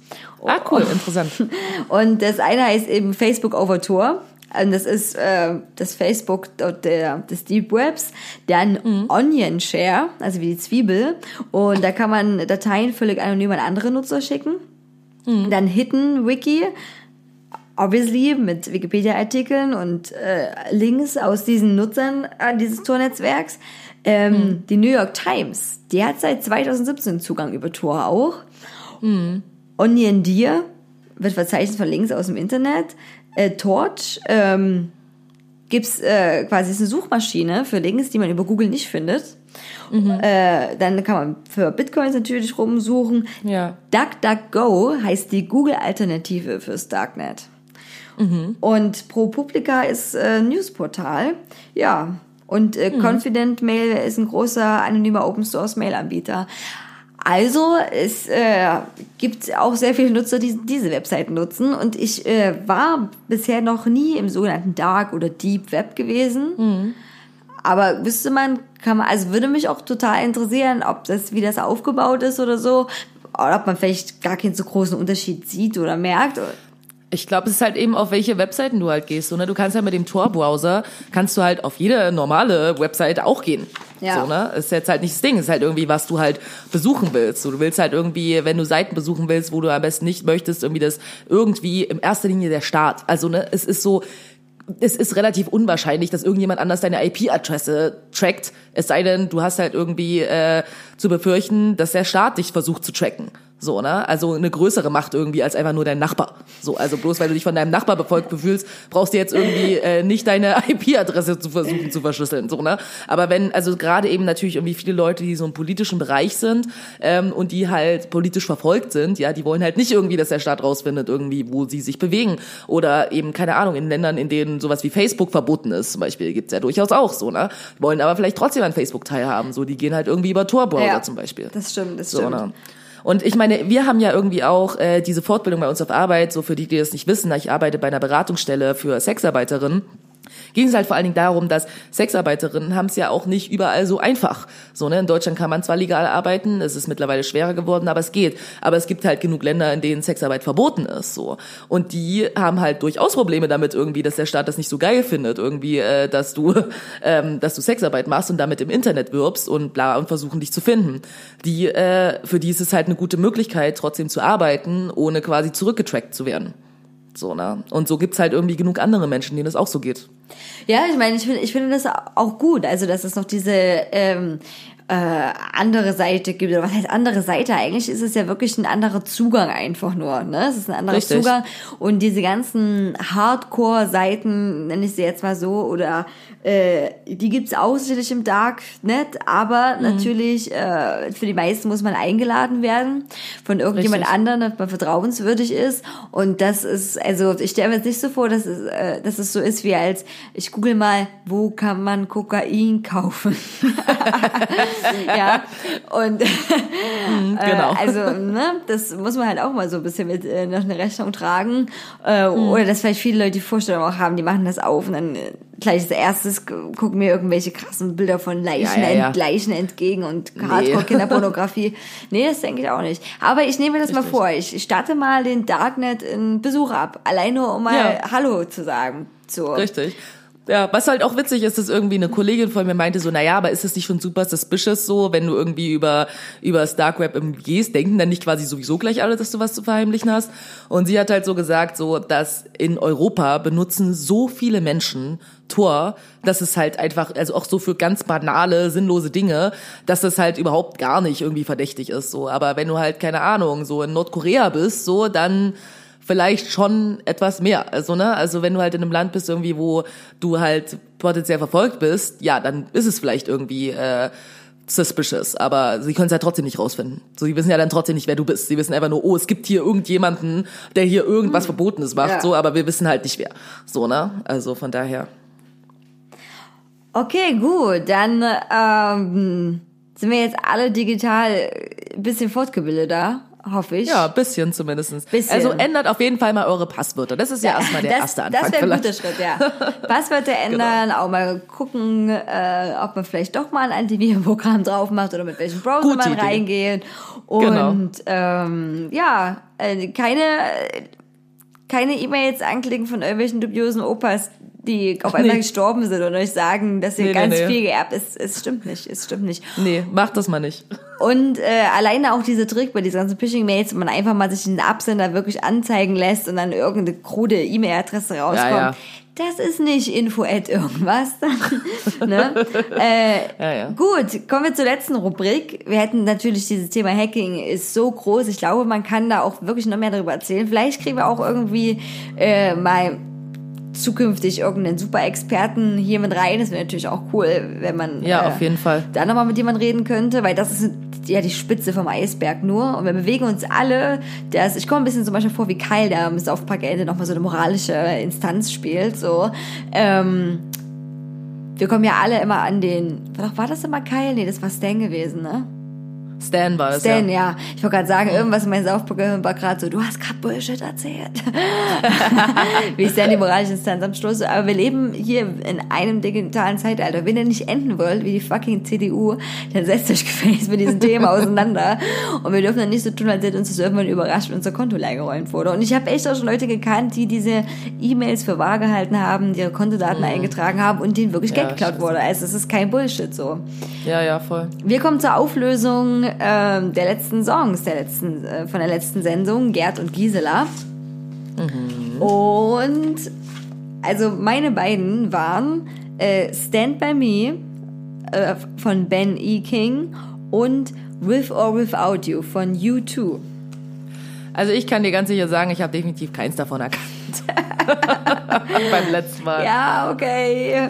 Ah, cool, interessant. Und das eine heißt eben Facebook Overture. Und das ist äh, das Facebook dort der, des Deep Webs. Dann Onion Share, also wie die Zwiebel. Und da kann man Dateien völlig anonym an andere Nutzer schicken. Dann Hidden Wiki, obviously mit Wikipedia-Artikeln und äh, Links aus diesen Nutzern äh, dieses Tor-Netzwerks. Ähm, Die New York Times, die hat seit 2017 Zugang über Tor auch. Onion Deer wird verzeichnet von Links aus dem Internet. Äh, Torch ähm, gibt's äh, quasi ist eine Suchmaschine für Links, die man über Google nicht findet. Äh, dann kann man für Bitcoins natürlich rumsuchen. Ja. DuckDuckGo heißt die Google-Alternative fürs Darknet. Und ProPublica ist äh, ein Newsportal. Ja. Und äh, Confident Mail ist ein großer anonymer Open Source Mail-Anbieter. Also es äh, gibt auch sehr viele Nutzer, die diese Webseiten nutzen. Und ich äh, war bisher noch nie im sogenannten Dark oder Deep Web gewesen. Aber wüsste man, kann man, also würde mich auch total interessieren, ob das, wie das aufgebaut ist oder so. Oder ob man vielleicht gar keinen so großen Unterschied sieht oder merkt. Ich glaube, es ist halt eben, auf welche Webseiten du halt gehst. So, ne? Du kannst ja mit dem Tor-Browser, kannst du halt auf jede normale Webseite auch gehen. Ja. So, ne? Ist jetzt halt nicht das Ding, ist halt irgendwie, was du halt besuchen willst. So, du willst halt irgendwie, wenn du Seiten besuchen willst, wo du am besten nicht möchtest, irgendwie das irgendwie in erster Linie der Start. Also, ne, es ist so, es ist relativ unwahrscheinlich, dass irgendjemand anders deine IP-Adresse trackt. Es sei denn, du hast halt irgendwie äh, zu befürchten, dass der Staat dich versucht zu tracken. So, ne? Also eine größere Macht irgendwie als einfach nur dein Nachbar. So, also bloß weil du dich von deinem Nachbar befolgt befühlst, brauchst du jetzt irgendwie äh, nicht deine IP-Adresse zu versuchen zu verschlüsseln. So, ne? Aber wenn, also gerade eben natürlich irgendwie viele Leute, die so im politischen Bereich sind ähm, und die halt politisch verfolgt sind, ja, die wollen halt nicht irgendwie, dass der Staat rausfindet, irgendwie, wo sie sich bewegen. Oder eben, keine Ahnung, in Ländern, in denen sowas wie Facebook verboten ist, zum Beispiel, gibt's ja durchaus auch so, ne? Wollen aber vielleicht trotzdem an Facebook teilhaben. So, die gehen halt irgendwie über Tor-Browser Ja, zum Beispiel. Das stimmt, das So, stimmt. ne? Und ich meine, wir haben ja irgendwie auch äh, diese Fortbildung bei uns auf Arbeit, so für die, die das nicht wissen, ich arbeite bei einer Beratungsstelle für Sexarbeiterinnen. Ging es halt vor allen Dingen darum, dass Sexarbeiterinnen haben es ja auch nicht überall so einfach. So, ne? In Deutschland kann man zwar legal arbeiten, es ist mittlerweile schwerer geworden, aber es geht. Aber es gibt halt genug Länder, in denen Sexarbeit verboten ist. So. Und die haben halt durchaus Probleme damit irgendwie, dass der Staat das nicht so geil findet, irgendwie, äh, dass du, ähm, dass du Sexarbeit machst und damit im Internet wirbst und bla und versuchen dich zu finden. Die, äh, für die ist es halt eine gute Möglichkeit, trotzdem zu arbeiten, ohne quasi zurückgetrackt zu werden. So, ne? Und so gibt's halt irgendwie genug andere Menschen, denen es auch so geht. Ja, ich meine, ich finde, ich finde das auch gut, also dass es noch diese ähm, äh, andere Seite gibt. Oder was heißt andere Seite? Eigentlich ist es ja wirklich ein anderer Zugang einfach nur. Ne? Es ist ein anderer Richtig. Zugang. Und diese ganzen Hardcore-Seiten, nenne ich sie jetzt mal so, oder äh, die gibt's auch sicherlich im Darknet, aber Mhm. natürlich äh, für die meisten muss man eingeladen werden von irgendjemand Richtig. anderen, dass man vertrauenswürdig ist. Und das ist, also ich stelle mir jetzt nicht so vor, dass es, äh, dass es so ist wie als, ich google mal, wo kann man Kokain kaufen? ja, und genau. äh, also, ne, das muss man halt auch mal so ein bisschen mit äh, noch eine Rechnung tragen. Äh, Mhm. Oder dass vielleicht viele Leute die Vorstellung auch haben, die machen das auf und dann äh, gleich als erstes gucken mir irgendwelche krassen Bilder von Leichen, Ja, ja, ja. Leichen entgegen und Hardcore-Kinderpornografie. nee, das denke ich auch nicht. Aber ich nehme mir das mal Richtig. vor. Ich starte mal den Darknet in Besuch ab. Allein nur, um mal. Hallo zu sagen. So. Richtig. Ja, was halt auch witzig ist, dass irgendwie eine Kollegin von mir meinte so, naja, aber ist es nicht schon super suspicious so, wenn du irgendwie über, über das Dark Web gehst, denken dann nicht quasi sowieso gleich alle, dass du was zu verheimlichen hast? Und sie hat halt so gesagt, so, dass in Europa benutzen so viele Menschen Tor, dass es halt einfach, also auch so für ganz banale, sinnlose Dinge, dass das halt überhaupt gar nicht irgendwie verdächtig ist, so. Aber wenn du halt, keine Ahnung, so in Nordkorea bist, so, dann, vielleicht schon etwas mehr. Also, ne, also wenn du halt in einem Land bist, irgendwie, wo du halt potenziell verfolgt bist, ja, dann ist es vielleicht irgendwie äh, suspicious, aber sie können es ja trotzdem nicht rausfinden. So, sie wissen ja dann trotzdem nicht, wer du bist. Sie wissen einfach nur, oh, es gibt hier irgendjemanden, der hier irgendwas Verbotenes macht, Ja. so, aber wir wissen halt nicht wer. So, ne? Also von daher. Okay, gut. Dann ähm, sind wir jetzt alle digital ein bisschen fortgebildeter, hoffe ich. Ja, bisschen zumindestens. Bisschen. Also ändert auf jeden Fall mal eure Passwörter. Das ist ja, erstmal der das, erste Anfang. Das wäre ein. Genau. guter Schritt, ja. Passwörter ändern, auch mal gucken, äh, ob man vielleicht doch mal ein Antivirenprogramm drauf macht oder mit welchem Browser Gute man Idee. reingeht. Und Genau. ähm, ja, äh, keine keine E-Mails anklicken von irgendwelchen dubiosen Opas, die auf einmal Nee. gestorben sind und euch sagen, dass ihr Nee, ganz nee. viel geerbt ist. Es stimmt nicht, es stimmt nicht. Nee, macht das mal nicht. Und äh, alleine auch dieser Trick bei diesen ganzen Phishing-Mails, wo man einfach mal sich den Absender wirklich anzeigen lässt und dann irgendeine krude E-Mail-Adresse rauskommt. Ja, ja. Das ist nicht info irgendwas. ne? äh, Ja, ja. Gut, kommen wir zur letzten Rubrik. Wir hätten natürlich dieses Thema Hacking ist so groß. Ich glaube, man kann da auch wirklich noch mehr darüber erzählen. Vielleicht kriegen wir auch irgendwie äh, mal zukünftig irgendeinen super Experten hier mit rein. Das wäre natürlich auch cool, wenn man Ja, äh, auf jeden Fall. da nochmal mit jemand reden könnte, weil das ist ja die Spitze vom Eisberg nur. Und wir bewegen uns alle. Das, ich komme ein bisschen zum Beispiel vor wie Kyle, der am Saufparkende nochmal so eine moralische Instanz spielt. So. Ähm, wir kommen ja alle immer an den. War, war das immer Kyle? Nee, das war Stan gewesen, ne? Stan war das Stan, ja. ja. Ich wollte gerade sagen, irgendwas in meinem Saufgehirn war gerade so, du hast gerade Bullshit erzählt. Wie ich Stan die moralische Instanz am Schluss. Aber wir leben hier in einem digitalen Zeitalter. Wenn ihr nicht enden wollt, wie die fucking CDU, dann setzt euch gefälligst mit diesem Thema auseinander. Und wir dürfen dann nicht so tun, als hätte uns das irgendwann überrascht, wenn unser Konto leer geräumt wurde. Und ich habe echt auch schon Leute gekannt, die diese E-Mails für wahr gehalten haben, die ihre Kontodaten eingetragen haben und denen wirklich Mhm. Ja, Geld geklaut wurde. Also es ist kein Bullshit so. Ja, ja, voll. Wir kommen zur Auflösung ähm, der letzten Songs, der letzten, äh, von der letzten Sendung, Gerd und Gisela. Und also meine beiden waren äh, Stand By Me äh, von Ben E. King und With or Without You von U2. Also ich kann dir ganz sicher sagen, ich habe definitiv keins davon erkannt. Beim letzten Mal. Ja, okay.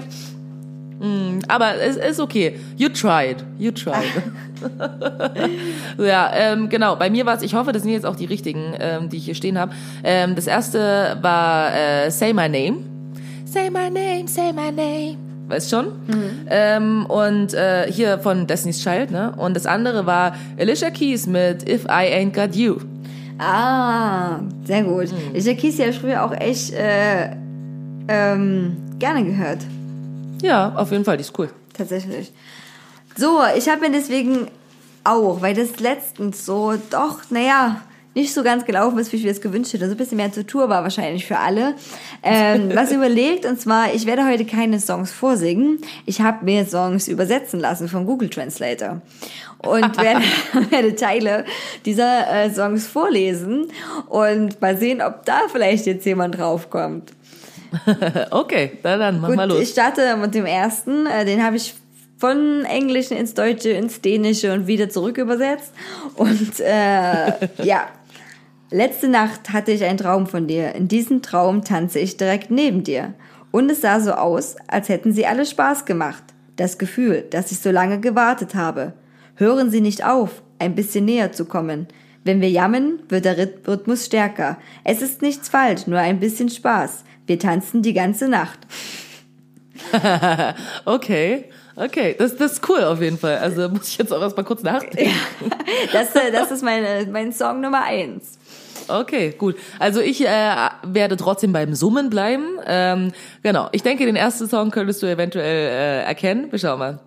Aber es ist okay. You tried. You tried. ja, ähm, genau. Bei mir war es, ich hoffe, das sind jetzt auch die richtigen, ähm, die ich hier stehen habe. Ähm, das erste war äh, Say My Name. Say my name, say my name. Weißt schon? Ähm, und äh, hier von Destiny's Child, ne? Und das andere war Alicia Keys mit If I Ain't Got You. Ah, sehr gut. Ich habe Kies ja früher auch echt äh, ähm, gerne gehört. Ja, auf jeden Fall, die ist cool. Tatsächlich. So, ich habe mir deswegen auch, weil das letztens so doch, naja, nicht so ganz gelaufen ist, wie ich mir das gewünscht hätte. So ein bisschen mehr zur Tour war wahrscheinlich für alle. Ähm, was überlegt, und zwar, ich werde heute keine Songs vorsingen. Ich habe mir Songs übersetzen lassen vom Google Translator. Und werde, werde Teile dieser äh, Songs vorlesen und mal sehen, ob da vielleicht jetzt jemand draufkommt. Okay, dann, dann mach Gut, mal los. ich starte mit dem ersten. Äh, Den habe ich von Englischen ins Deutsche, ins Dänische und wieder zurück übersetzt. Und äh, ja, letzte Nacht hatte ich einen Traum von dir. In diesem Traum tanze ich direkt neben dir. Und es sah so aus, als hätten sie alle Spaß gemacht. Das Gefühl, dass ich so lange gewartet habe. Hören Sie nicht auf, ein bisschen näher zu kommen. Wenn wir jammen, wird der Rhythmus stärker. Es ist nichts falsch, nur ein bisschen Spaß. Wir tanzen die ganze Nacht. okay. Okay, das, das ist cool auf jeden Fall. Also muss ich jetzt auch erstmal kurz nachdenken. Ja, das, äh, das ist meine, mein Song Nummer eins. Okay, gut. Also ich äh, werde trotzdem beim Summen bleiben. Ähm, genau. Ich denke, den ersten Song könntest du eventuell äh, erkennen. Wir schauen mal.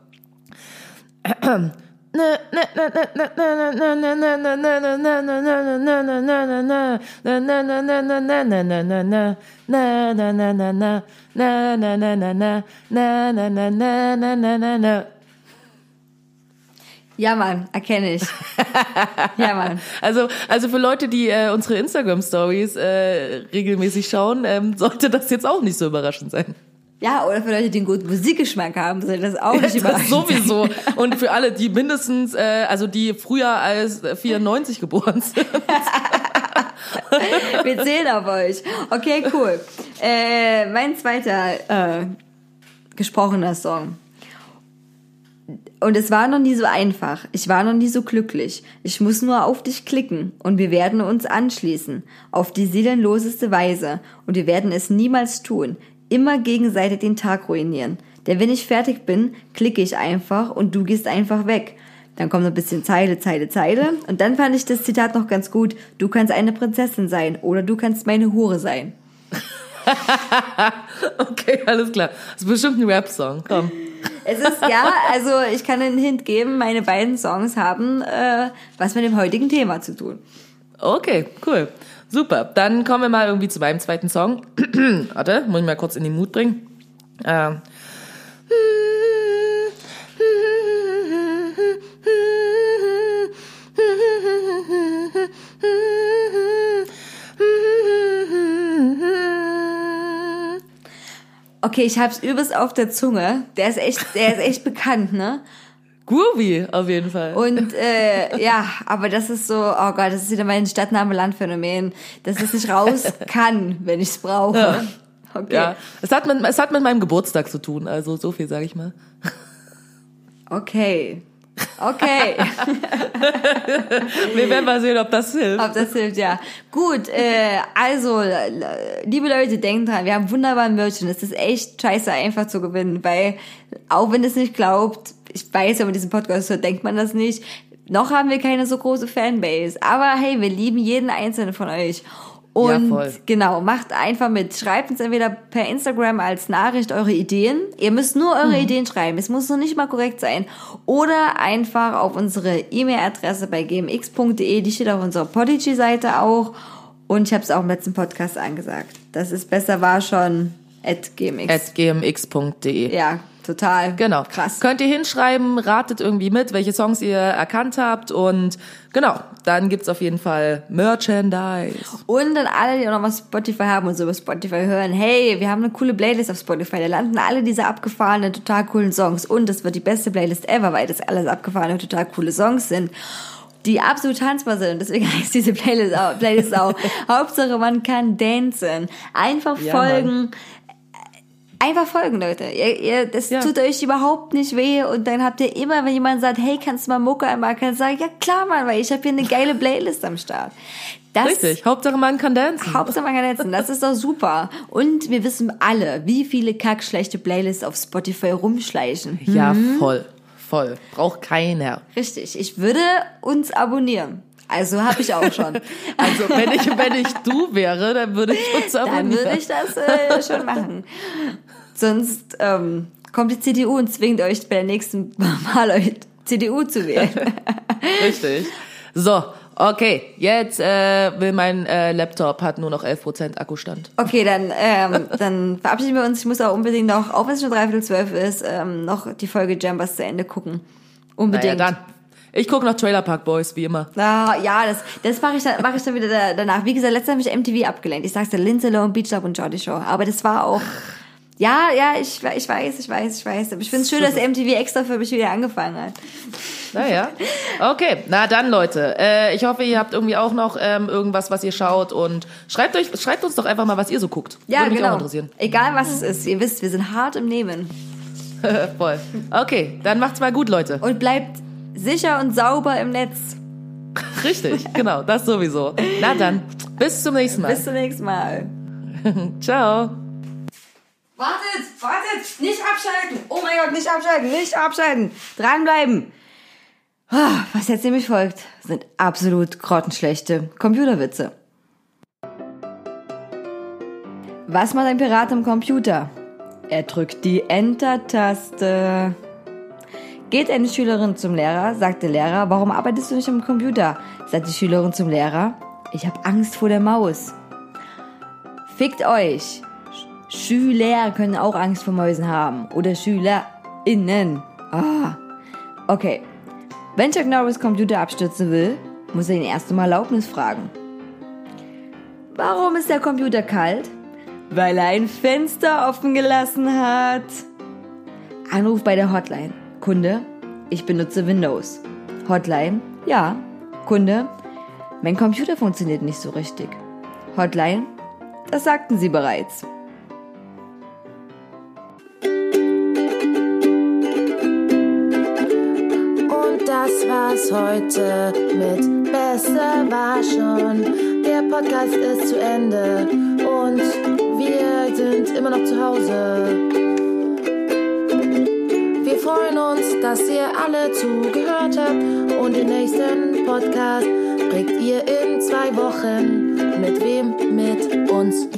Ja, Mann, erkenne ich. Ja, Mann. Also, also für Leute, die äh, unsere Instagram-Stories äh, regelmäßig schauen, ähm, sollte das jetzt auch nicht so überraschend sein. Ja, oder für Leute, die einen guten Musikgeschmack haben, sollte das auch nicht das sowieso. Und für alle, die mindestens, äh, also die früher als 94 geboren sind. Wir zählen auf euch. Okay, cool. Äh, mein zweiter äh, gesprochener Song. Und es war noch nie so einfach. Ich war noch nie so glücklich. Ich muss nur auf dich klicken und wir werden uns anschließen. Auf die seelenloseste Weise. Und wir werden es niemals tun. Immer gegenseitig den Tag ruinieren. Denn wenn ich fertig bin, klicke ich einfach und du gehst einfach weg. Dann kommt ein bisschen Zeile, Zeile, Zeile. Und dann fand ich das Zitat noch ganz gut. Du kannst eine Prinzessin sein oder du kannst meine Hure sein. okay, alles klar. Das ist bestimmt ein Rap-Song. Komm. Es ist ja, also ich kann einen Hint geben, meine beiden Songs haben äh, was mit dem heutigen Thema zu tun. Okay, cool. Super. Dann kommen wir mal irgendwie zu meinem zweiten Song. Warte, muss ich mal kurz in den Mut bringen. Ähm. Okay, ich hab's übelst auf der Zunge. Der ist echt, der ist echt bekannt, ne? Groovy, auf jeden Fall. Und äh, ja, aber das ist so, oh Gott, das ist wieder mein Stadtname-Land-Phänomen, dass es nicht raus kann, wenn ich es brauche. Ja. Okay. Ja, es hat, mit, es hat mit meinem Geburtstag zu tun, also so viel sage ich mal. Okay. Okay. Wir werden mal sehen, ob das hilft. Ob das hilft, ja. Gut, äh, also, liebe Leute, denkt dran, wir haben wunderbaren Merch und es ist echt scheiße einfach zu gewinnen, weil auch wenn es nicht glaubt, ich weiß, man diesen Podcast hört, denkt man das nicht. Noch haben wir keine so große Fanbase. Aber hey, wir lieben jeden einzelnen von euch. Und ja, genau, macht einfach mit. Schreibt uns entweder per Instagram als Nachricht eure Ideen. Ihr müsst nur eure mhm. Ideen schreiben. Es muss noch nicht mal korrekt sein. Oder einfach auf unsere E-Mail-Adresse bei gmx.de. Die steht auf unserer Podigy-Seite auch. Und ich habe es auch im letzten Podcast angesagt. Das ist besser war schon at gmx. At gmx.de. Ja, total. Genau. Krass. Könnt ihr hinschreiben, ratet irgendwie mit, welche Songs ihr erkannt habt und genau, dann gibt's auf jeden Fall Merchandise. Und dann alle, die auch noch was Spotify haben und so über Spotify hören, hey, wir haben eine coole Playlist auf Spotify, da landen alle diese abgefahrenen, total coolen Songs und das wird die beste Playlist ever, weil das alles abgefahrene, total coole Songs sind die absolut tanzbar sind. Deswegen heißt diese Playlist auch. Playlist auch. Hauptsache, man kann dancen. Einfach ja, folgen. Einfach folgen, Leute. Ihr, ihr, das ja. tut euch überhaupt nicht weh und dann habt ihr immer, wenn jemand sagt, hey, kannst du mal Mucke einmal, kannst du sagen, ja klar, Mann, weil ich habe hier eine geile Playlist am Start. Das, Richtig, Hauptsache man kann dancen. Hauptsache man kann dancen, das ist doch super. Und wir wissen alle, wie viele kackschlechte Playlists auf Spotify rumschleichen. Hm? Ja, voll, voll. Braucht keiner. Richtig, ich würde uns abonnieren. Also habe ich auch schon. Also wenn ich, wenn ich du wäre, dann würde ich uns abonnieren. Dann würde ich das äh, schon machen. Sonst ähm, kommt die CDU und zwingt euch bei der nächsten Mal euch CDU zu wählen. Richtig. So, okay, jetzt äh, will mein äh, Laptop hat nur noch 11% Akkustand. Okay, dann, ähm, dann verabschieden wir uns. Ich muss auch unbedingt noch, auch wenn es schon dreiviertel zwölf ist, ähm, noch die Folge Jambers zu Ende gucken. Unbedingt. Naja, dann. Ich gucke noch Trailer Park Boys, wie immer. Ah, ja, das, das mache ich, dann, mach ich dann wieder danach. Wie gesagt, letztes Mal habe ich MTV abgelenkt. Ich sag's dir, Lindsay Lohan, Beach Club und Jordi Show. Aber das war auch... Ja, ja, ich, ich weiß, ich weiß, ich weiß. Aber ich finde es schön, dass MTV extra für mich wieder angefangen hat. Naja. Okay, na dann, Leute. Äh, ich hoffe, ihr habt irgendwie auch noch ähm, irgendwas, was ihr schaut und schreibt euch, schreibt uns doch einfach mal, was ihr so guckt. Ja, Würde mich genau. auch interessieren. Egal was es ist, ihr wisst, wir sind hart im Nehmen. Voll. Okay, dann macht's mal gut, Leute. Und bleibt sicher und sauber im Netz. Richtig, genau, das sowieso. Na dann, bis zum nächsten Mal. Bis zum nächsten Mal. Ciao. Wartet, wartet, nicht abschalten. Oh mein Gott, nicht abschalten, nicht abschalten. Dranbleiben. Ah, Was jetzt nämlich folgt, sind absolut grottenschlechte Computerwitze. Was macht ein Pirat am Computer? Er drückt die Enter-Taste. Geht eine Schülerin zum Lehrer, sagt der Lehrer, warum arbeitest du nicht am Computer? Sagt die Schülerin zum Lehrer, ich habe Angst vor der Maus. Fickt euch. Schüler können auch Angst vor Mäusen haben. Oder SchülerInnen. Ah. Okay. Wenn Chuck Norris Computer abstürzen will, muss er ihn erst um Erlaubnis fragen. Warum ist der Computer kalt? Weil er ein Fenster offen gelassen hat. Anruf bei der Hotline. Kunde, ich benutze Windows. Hotline, ja. Kunde, mein Computer funktioniert nicht so richtig. Hotline, das sagten Sie bereits. Und das war's heute mit Besser war schon. Der Podcast ist zu Ende und wir sind immer noch zu Hause. Wir freuen uns, dass ihr alle zugehört habt und den nächsten Podcast kriegt ihr in zwei Wochen. Mit wem? Mit uns.